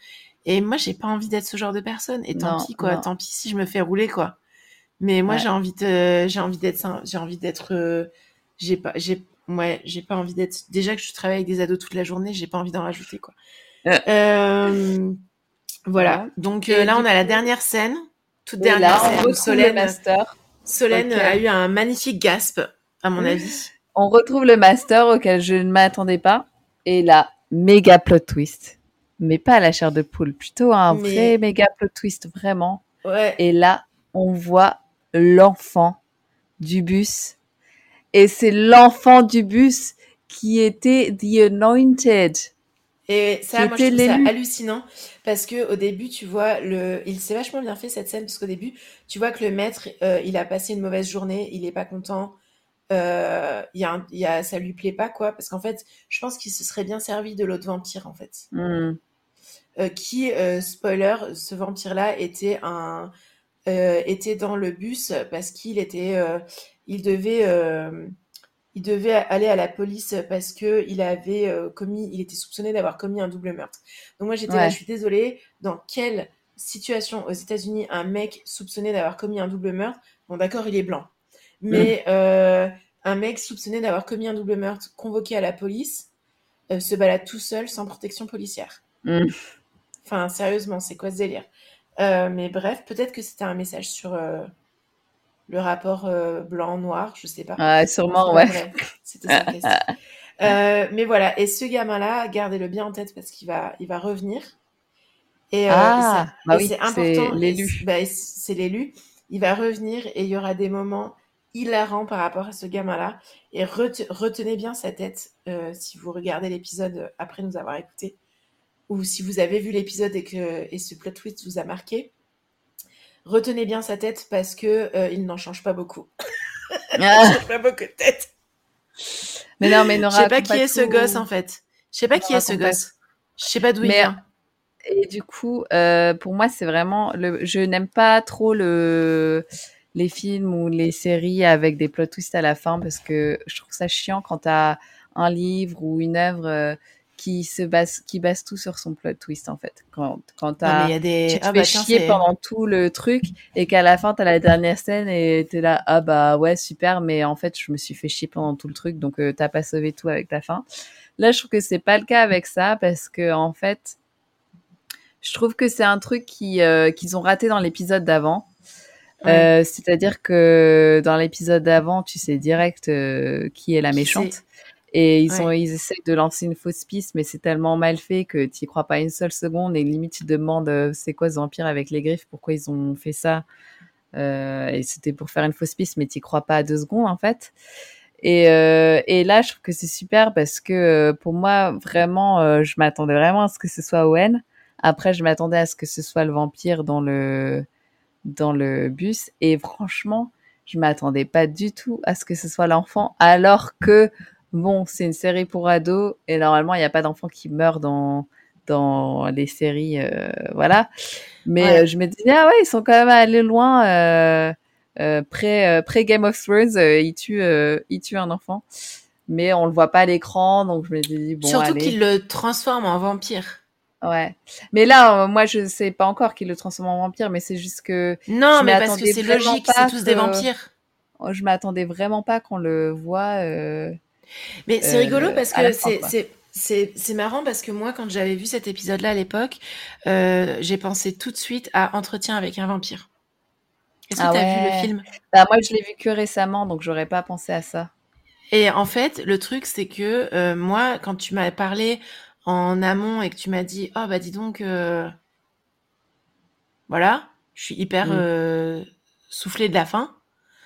et moi, j'ai pas envie d'être ce genre de personne. Et tant pis, quoi. Tant pis si je me fais rouler, quoi. Mais moi, j'ai envie de, j'ai envie d'être, j'ai envie d'être, euh, j'ai pas, j'ai, ouais, j'ai pas envie d'être. Déjà que je travaille avec des ados toute la journée, j'ai pas envie d'en rajouter, quoi. Euh, euh voilà. Donc euh, là, on a la dernière scène, toute dernière scène Solène, master. Solène a eu un magnifique gasp, à mon avis. On retrouve le master auquel je ne m'attendais pas. Et là, méga plot twist mais pas à la chair de poule, plutôt un vrai méga plot twist, vraiment. Ouais. Et là, on voit l'enfant du bus. Et c'est l'enfant du bus qui était The Anointed. Et ça, moi, je trouve ça hallucinant parce que au début, tu vois, le, il s'est vachement bien fait cette scène parce qu'au début, tu vois que le maître, euh, il a passé une mauvaise journée, il est pas content, euh, y a, y a, ça lui plaît pas quoi, parce qu'en fait, je pense qu'il se serait bien servi de l'autre vampire en fait. Hmm. Euh, qui, euh, spoiler, ce vampire-là était un était dans le bus parce qu'il était, il devait, il devait aller à la police parce que il avait commis, il était soupçonné d'avoir commis un double meurtre. Donc moi j'étais là, je suis désolée, dans quelle situation aux États-Unis un mec soupçonné d'avoir commis un double meurtre, bon d'accord il est blanc, mais mm. un mec soupçonné d'avoir commis un double meurtre convoqué à la police se balade tout seul sans protection policière. Mm. Enfin, sérieusement, c'est quoi ce délire? Euh, Mais bref, peut-être que c'était un message sur euh, le rapport euh, blanc-noir, je sais pas. Ah, sûrement, ouais. C'était question. mais voilà, et ce gamin-là, gardez-le bien en tête parce qu'il va, il va revenir. Et, ah, bah oui, c'est important. L'élu. Bah, c'est l'élu. Il va revenir et il y aura des moments hilarants par rapport à ce gamin-là. Et retenez bien sa tête si vous regardez l'épisode après nous avoir écouté ou si vous avez vu l'épisode et que et ce plot twist vous a marqué, retenez bien sa tête parce que euh, il n'en change pas beaucoup. il n'en change pas beaucoup de tête. Mais non, mais Je sais pas qui est ce gosse en fait. Je sais pas qui est ce gosse. Je sais pas d'où il vient. Et du coup, euh, pour moi, c'est vraiment le. Je n'aime pas trop le les films ou les séries avec des plot twists à la fin parce que je trouve ça chiant quand tu as un livre ou une œuvre euh, qui se base qui base tout sur son plot twist en fait. Quand quand t'as tu te ah, fais bah, chier pendant tout le truc et qu'à la fin t'as la dernière scène et t'es là ah bah ouais super mais en fait je me suis fait chier pendant tout le truc donc euh, t'as pas sauvé tout avec la fin. Là je trouve que c'est pas le cas avec ça parce que en fait je trouve que c'est un truc qui euh, qu'ils ont raté dans l'épisode d'avant. Euh, c'est-à-dire que dans l'épisode d'avant, tu sais direct qui est la méchante. Et ils, sont, ils essaient de lancer une fausse piste, mais c'est tellement mal fait que tu n'y crois pas une seule seconde. Et limite, tu te demandes euh, c'est quoi ce vampire avec les griffes, pourquoi ils ont fait ça. Euh, et c'était pour faire une fausse piste, mais tu n'y crois pas à deux secondes, en fait. Et, euh, et là, je trouve que c'est super parce que pour moi, vraiment, euh, je m'attendais vraiment à ce que ce soit Owen. Après, je m'attendais à ce que ce soit le vampire dans le, dans le bus. Et franchement, je m'attendais pas du tout à ce que ce soit l'enfant, alors que bon, c'est une série pour ados et normalement, il n'y a pas d'enfants qui meurent dans dans les séries, euh, voilà. Mais euh, je me disais, ah ouais, ils sont quand même allés loin. Euh, euh près, près Game of Thrones, ils tuent, ils tuent un enfant, mais on le voit pas à l'écran, donc je me dis bon. Surtout qu'ils le transforment en vampire. Ouais. Mais là, moi, je sais pas encore qu'il le transforme en vampire, mais c'est juste que. Non, mais parce que c'est logique, c'est tous des vampires. Je m'attendais vraiment pas qu'on le voit. Mais c'est rigolo euh, parce que c'est c'est marrant parce que moi, quand j'avais vu cet épisode-là à l'époque, euh, j'ai pensé tout de suite à Entretien avec un vampire. Est-ce que ah tu as vu le film? Bah, Moi, je l'ai vu que récemment, donc j'aurais pas pensé à ça. Et en fait, le truc, c'est que euh, moi, quand tu m'as parlé en amont et que tu m'as dit, oh bah dis donc, voilà, je suis hyper mm. soufflée de la fin.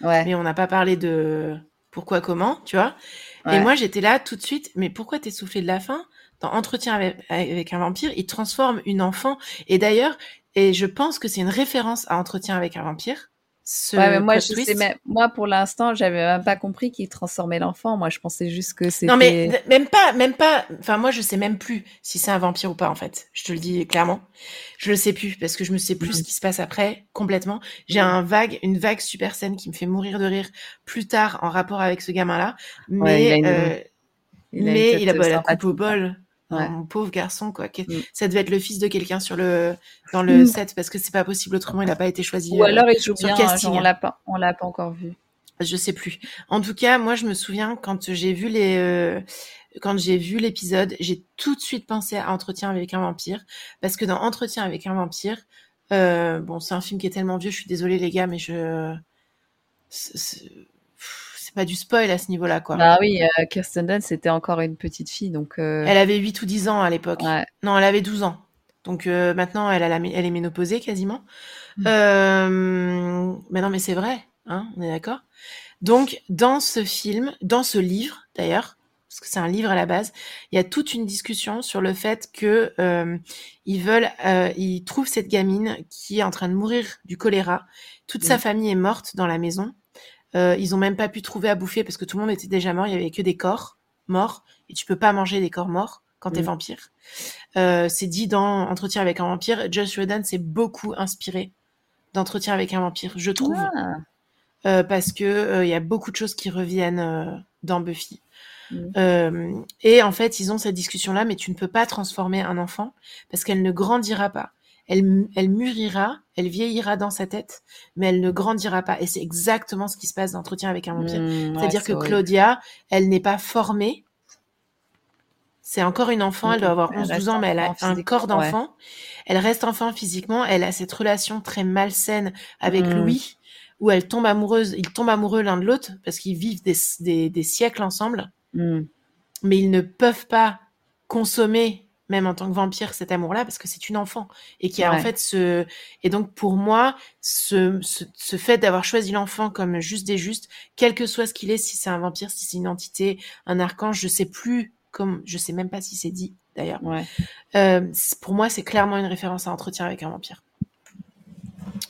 Ouais. Mais on n'a pas parlé de pourquoi, comment, tu vois. Et moi, j'étais là tout de suite, mais pourquoi t'es soufflé de la faim? Dans Entretien avec, un vampire, il transforme une enfant. Et d'ailleurs, et je pense que c'est une référence à Entretien avec un vampire. Ouais, moi, je sais, moi, pour l'instant, j'avais même pas compris qu'il transformait l'enfant. Moi, je pensais juste que c'était. Non, mais même pas, même pas. Enfin, moi, je sais même plus si c'est un vampire ou pas, en fait. Je te le dis clairement. Je le sais plus parce que je me sais plus ce mhm. qui se passe après complètement. J'ai un vague, une vague super scène qui me fait mourir de rire plus tard en rapport avec ce gamin-là. Mais, il a, euh, il a mais il a la coupe au bol. Mon pauvre garçon, quoi. Mm. Ça devait être le fils de quelqu'un sur le dans le mm. set parce que c'est pas possible autrement. Il n'a pas été choisi. Ou alors il joue bien. Casting. on l'a pas, on l'a pas encore vu. Je sais plus. En tout cas, moi, je me souviens quand j'ai vu les, euh, quand j'ai vu l'épisode, j'ai tout de suite pensé à Entretien avec un vampire, parce que dans Entretien avec un vampire, euh, bon, c'est un film qui est tellement vieux, je suis désolée les gars, mais je, c'est pas du spoil à ce niveau-là, quoi. Ah oui, euh, Kirsten Dunst c'était encore une petite fille, donc. Euh... Elle avait 8 ou 10 ans à l'époque. Ouais. Non, elle avait 12 ans. Donc euh, maintenant, elle, a la, elle est ménopausée quasiment. Mmh. Euh, mais non, mais c'est vrai, hein, on est d'accord. Donc dans ce film, dans ce livre d'ailleurs, parce que c'est un livre à la base, il y a toute une discussion sur le fait que euh, ils veulent, euh, ils trouvent cette gamine qui est en train de mourir du choléra. Toute sa famille est morte dans la maison. Euh, ils ont même pas pu trouver à bouffer parce que tout le monde était déjà mort. Il y avait que des corps morts et tu peux pas manger des corps morts quand t'es vampire. Euh, c'est dit dans Entretien avec un vampire. Josh Whedon s'est beaucoup inspiré d'entretien avec un vampire, je trouve. Ah. parce que il y a beaucoup de choses qui reviennent dans Buffy. Mm. et en fait, ils ont cette discussion-là, mais tu ne peux pas transformer un enfant parce qu'elle ne grandira pas elle, elle mûrira, elle vieillira dans sa tête, mais elle ne grandira pas. Et c'est exactement ce qui se passe dans Entretien avec un vampire. Mmh, C'est-à-dire que Claudia, elle n'est pas formée. C'est encore une enfant, elle doit avoir 11-12 ans, mais elle a un corps d'enfant. Elle reste enfant physiquement, elle a cette relation très malsaine avec mmh. Louis, où elle tombe amoureuse, ils tombent amoureux l'un de l'autre, parce qu'ils vivent des, des, des, siècles ensemble. Mmh. Mais ils ne peuvent pas consommer même en tant que vampire, cet amour-là, parce que c'est une enfant et qui a en fait ce et donc pour moi ce, ce, fait d'avoir choisi l'enfant comme juste des justes, quel que soit ce qu'il est, si c'est un vampire, si c'est une entité, un archange, je sais plus comme je sais même pas si c'est dit d'ailleurs. Ouais. Euh, pour moi, c'est clairement une référence à Entretien avec un vampire.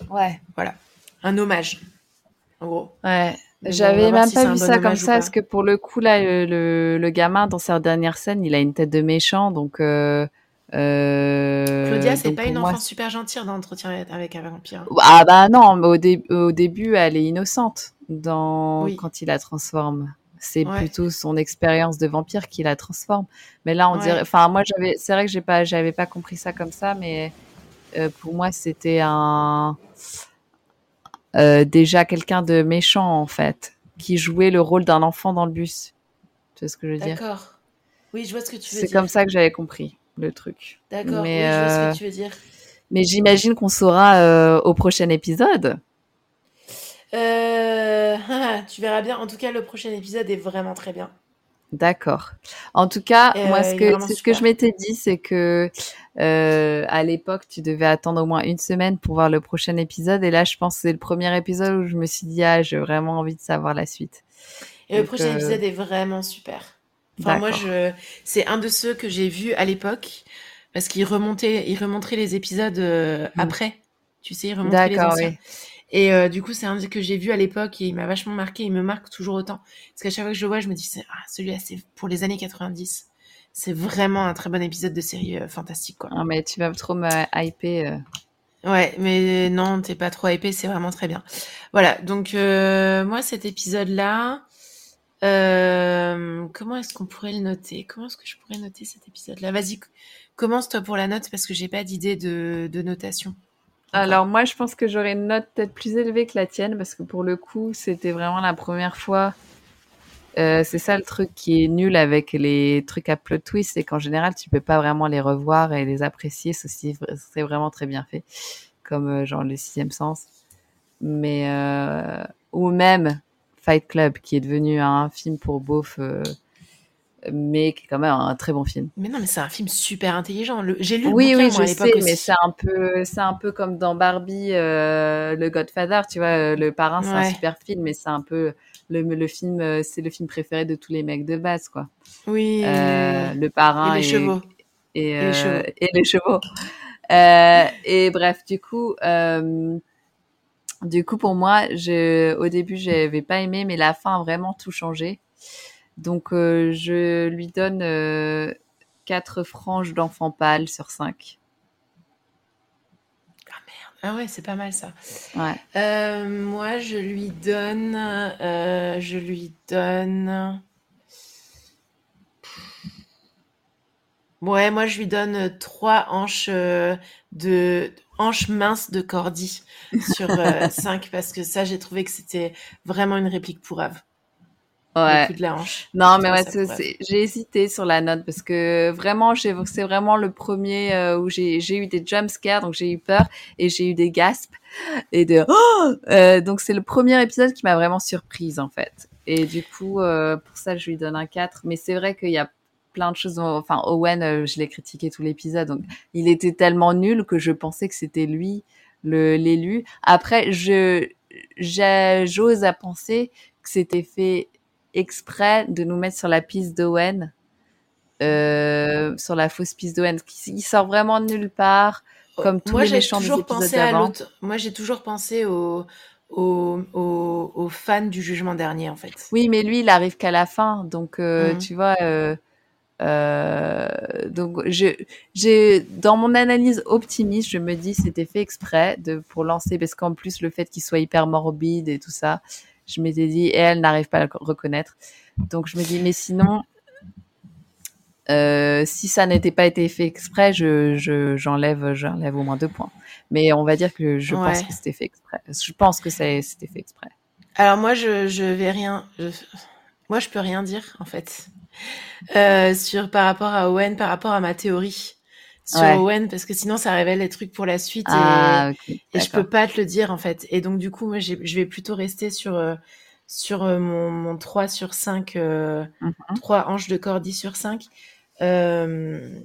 Ouais. Voilà, un hommage. En gros. Ouais. J'avais même pas vu ça comme ça, parce que pour le coup, là, le, le, gamin, dans sa dernière scène, il a une tête de méchant, donc... Euh, euh, Claudia, c'est pas une enfant super gentille dans Entretien avec un vampire. Ah bah non, mais au, au début, elle est innocente dans quand il la transforme. C'est plutôt son expérience de vampire qui la transforme. Mais là, on dirait... Enfin, moi, j'avais... C'est vrai que j'ai pas... j'avais pas compris ça comme ça, mais euh, pour moi, c'était un euh, déjà quelqu'un de méchant en fait, qui jouait le rôle d'un enfant dans le bus. Tu vois ce que je veux dire? D'accord. Oui, je vois ce que tu veux dire. C'est comme ça que j'avais compris le truc. D'accord. Oui, je vois ce que euh, tu veux dire. Mais j'imagine qu'on saura euh, au prochain épisode. tu verras bien. En tout cas, le prochain épisode est vraiment très bien. D'accord. En tout cas, moi, ce que, ce que je m'étais dit, c'est que euh, à l'époque, tu devais attendre au moins une semaine pour voir le prochain épisode. Et là, je pense que c'est le premier épisode où je me suis dit, ah, j'ai vraiment envie de savoir la suite. Et le prochain euh, épisode est vraiment super. Enfin, moi, je, c'est un de ceux que j'ai vu à l'époque parce qu'il remontait, il remontrait les épisodes euh, hmm. après. Tu sais, il remontait les anciens. Oui. Et euh, du coup, c'est un que j'ai vu à l'époque et il m'a vachement marqué. Il me marque toujours autant. Parce qu'à chaque fois que je le vois, je me dis, ah, celui-là, c'est pour les années 90 c'est vraiment un très bon épisode de série euh, fantastique. Quoi. mais tu vas trop me hyper. Euh. Ouais, mais non, t'es pas trop hypé, c'est vraiment très bien. Voilà, donc moi cet épisode-là, comment est-ce qu'on pourrait le noter? Comment est-ce que je pourrais noter cet épisode-là? Vas-y, commence toi pour la note parce que j'ai pas d'idée de, de notation. Alors moi, je pense que j'aurais une note peut-être plus élevée que la tienne parce que pour le coup, c'était vraiment la première fois euh, c'est ça le truc qui est nul avec les trucs à plot twist, c'est qu'en général, tu peux pas vraiment les revoir et les apprécier, ceci c'est vraiment très bien fait, comme euh, genre le sixième sens. Mais euh, ou même Fight Club, qui est devenu un film pour beauf, mais qui est quand même un très bon film. Mais non, mais c'est un film super intelligent. J'ai lu oui, oui, je sais, mais c'est un peu, c'est un peu comme dans Barbie, le Godfather, tu vois, le parrain, c'est un super film, mais c'est un peu le, film, euh, c'est le film préféré de tous les mecs de base, quoi. Oui. Euh, le parrain et les chevaux. Et, et, les chevaux. Et, les chevaux. Euh, et bref, du coup, du coup, pour moi, je, au début, j'avais pas aimé, mais la fin a vraiment tout changé. Donc, je lui donne 4 franges d'enfant pâle sur 5. Ah ouais, c'est pas mal ça. Ouais. Euh, moi, je lui donne, euh, je lui donne. Ouais, moi je lui donne trois hanches euh, de hanches minces de Cordy sur 5 parce que ça j'ai trouvé que c'était vraiment une réplique pour Ave. Ouais. Non, mais ouais, j'ai hésité sur la note parce que vraiment, c'est vraiment le premier euh, où j'ai eu des jump scares, donc j'ai eu peur et j'ai eu des gasps et de oh euh, donc c'est le premier épisode qui m'a vraiment surprise en fait. Et du coup, euh, pour ça, je lui donne un 4. Mais c'est vrai qu'il y a plein de choses. Enfin, Owen, je l'ai critiqué tout l'épisode, donc il était tellement nul que je pensais que c'était lui l'élu. Après, je j'ose à penser que c'était fait exprès de nous mettre sur la piste d'Owen, euh, sur la fausse piste d'Owen. Il sort vraiment de nulle part, comme tous les méchants des épisodes d'avant. Moi, j'ai toujours pensé aux, aux, fans du jugement dernier, en fait. Oui, mais lui, il arrive qu'à la fin. Donc, euh, mhm. tu vois, euh, Euh, donc, j'ai dans mon analyse optimiste, je me dis c'était fait exprès de pour lancer parce qu'en plus le fait qu'il soit hyper morbide et tout ça, je m'étais dit et elle n'arrive pas à le reconnaître. Donc je me dis mais sinon euh, si ça n'était pas été fait exprès, je j'enlève j'enlève au moins deux points. Mais on va dire que je pense que c'était fait exprès. Je pense que c'était fait exprès. Alors moi je je vais rien. Moi je peux rien dire en fait. Euh, sur par rapport à Owen, par rapport à ma théorie sur Owen, parce que sinon ça révèle les trucs pour la suite et, ah, et je peux pas te le dire en fait. Et donc du coup, moi je vais plutôt rester sur euh, sur euh, mon, mon 3 sur 5, euh, 3 mhm. hanches de cordi sur 5. Euh,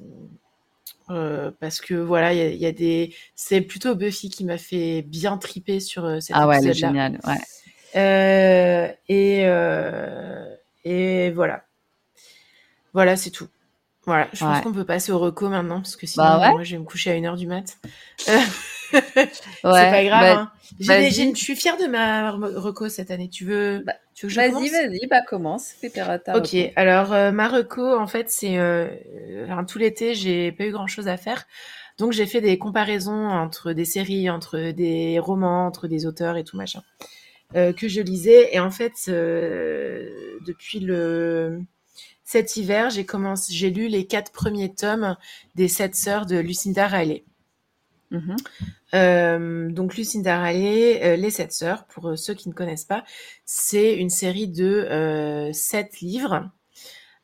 parce que voilà, il y, y, a des. C'est plutôt Buffy qui m'a fait bien triper sur cet ah ouais, génial, ouais. et et voilà. Voilà, c'est tout. Voilà, je pense qu'on peut passer au reco maintenant parce que sinon bah moi je vais me coucher à 1h du mat. c'est pas grave. Bah, hein. je suis fière de ma reco cette année. Tu veux, bah, tu veux que je Vas-y, vas-y, bah commence. Fais ta, Ok, alors euh, ma reco en fait c'est euh, tout l'été j'ai pas eu grand chose à faire. Donc j'ai fait des comparaisons entre des séries, entre des romans, entre des auteurs et tout machin euh, que je lisais. Et en fait, depuis le cet hiver, j'ai commencé, j'ai lu les quatre premiers tomes des Sept Sœurs de Lucinda Riley. Mm-hmm. Euh, donc Lucinda Riley, euh, Les Sept Sœurs, pour ceux qui ne connaissent pas, c'est une série de euh, sept livres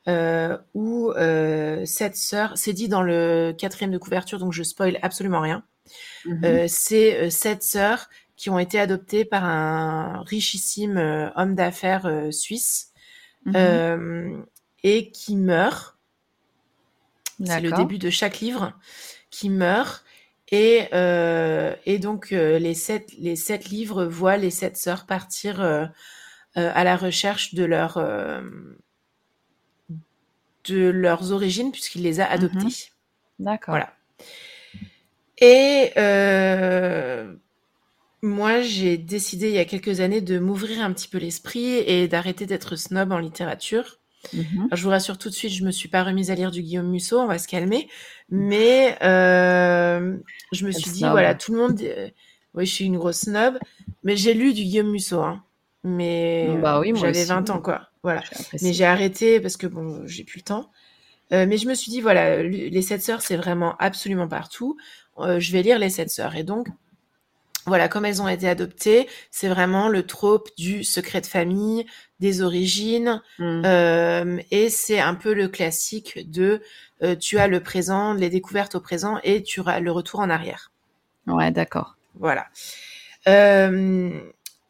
euh, où sept sœurs, c'est dit dans le quatrième de couverture, donc je spoil absolument rien. Mm-hmm. c'est sept sœurs qui ont été adoptées par un richissime homme d'affaires suisse. Mm-hmm et qui meurt. C'est le début de chaque livre qui meurt. Et, euh, et donc euh, les sept les sept livres voient les sept sœurs partir euh, à la recherche de leur de leurs origines puisqu'il les a adoptées. Mm-hmm. D'accord. Voilà. Et moi, j'ai décidé il y a quelques années de m'ouvrir un petit peu l'esprit et d'arrêter d'être snob en littérature. Mhm. je vous rassure tout de suite, je me suis pas remise à lire du Guillaume Musso, on va se calmer. Mais euh, je me suis dit, voilà, tout le monde. Euh, oui, je suis une grosse snob, mais j'ai lu du Guillaume Musso. Hein. Mais bah oui, j'avais 20 ans, quoi. Voilà. Mais j'ai arrêté parce que bon, j'ai plus le temps. Euh, mais je me suis dit, voilà, les sept sœurs, c'est vraiment absolument partout. je vais lire les sept sœurs. Et donc, voilà, comme elles ont été adoptées, c'est vraiment le trope du secret de famille, des origines, mmh. euh, et c'est un peu le classique de euh, tu as le présent, les découvertes au présent, et tu as le retour en arrière. Ouais, d'accord. Voilà. Euh,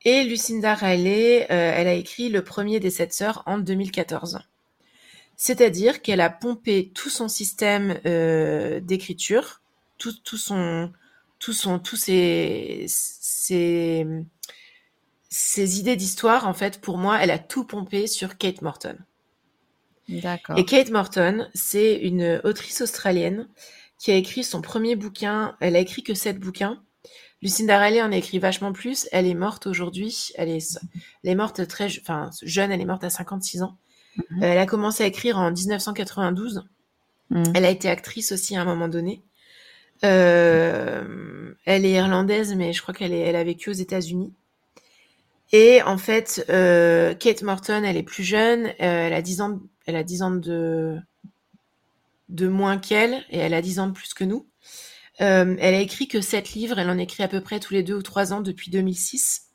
et Lucinda Riley, elle a écrit le premier des sept sœurs en 2014. C'est-à-dire qu'elle a pompé tout son système d'écriture, tout, tout son tous son, tous ces, ces, ces idées d'histoire, en fait, pour moi, elle a tout pompé sur Kate Morton. D'accord. Et Kate Morton, c'est une autrice australienne qui a écrit son premier bouquin. Elle a écrit que sept bouquins. Lucinda Riley en a écrit vachement plus. Elle est morte aujourd'hui. Elle est, elle est morte très, enfin, jeune. Elle est morte à 56 ans. Mhm. Elle a commencé à écrire en 1992. Mhm. Elle a été actrice aussi à un moment donné. Euh, elle est irlandaise, mais je crois qu'elle elle a vécu aux États-Unis. Et en fait, euh, Kate Morton, elle est plus jeune, euh, elle a 10 ans, elle a 10 ans de de moins qu'elle et elle a 10 ans de plus que nous. elle a écrit que 7 livres, elle en écrit à peu près tous les deux ou trois ans depuis 2006.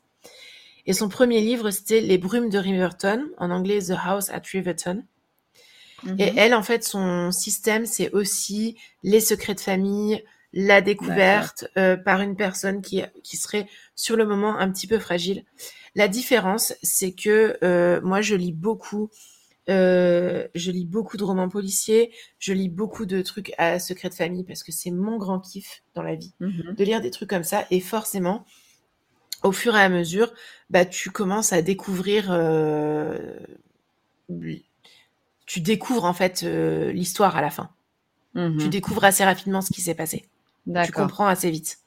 Et son premier livre, c'était Les brumes de Riverton, en anglais The House at Riverton. Et mhm. elle, en fait, son système, c'est aussi les secrets de famille, la découverte euh, par une personne qui, qui serait sur le moment un petit peu fragile. La différence, c'est que euh, moi, je lis beaucoup, euh, je lis beaucoup de romans policiers, je lis beaucoup de trucs à secret de famille parce que c'est mon grand kiff dans la vie mhm. de lire des trucs comme ça. Et forcément, au fur et à mesure, bah, tu commences à découvrir tu découvres en fait euh, l'histoire à la fin. Tu mhm. découvres assez rapidement ce qui s'est passé. Tu comprends assez vite.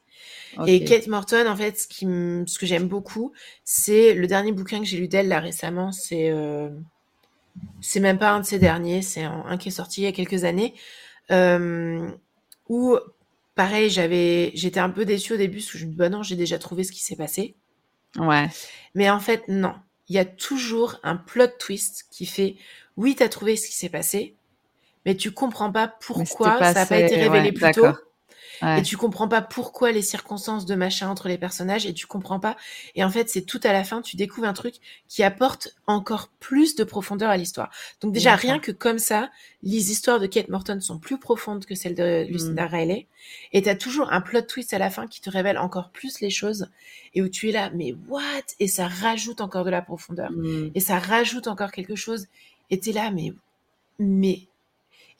Et Kate Morton, en fait, ce, qui ce que j'aime beaucoup, c'est le dernier bouquin que j'ai lu d'elle là récemment, c'est euh, c'est même pas un de ces derniers, c'est un, qui est sorti il y a quelques années, euh, où pareil, j'avais, j'étais un peu déçue au début parce que je me dis bah non, j'ai déjà trouvé ce qui s'est passé. Ouais. Mais en fait, non. Il y a toujours un plot twist qui fait oui, t'as trouvé ce qui s'est passé, mais tu comprends pas pourquoi ça n'a pas été révélé plus tôt. Et tu comprends pas pourquoi les circonstances de machin entre les personnages et tu comprends pas. Et en fait, c'est tout à la fin, tu découvres un truc qui apporte encore plus de profondeur à l'histoire. Donc déjà, rien que comme ça, les histoires de Kate Morton sont plus profondes que celles de Lucinda mm. Riley. Et t'as toujours un plot twist à la fin qui te révèle encore plus les choses et où tu es là, mais what? Et ça rajoute encore de la profondeur. Mm. Et ça rajoute encore quelque chose. Et t'es là, mais, mais,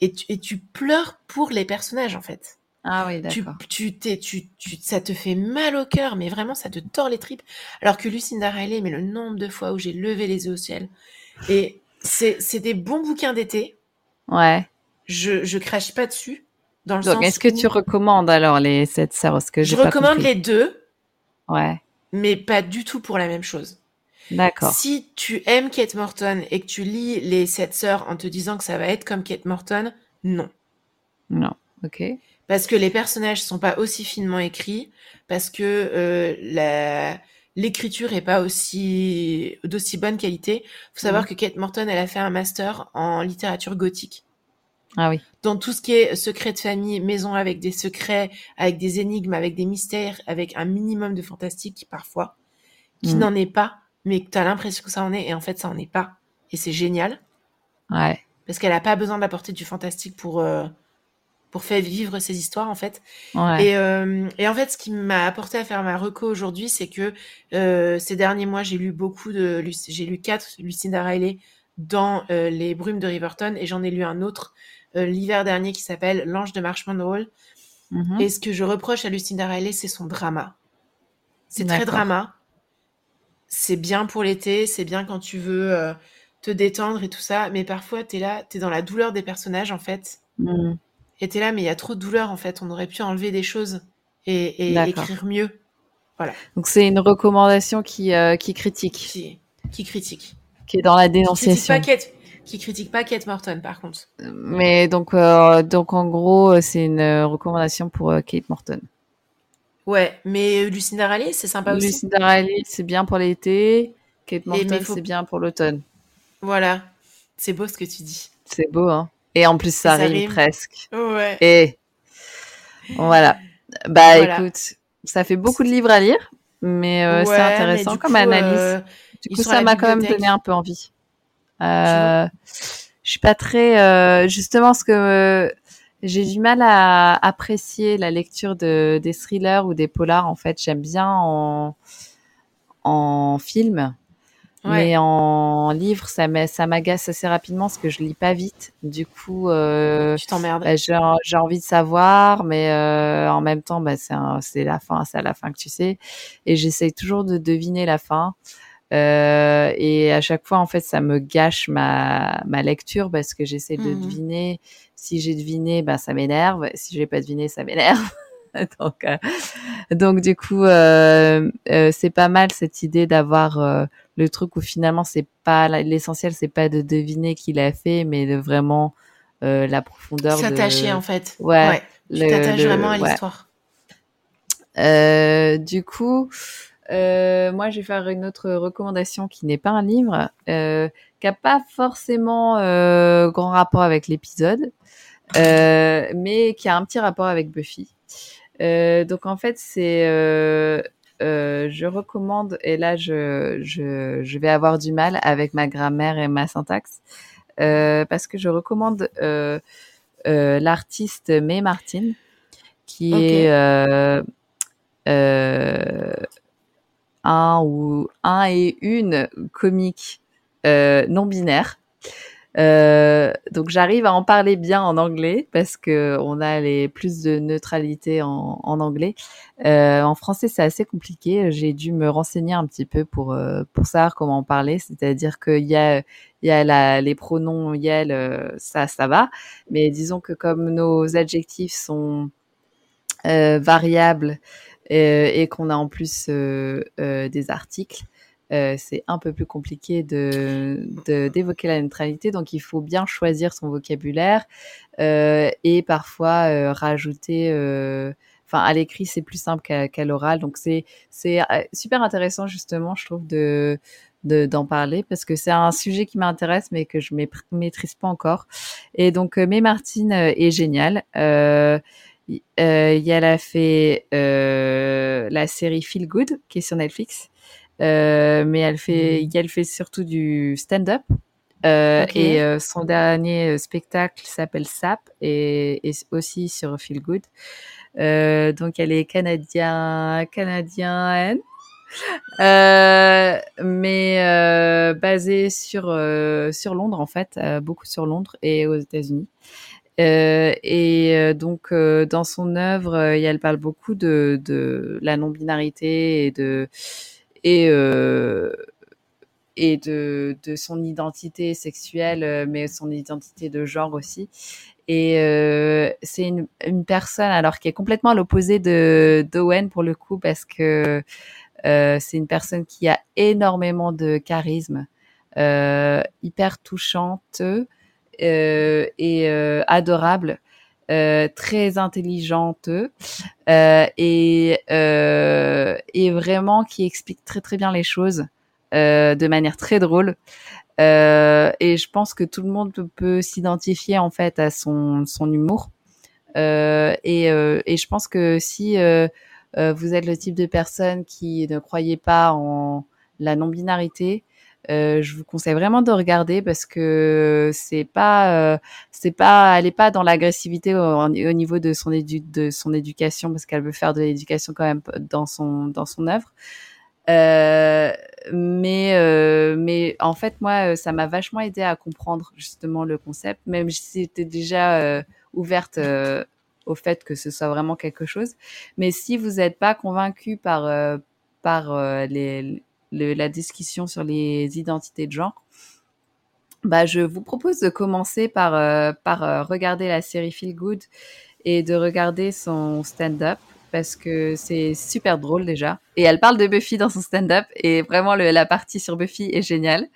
et tu, et tu pleures pour les personnages, en fait. Ah oui, d'accord. Tu, tu, tu, tu, ça te fait mal au cœur, mais vraiment, ça te tord les tripes. Alors que Lucinda Riley, mais le nombre de fois où j'ai levé les yeux au ciel. Et c'est, des bons bouquins d'été. Ouais. Je, je crache pas dessus. Dans le Donc, est-ce que tu recommandes alors les sept sœurs? Que Je recommande les deux. Ouais. Mais pas du tout pour la même chose. D'accord. Si tu aimes Kate Morton et que tu lis les sept sœurs en te disant que ça va être comme Kate Morton, non. Non. Ok parce que les personnages sont pas aussi finement écrits, parce que euh, la l'écriture est pas aussi d'aussi bonne qualité. Faut savoir mmh. que Kate Morton, elle a fait un master en littérature gothique. Ah oui. Dans tout ce qui est secret de famille, maison avec des secrets, avec des énigmes, avec des mystères, avec un minimum de fantastique parfois, qui mmh. n'en est pas, mais que tu as l'impression que ça en est, et en fait ça en est pas. Et c'est génial. Ouais. Parce qu'elle a pas besoin d'apporter du fantastique pour euh, pour faire vivre ces histoires en fait. Et, euh, et, en fait, ce qui m'a apporté à faire ma reco aujourd'hui, c'est que euh, ces derniers mois, j'ai lu beaucoup de, j'ai lu quatre Lucinda Riley dans les Brumes de Riverton et j'en ai lu un autre l'hiver dernier qui s'appelle L'Ange de Marchman Hall. Mm-hmm. Et ce que je reproche à Lucinda Riley, c'est son drama. C'est très drama. C'est bien pour l'été, c'est bien quand tu veux euh, te détendre et tout ça, mais parfois tu es là, tu es dans la douleur des personnages en fait. Mm était là, mais il y a trop de douleur en fait. On aurait pu enlever des choses et, écrire mieux. Voilà. Donc c'est une recommandation qui, euh, qui critique. Qui, qui, critique. Qui est dans la dénonciation. Qui critique pas Kate, qui critique pas Kate Morton par contre. Mais donc, euh, donc en gros, c'est une recommandation pour Kate Morton. Ouais, mais Lucinda Riley, c'est sympa aussi. Lucinda Riley, c'est bien pour l'été. Kate Morton, c'est bien pour l'automne. Voilà. C'est beau ce que tu dis. C'est beau, hein. Et en plus, ça, rime, presque. Ouais. Et voilà. Bah écoute, ça fait beaucoup de livres à lire, mais euh, c'est intéressant comme analyse. Euh, du coup, ça m'a quand même donné un peu envie. Euh, je suis pas très, euh, justement, ce que j'ai du mal à apprécier la lecture de des thrillers ou des polars. En fait, j'aime bien en en film mais en livre, ça m'agace assez rapidement parce que je lis pas vite. Du coup, euh, tu t'emmerdes. Bah, j'ai envie de savoir, mais euh, en même temps, bah, c'est la fin, c'est à la fin que tu sais. Et j'essaye toujours de deviner la fin. Euh, et à chaque fois, en fait, ça me gâche ma, ma lecture parce que j'essaie de mmh deviner. Si j'ai deviné, bah, ça m'énerve. Si j'ai pas deviné, ça m'énerve. donc, euh, donc du coup, euh, euh, c'est pas mal cette idée d'avoir le truc où finalement c'est pas l'essentiel, c'est pas de deviner qui l'a fait, mais de vraiment la profondeur. S'attacher en fait. Ouais. ouais tu t'attaches vraiment à l'histoire. du coup, moi, je vais faire une autre recommandation qui n'est pas un livre, qui a pas forcément grand rapport avec l'épisode, mais qui a un petit rapport avec Buffy. Euh, donc en fait, c'est euh, euh, je recommande, et là je, je, je, vais avoir du mal avec ma grammaire et ma syntaxe, euh, parce que je recommande euh, euh l'artiste May Martin, qui est un ou un et une comique non binaire. Euh, donc j'arrive à en parler bien en anglais parce que on a les plus de neutralité en, anglais. Euh, en français c'est assez compliqué. J'ai dû me renseigner un petit peu pour euh, pour savoir comment en parler. C'est-à-dire qu'il y a il y a la, les pronoms yel, euh, ça ça va, mais disons que comme nos adjectifs sont variables et qu'on a en plus des articles, c'est un peu plus compliqué de d'évoquer la neutralité. Donc, il faut bien choisir son vocabulaire et parfois rajouter enfin à l'écrit c'est plus simple qu'à l'oral donc c'est c'est super intéressant justement je trouve de d'en parler parce que c'est un sujet qui m'intéresse mais que je maîtrise pas encore. Et donc euh, May Martin euh, est géniale. Euh, euh, elle a fait euh, la série Feel Good qui est sur Netflix, euh, mais elle fait, elle fait surtout du stand-up. Euh, Et son dernier spectacle s'appelle Sap et, et, aussi sur Feel Good. donc elle est canadien, canadienne euh, mais euh, basé sur euh, sur Londres en fait, euh, beaucoup sur Londres et aux États-Unis. Euh, et donc dans son œuvre, elle parle beaucoup de, de la non-binarité et de et et de, de son identité sexuelle, mais son identité de genre aussi. Et euh, c'est une, une personne alors qui est complètement à l'opposé de d'Owen pour le coup parce que euh, c'est une personne qui a énormément de charisme, euh, hyper touchante euh, et adorable. très intelligente et, et vraiment qui explique très très bien les choses de manière très drôle. Euh, et je pense que tout le monde peut, s'identifier en fait à son, son humour. Euh, et, et, je pense que si euh, vous êtes le type de personne qui ne croyait pas en la non-binarité, euh, je vous conseille vraiment de regarder parce que c'est pas, euh, c'est pas, elle est pas dans l'agressivité au, niveau de son édu de son éducation parce qu'elle veut faire de l'éducation quand même dans son dans son œuvre. Euh, mais euh, mais en fait moi ça m'a vachement aidé à comprendre justement le concept même si c'était déjà ouverte au fait que ce soit vraiment quelque chose. Mais si vous n'êtes pas convaincu par euh, par euh, la discussion sur les identités de genre, bah je vous propose de commencer par euh, par regarder la série Feel Good et de regarder son stand-up parce que c'est super drôle déjà. Et elle parle de Buffy dans son stand-up et vraiment la partie sur Buffy est géniale.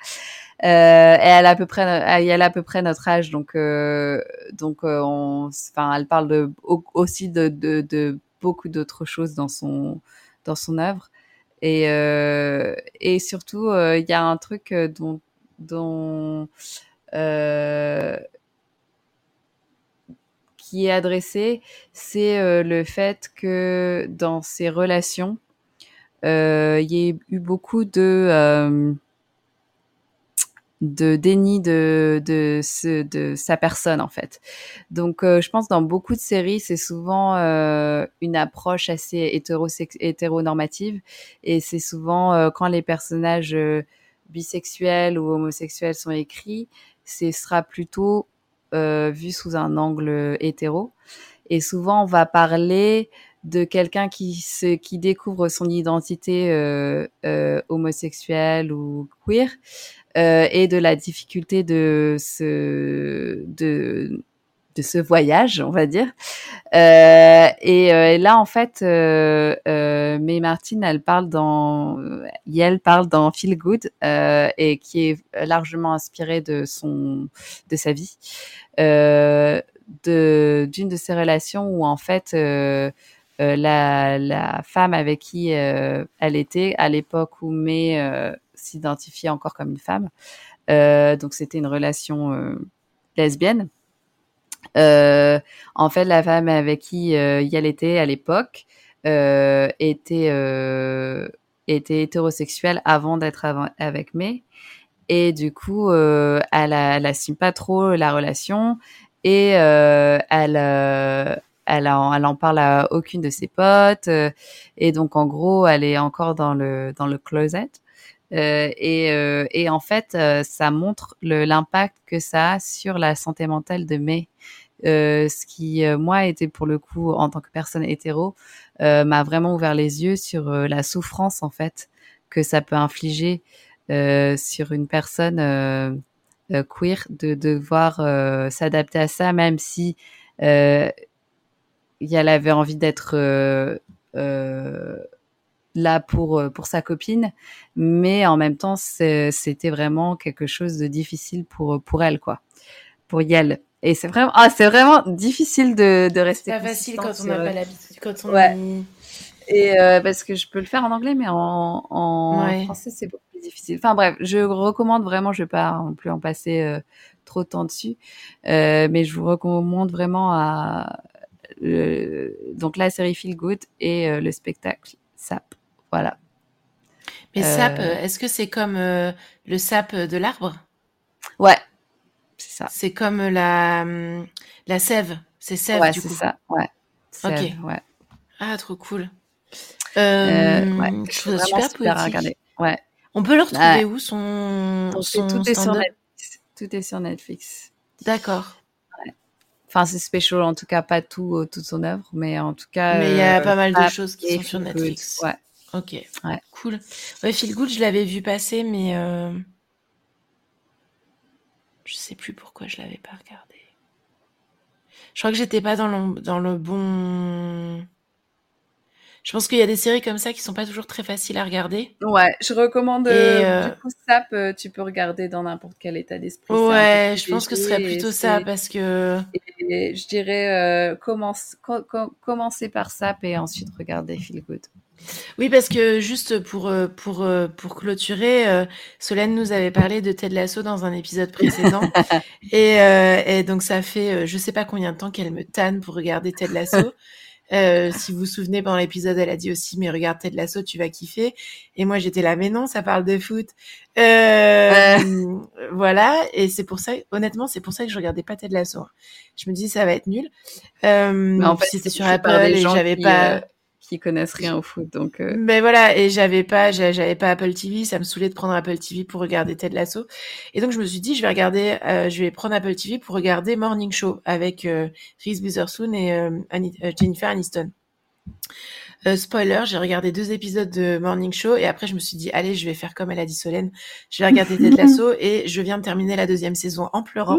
Euh, et elle a à peu près, elle a à peu près notre âge, donc euh, donc euh, on, enfin, elle parle aussi de, de, de beaucoup d'autres choses dans son dans son œuvre. Et euh, et surtout, il y a un truc dont dont qui est adressé, c'est le fait que dans ces relations, il y ait eu beaucoup de de déni de de, ce, de sa personne en fait. Donc euh, je pense dans beaucoup de séries c'est souvent euh, une approche assez hétéronormative. Et c'est souvent euh, quand les personnages bisexuels ou homosexuels sont écrits, ce sera plutôt vu sous un angle hétéro. Et souvent on va parler de quelqu'un qui se, qui découvre son identité homosexuelle ou queer euh, et de la difficulté de ce de de ce voyage, on va dire. Euh, et, euh, et, là, en fait, euh, euh, May Martin, elle parle dans, elle parle dans Feel Good et qui est largement inspirée de son, de sa vie, euh, de d'une de ses relations où en fait. Euh, la, la, femme avec qui euh, elle était à l'époque où May euh, s'identifiait encore comme une femme. Euh, donc c'était une relation euh, lesbienne. Euh, en fait, la femme avec qui elle était à l'époque était était hétérosexuelle avant d'être avec May. Et du coup, elle, elle assume pas trop la relation et elle, elle, en, elle en parle à aucune de ses potes. et donc, en gros, elle est encore dans le dans le closet. Euh, et, euh, et, en fait, euh, ça montre l'impact que ça a sur la santé mentale de May. ce qui, moi, était pour le coup, en tant que personne hétéro, m'a vraiment ouvert les yeux sur la souffrance, en fait, que ça peut infliger sur une personne queer de devoir s'adapter à ça, même si elle avait envie d'être là pour pour sa copine, mais en même temps c'était vraiment quelque chose de difficile pour pour elle quoi, pour Yel. Et c'est vraiment ah c'est vraiment difficile de de rester. C'est pas facile quand on n'a pas l'habitude quand on ouais. Et parce que je peux le faire en anglais, mais en, en français c'est beaucoup plus difficile. Enfin bref, je recommande vraiment, je vais pas non plus en passer trop de temps dessus, mais je vous recommande vraiment à donc la série Feel Good et le spectacle Sap. Voilà. Mais sap, euh, est-ce que c'est comme euh, le sap de l'arbre? Ouais, c'est ça. C'est comme la, la sève. C'est sève ouais, du coup. c'est ça. Ouais. ok. Ouais. Ah, trop cool. Euh, ouais. Je trouve super, super à regarder. Ouais. On peut le retrouver où son, son tout est sur Netflix. Tout est sur Netflix. D'accord. Enfin, c'est special, en tout cas, pas tout, toute son œuvre, mais en tout cas. Mais il y a pas mal de choses qui sont sur Netflix. Ouais. Ok, ouais. cool. Ouais, Feel Good, je l'avais vu passer, mais euh... je sais plus pourquoi je l'avais pas regardé. Je crois que j'étais pas dans le, dans le bon. Je pense qu'il y a des séries comme ça qui sont pas toujours très faciles à regarder. Ouais, je recommande. Euh, du coup, Sap, euh, tu peux regarder dans n'importe quel état d'esprit. Ouais, je pense que ce serait plutôt ça parce que. je dirais euh, commence, commencer par Sap et ensuite regarder Feel Good. Oui, parce que juste pour, euh, pour, euh, pour clôturer, euh, Solène nous avait parlé de Ted Lasso dans un épisode précédent. et, et, donc, ça fait je sais pas combien de temps qu'elle me tanne pour regarder Ted Lasso. si vous vous souvenez, pendant l'épisode, elle a dit aussi, mais regarde Ted Lasso, tu vas kiffer. Et moi, j'étais là, mais non, ça parle de foot. voilà. Et c'est pour ça, honnêtement, c'est pour ça que je regardais pas Ted Lasso. Je me dis, ça va être nul. mais en fait, c'était sur Apple et j'avais pas qui connaissent rien au foot. Donc, euh... mais voilà, et j'avais pas, j'avais pas Apple TV, ça me saoulait de prendre Apple TV pour regarder Ted Lasso. Et donc je me suis dit, je vais regarder, euh, je vais prendre Apple TV pour regarder Morning Show avec euh, Reese Witherspoon et Jennifer Aniston. Euh, spoiler, j'ai regardé deux épisodes de Morning Show et après je me suis dit allez, je vais faire comme elle a dit Solène, je vais regarder Ted Lasso et je viens de terminer la deuxième saison en pleurant.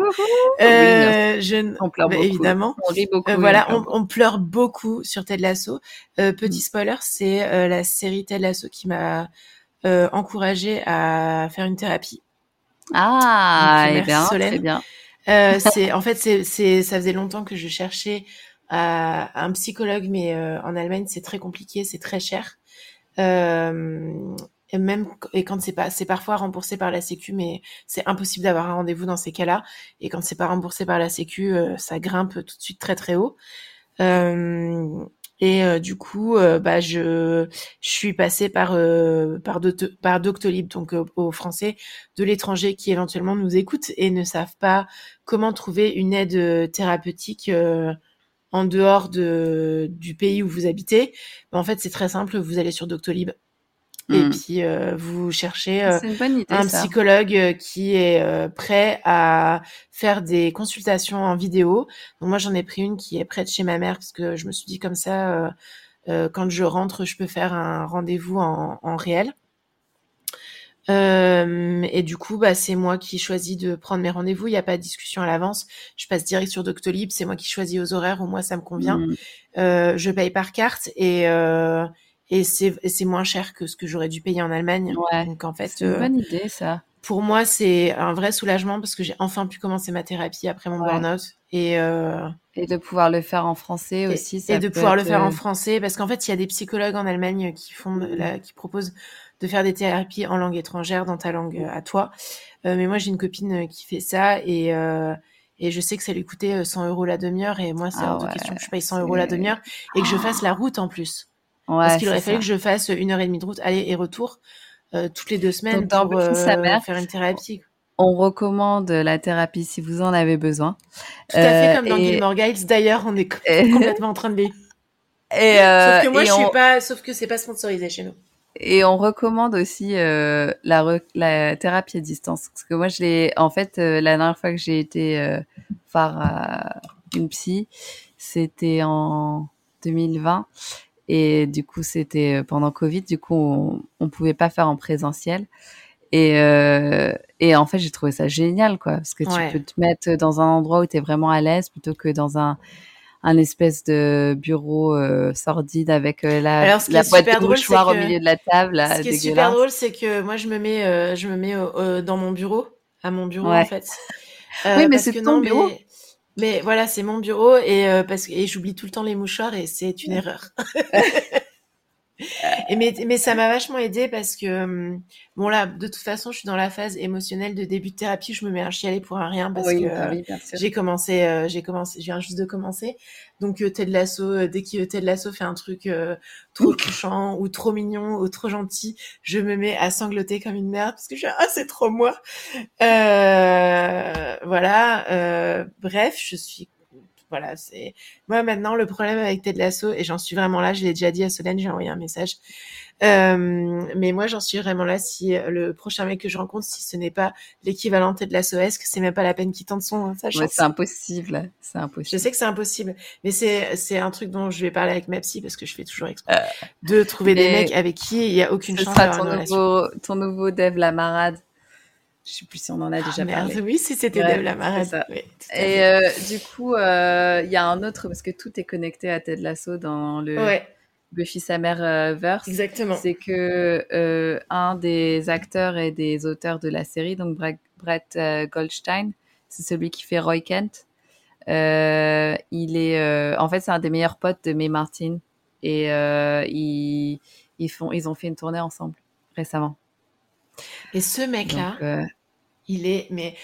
Euh, je... On pleure bah, beaucoup. Évidemment. On rit beaucoup. Euh, voilà, on, on, pleure beaucoup sur Ted Lasso. Euh, petit mm. spoiler, c'est euh, la série Ted Lasso qui m'a encouragé à faire une thérapie. Ah, Donc, eh bien, Solène. très bien. c'est en fait c'est c'est ça faisait longtemps que je cherchais à un psychologue, mais euh, en Allemagne c'est très compliqué, c'est très cher. Euh, et même et quand c'est pas c'est parfois remboursé par la sécu mais c'est impossible d'avoir un rendez-vous dans ces cas-là et quand c'est pas remboursé par la sécu euh, ça grimpe tout de suite très très haut euh, et euh, du coup bah je je suis passée par par par Doctolib donc au français de l'étranger qui éventuellement nous écoutent et ne savent pas comment trouver une aide thérapeutique en dehors de, du pays où vous habitez, ben, en fait, c'est très simple. Vous allez sur Doctolib et hmm. puis euh, vous cherchez euh, un psychologue euh, qui est prêt à faire des consultations en vidéo. Donc moi, j'en ai pris une qui est près de chez ma mère parce que je me suis dit comme ça, quand je rentre, je peux faire un rendez-vous en, en réel. Euh, et du coup, bah, c'est moi qui choisis de prendre mes rendez-vous. Il n'y a pas de discussion à l'avance. Je passe direct sur Doctolib. C'est moi qui choisis aux horaires où moi ça me convient. Mmh. Euh, je paye par carte et euh, et c'est moins cher que ce que j'aurais dû payer en Allemagne. Ouais. Donc en fait, c'est une bonne idée ça. Pour moi, c'est un vrai soulagement parce que j'ai enfin pu commencer ma thérapie après mon ouais. burn-out et et de pouvoir le faire en français aussi. Ça et de pouvoir le faire en français parce qu'en fait, il y a des psychologues en Allemagne qui font la, qui proposent de faire des thérapies en langue étrangère dans ta langue euh, à toi. Euh, mais moi, j'ai une copine euh, qui fait ça et et je sais que ça lui coûtait 100 euros la demi-heure et moi, c'est ah hors de question que je paye 100 euros la demi-heure et que je fasse la route en plus. Ouais, Parce qu'il aurait fallu que je fasse une heure et demie de route aller et retour toutes les deux semaines Donc, pour faire une thérapie. On recommande la thérapie si vous en avez besoin. Tout à fait comme dans et... Gilmore Guides. D'ailleurs, on est complètement en train de les. Et sauf que moi, je suis pas. Sauf que c'est pas sponsorisé chez nous. Et on recommande aussi euh, la, la thérapie à distance. Parce que moi, je l'ai. En fait, euh, la dernière fois que j'ai été euh, voir une psy, c'était en 2020. Et du coup, c'était pendant Covid. Du coup, on, on pouvait pas faire en présentiel. Et, euh, et en fait, j'ai trouvé ça génial, quoi. Parce que tu peux te mettre dans un endroit où tu es vraiment à l'aise plutôt que dans un, un espèce de bureau euh, sordide avec euh, la, la boîte de mouchoirs au milieu de la table. Ce qui est super drôle, c'est que moi je me mets, euh, je me mets dans mon bureau, à mon bureau en fait. oui, mais c'est ton bureau. Mais, voilà, c'est mon bureau et parce que j'oublie tout le temps les mouchoirs et c'est une erreur. Et mais, mais ça m'a vachement aidé parce que hum, bon là de toute façon je suis dans la phase émotionnelle de début de thérapie je me mets à chialer pour un rien parce que bah j'ai commencé euh, j'ai commencé je viens juste de commencer. Donc euh, Ted Lasso euh, dès que Ted Lasso fait un truc euh, trop touchant ou trop mignon ou trop gentil je me mets à sangloter comme une merde parce que je suis ah c'est trop moi. Voilà bref je suis voilà, c'est moi maintenant le problème avec Ted Lasso et j'en suis vraiment là. Je l'ai déjà dit à Solène, j'ai envoyé un message. Euh, mais moi, j'en suis vraiment là. Si le prochain mec que je rencontre, si ce n'est pas l'équivalent Ted Lasso, est-ce que c'est même pas la peine qu'il tente son sa chance C'est impossible, c'est impossible. Je sais que c'est impossible, mais c'est c'est un truc dont je vais parler avec ma psy parce que je fais toujours exprès euh, de trouver des mecs avec qui il y a aucune chance. Sera ton nouveau ton nouveau Dev la marade. Je sais plus si on en a ah, déjà parlé. Oui, si c'était Dave Lamarade. et euh, du coup, euh, il y a un autre, parce que tout est connecté à Ted Lasso dans le Buffy sa mère euh, verse. Exactement. C'est que un des acteurs et des auteurs de la série, donc Brett Goldstein, c'est celui qui fait Roy Kent. il est, en fait, c'est un des meilleurs potes de May Martin. Et ils, ils, font, ils ont fait une tournée ensemble récemment. Et ce mec-là, il est, mais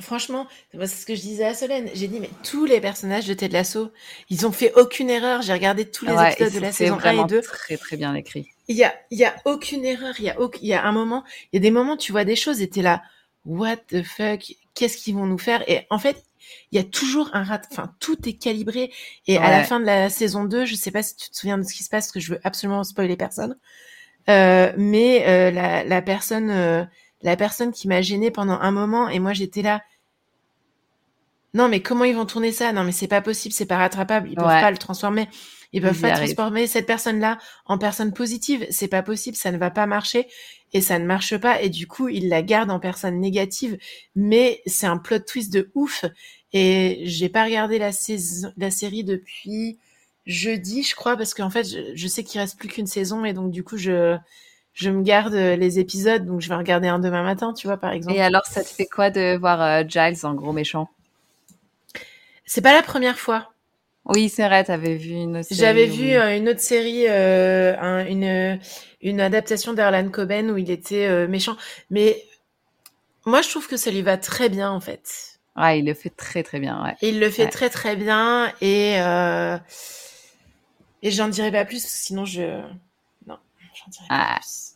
franchement, c'est ce que je disais à Solène. J'ai dit, mais tous les personnages de Ted Lasso, ils ont fait aucune erreur. J'ai regardé tous les épisodes de la saison 1 et 2. Très, très bien écrit. Il y a, il y a aucune erreur. Il y a, il y a un moment, il y a des moments, tu vois des choses et t'es là, what the fuck? Qu'est-ce qu'ils vont nous faire? Et en fait, il y a toujours un rat, enfin, tout est calibré. Et à la fin de la saison 2, je sais pas si tu te souviens de ce qui se passe, parce que je veux absolument spoiler personne. Euh, mais euh, la, la, personne euh, la personne qui m'a gênée pendant un moment et moi j'étais là. Non, mais comment ils vont tourner ça? Non, mais c'est pas possible, c'est pas rattrapable. Ils peuvent pas le transformer. Ils peuvent pas transformer cette personne-là en personne positive. C'est pas possible, ça ne va pas marcher et ça ne marche pas. Et du coup, ils la gardent en personne négative. Mais c'est un plot twist de ouf. Et j'ai pas regardé la saison, la série depuis jeudi, je crois, parce qu'en fait, je, je sais qu'il reste plus qu'une saison et donc du coup, je je me garde euh, les épisodes, donc je vais regarder un demain matin, tu vois, par exemple. Et alors, ça te fait quoi de voir euh, Giles en gros méchant? C'est pas la première fois. Oui, c'est vrai, t'avais vu une autre série. J'avais vu euh, une autre série, une, une adaptation d'Erlan Coben où il était méchant. Mais moi, je trouve que ça lui va très bien, en fait. Ouais, il le fait très très bien, ouais. Il le fait très très bien et et j'en dirai pas plus, sinon je non, j'en dirai pas ah. plus.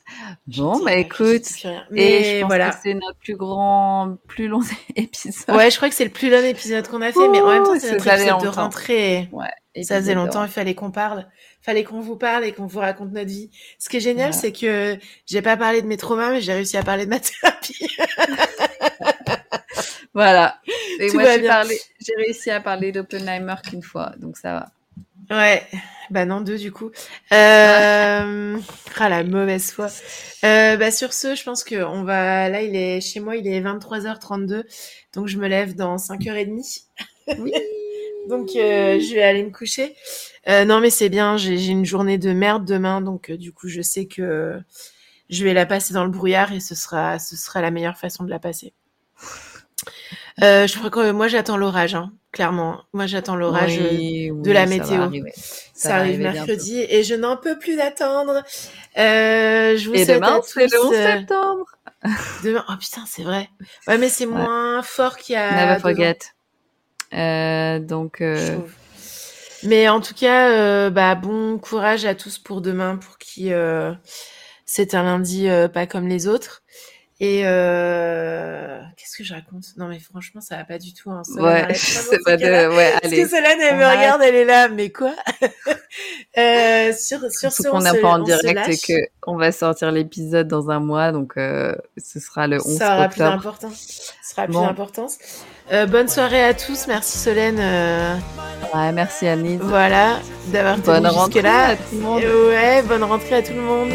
Bon, bah écoute, et je pense voilà. c'est notre plus grand, plus long épisode. Ouais, je crois que c'est le plus long épisode qu'on a fait, mais en même temps, c'est notre épisode de rentrée. Ouais, ça faisait longtemps, il fallait qu'on parle, fallait qu'on vous parle et qu'on vous raconte notre vie. Ce qui est génial, c'est que j'ai pas parlé de mes traumas, mais j'ai réussi à parler de ma thérapie. voilà. Et moi, j'ai réussi à parler d'Oppenheimer qu'une fois, donc ça va. Ouais, bah non, deux du coup. Euh... Ah la mauvaise foi. Euh, bah sur ce, je pense que on va. Là, il est chez moi, il est 23h32, donc je me lève dans 5h30. Oui. donc euh, je vais aller me coucher. Euh, non mais c'est bien, j'ai une journée de merde demain, donc euh, du coup je sais que je vais la passer dans le brouillard et ce sera ce sera la meilleure façon de la passer. Euh, je crois que moi j'attends l'orage, hein, clairement. Moi j'attends l'orage euh, de la météo. Ça, arrive mercredi et je n'en peux plus d'attendre. Euh, je vous et demain c'est le 11 euh, septembre. demain, oh putain c'est vrai. Ouais mais c'est moins fort qu'il y a. Never forget. Euh, donc. Mais en tout cas, bah bon courage à tous pour demain, pour qui c'est un lundi pas comme les autres. Et euh... qu'est-ce que je raconte? Non mais franchement, ça va pas du tout. Hein. ouais, c'est pas de. Ouais, allez. Parce que Solène, elle me regarde, elle est là, mais quoi? Euh, Sur sur ce, on n'a pas en direct et que on va sortir l'épisode dans un mois, donc euh, ce sera le 11 Ça aura plus d'importance. Ça aura plus d'importance. Euh, bonne soirée à tous. Merci Solène. Ouais, merci Annie. Voilà, d'avoir tenu jusque là. À tout le monde. Ouais, bonne rentrée à tout le monde.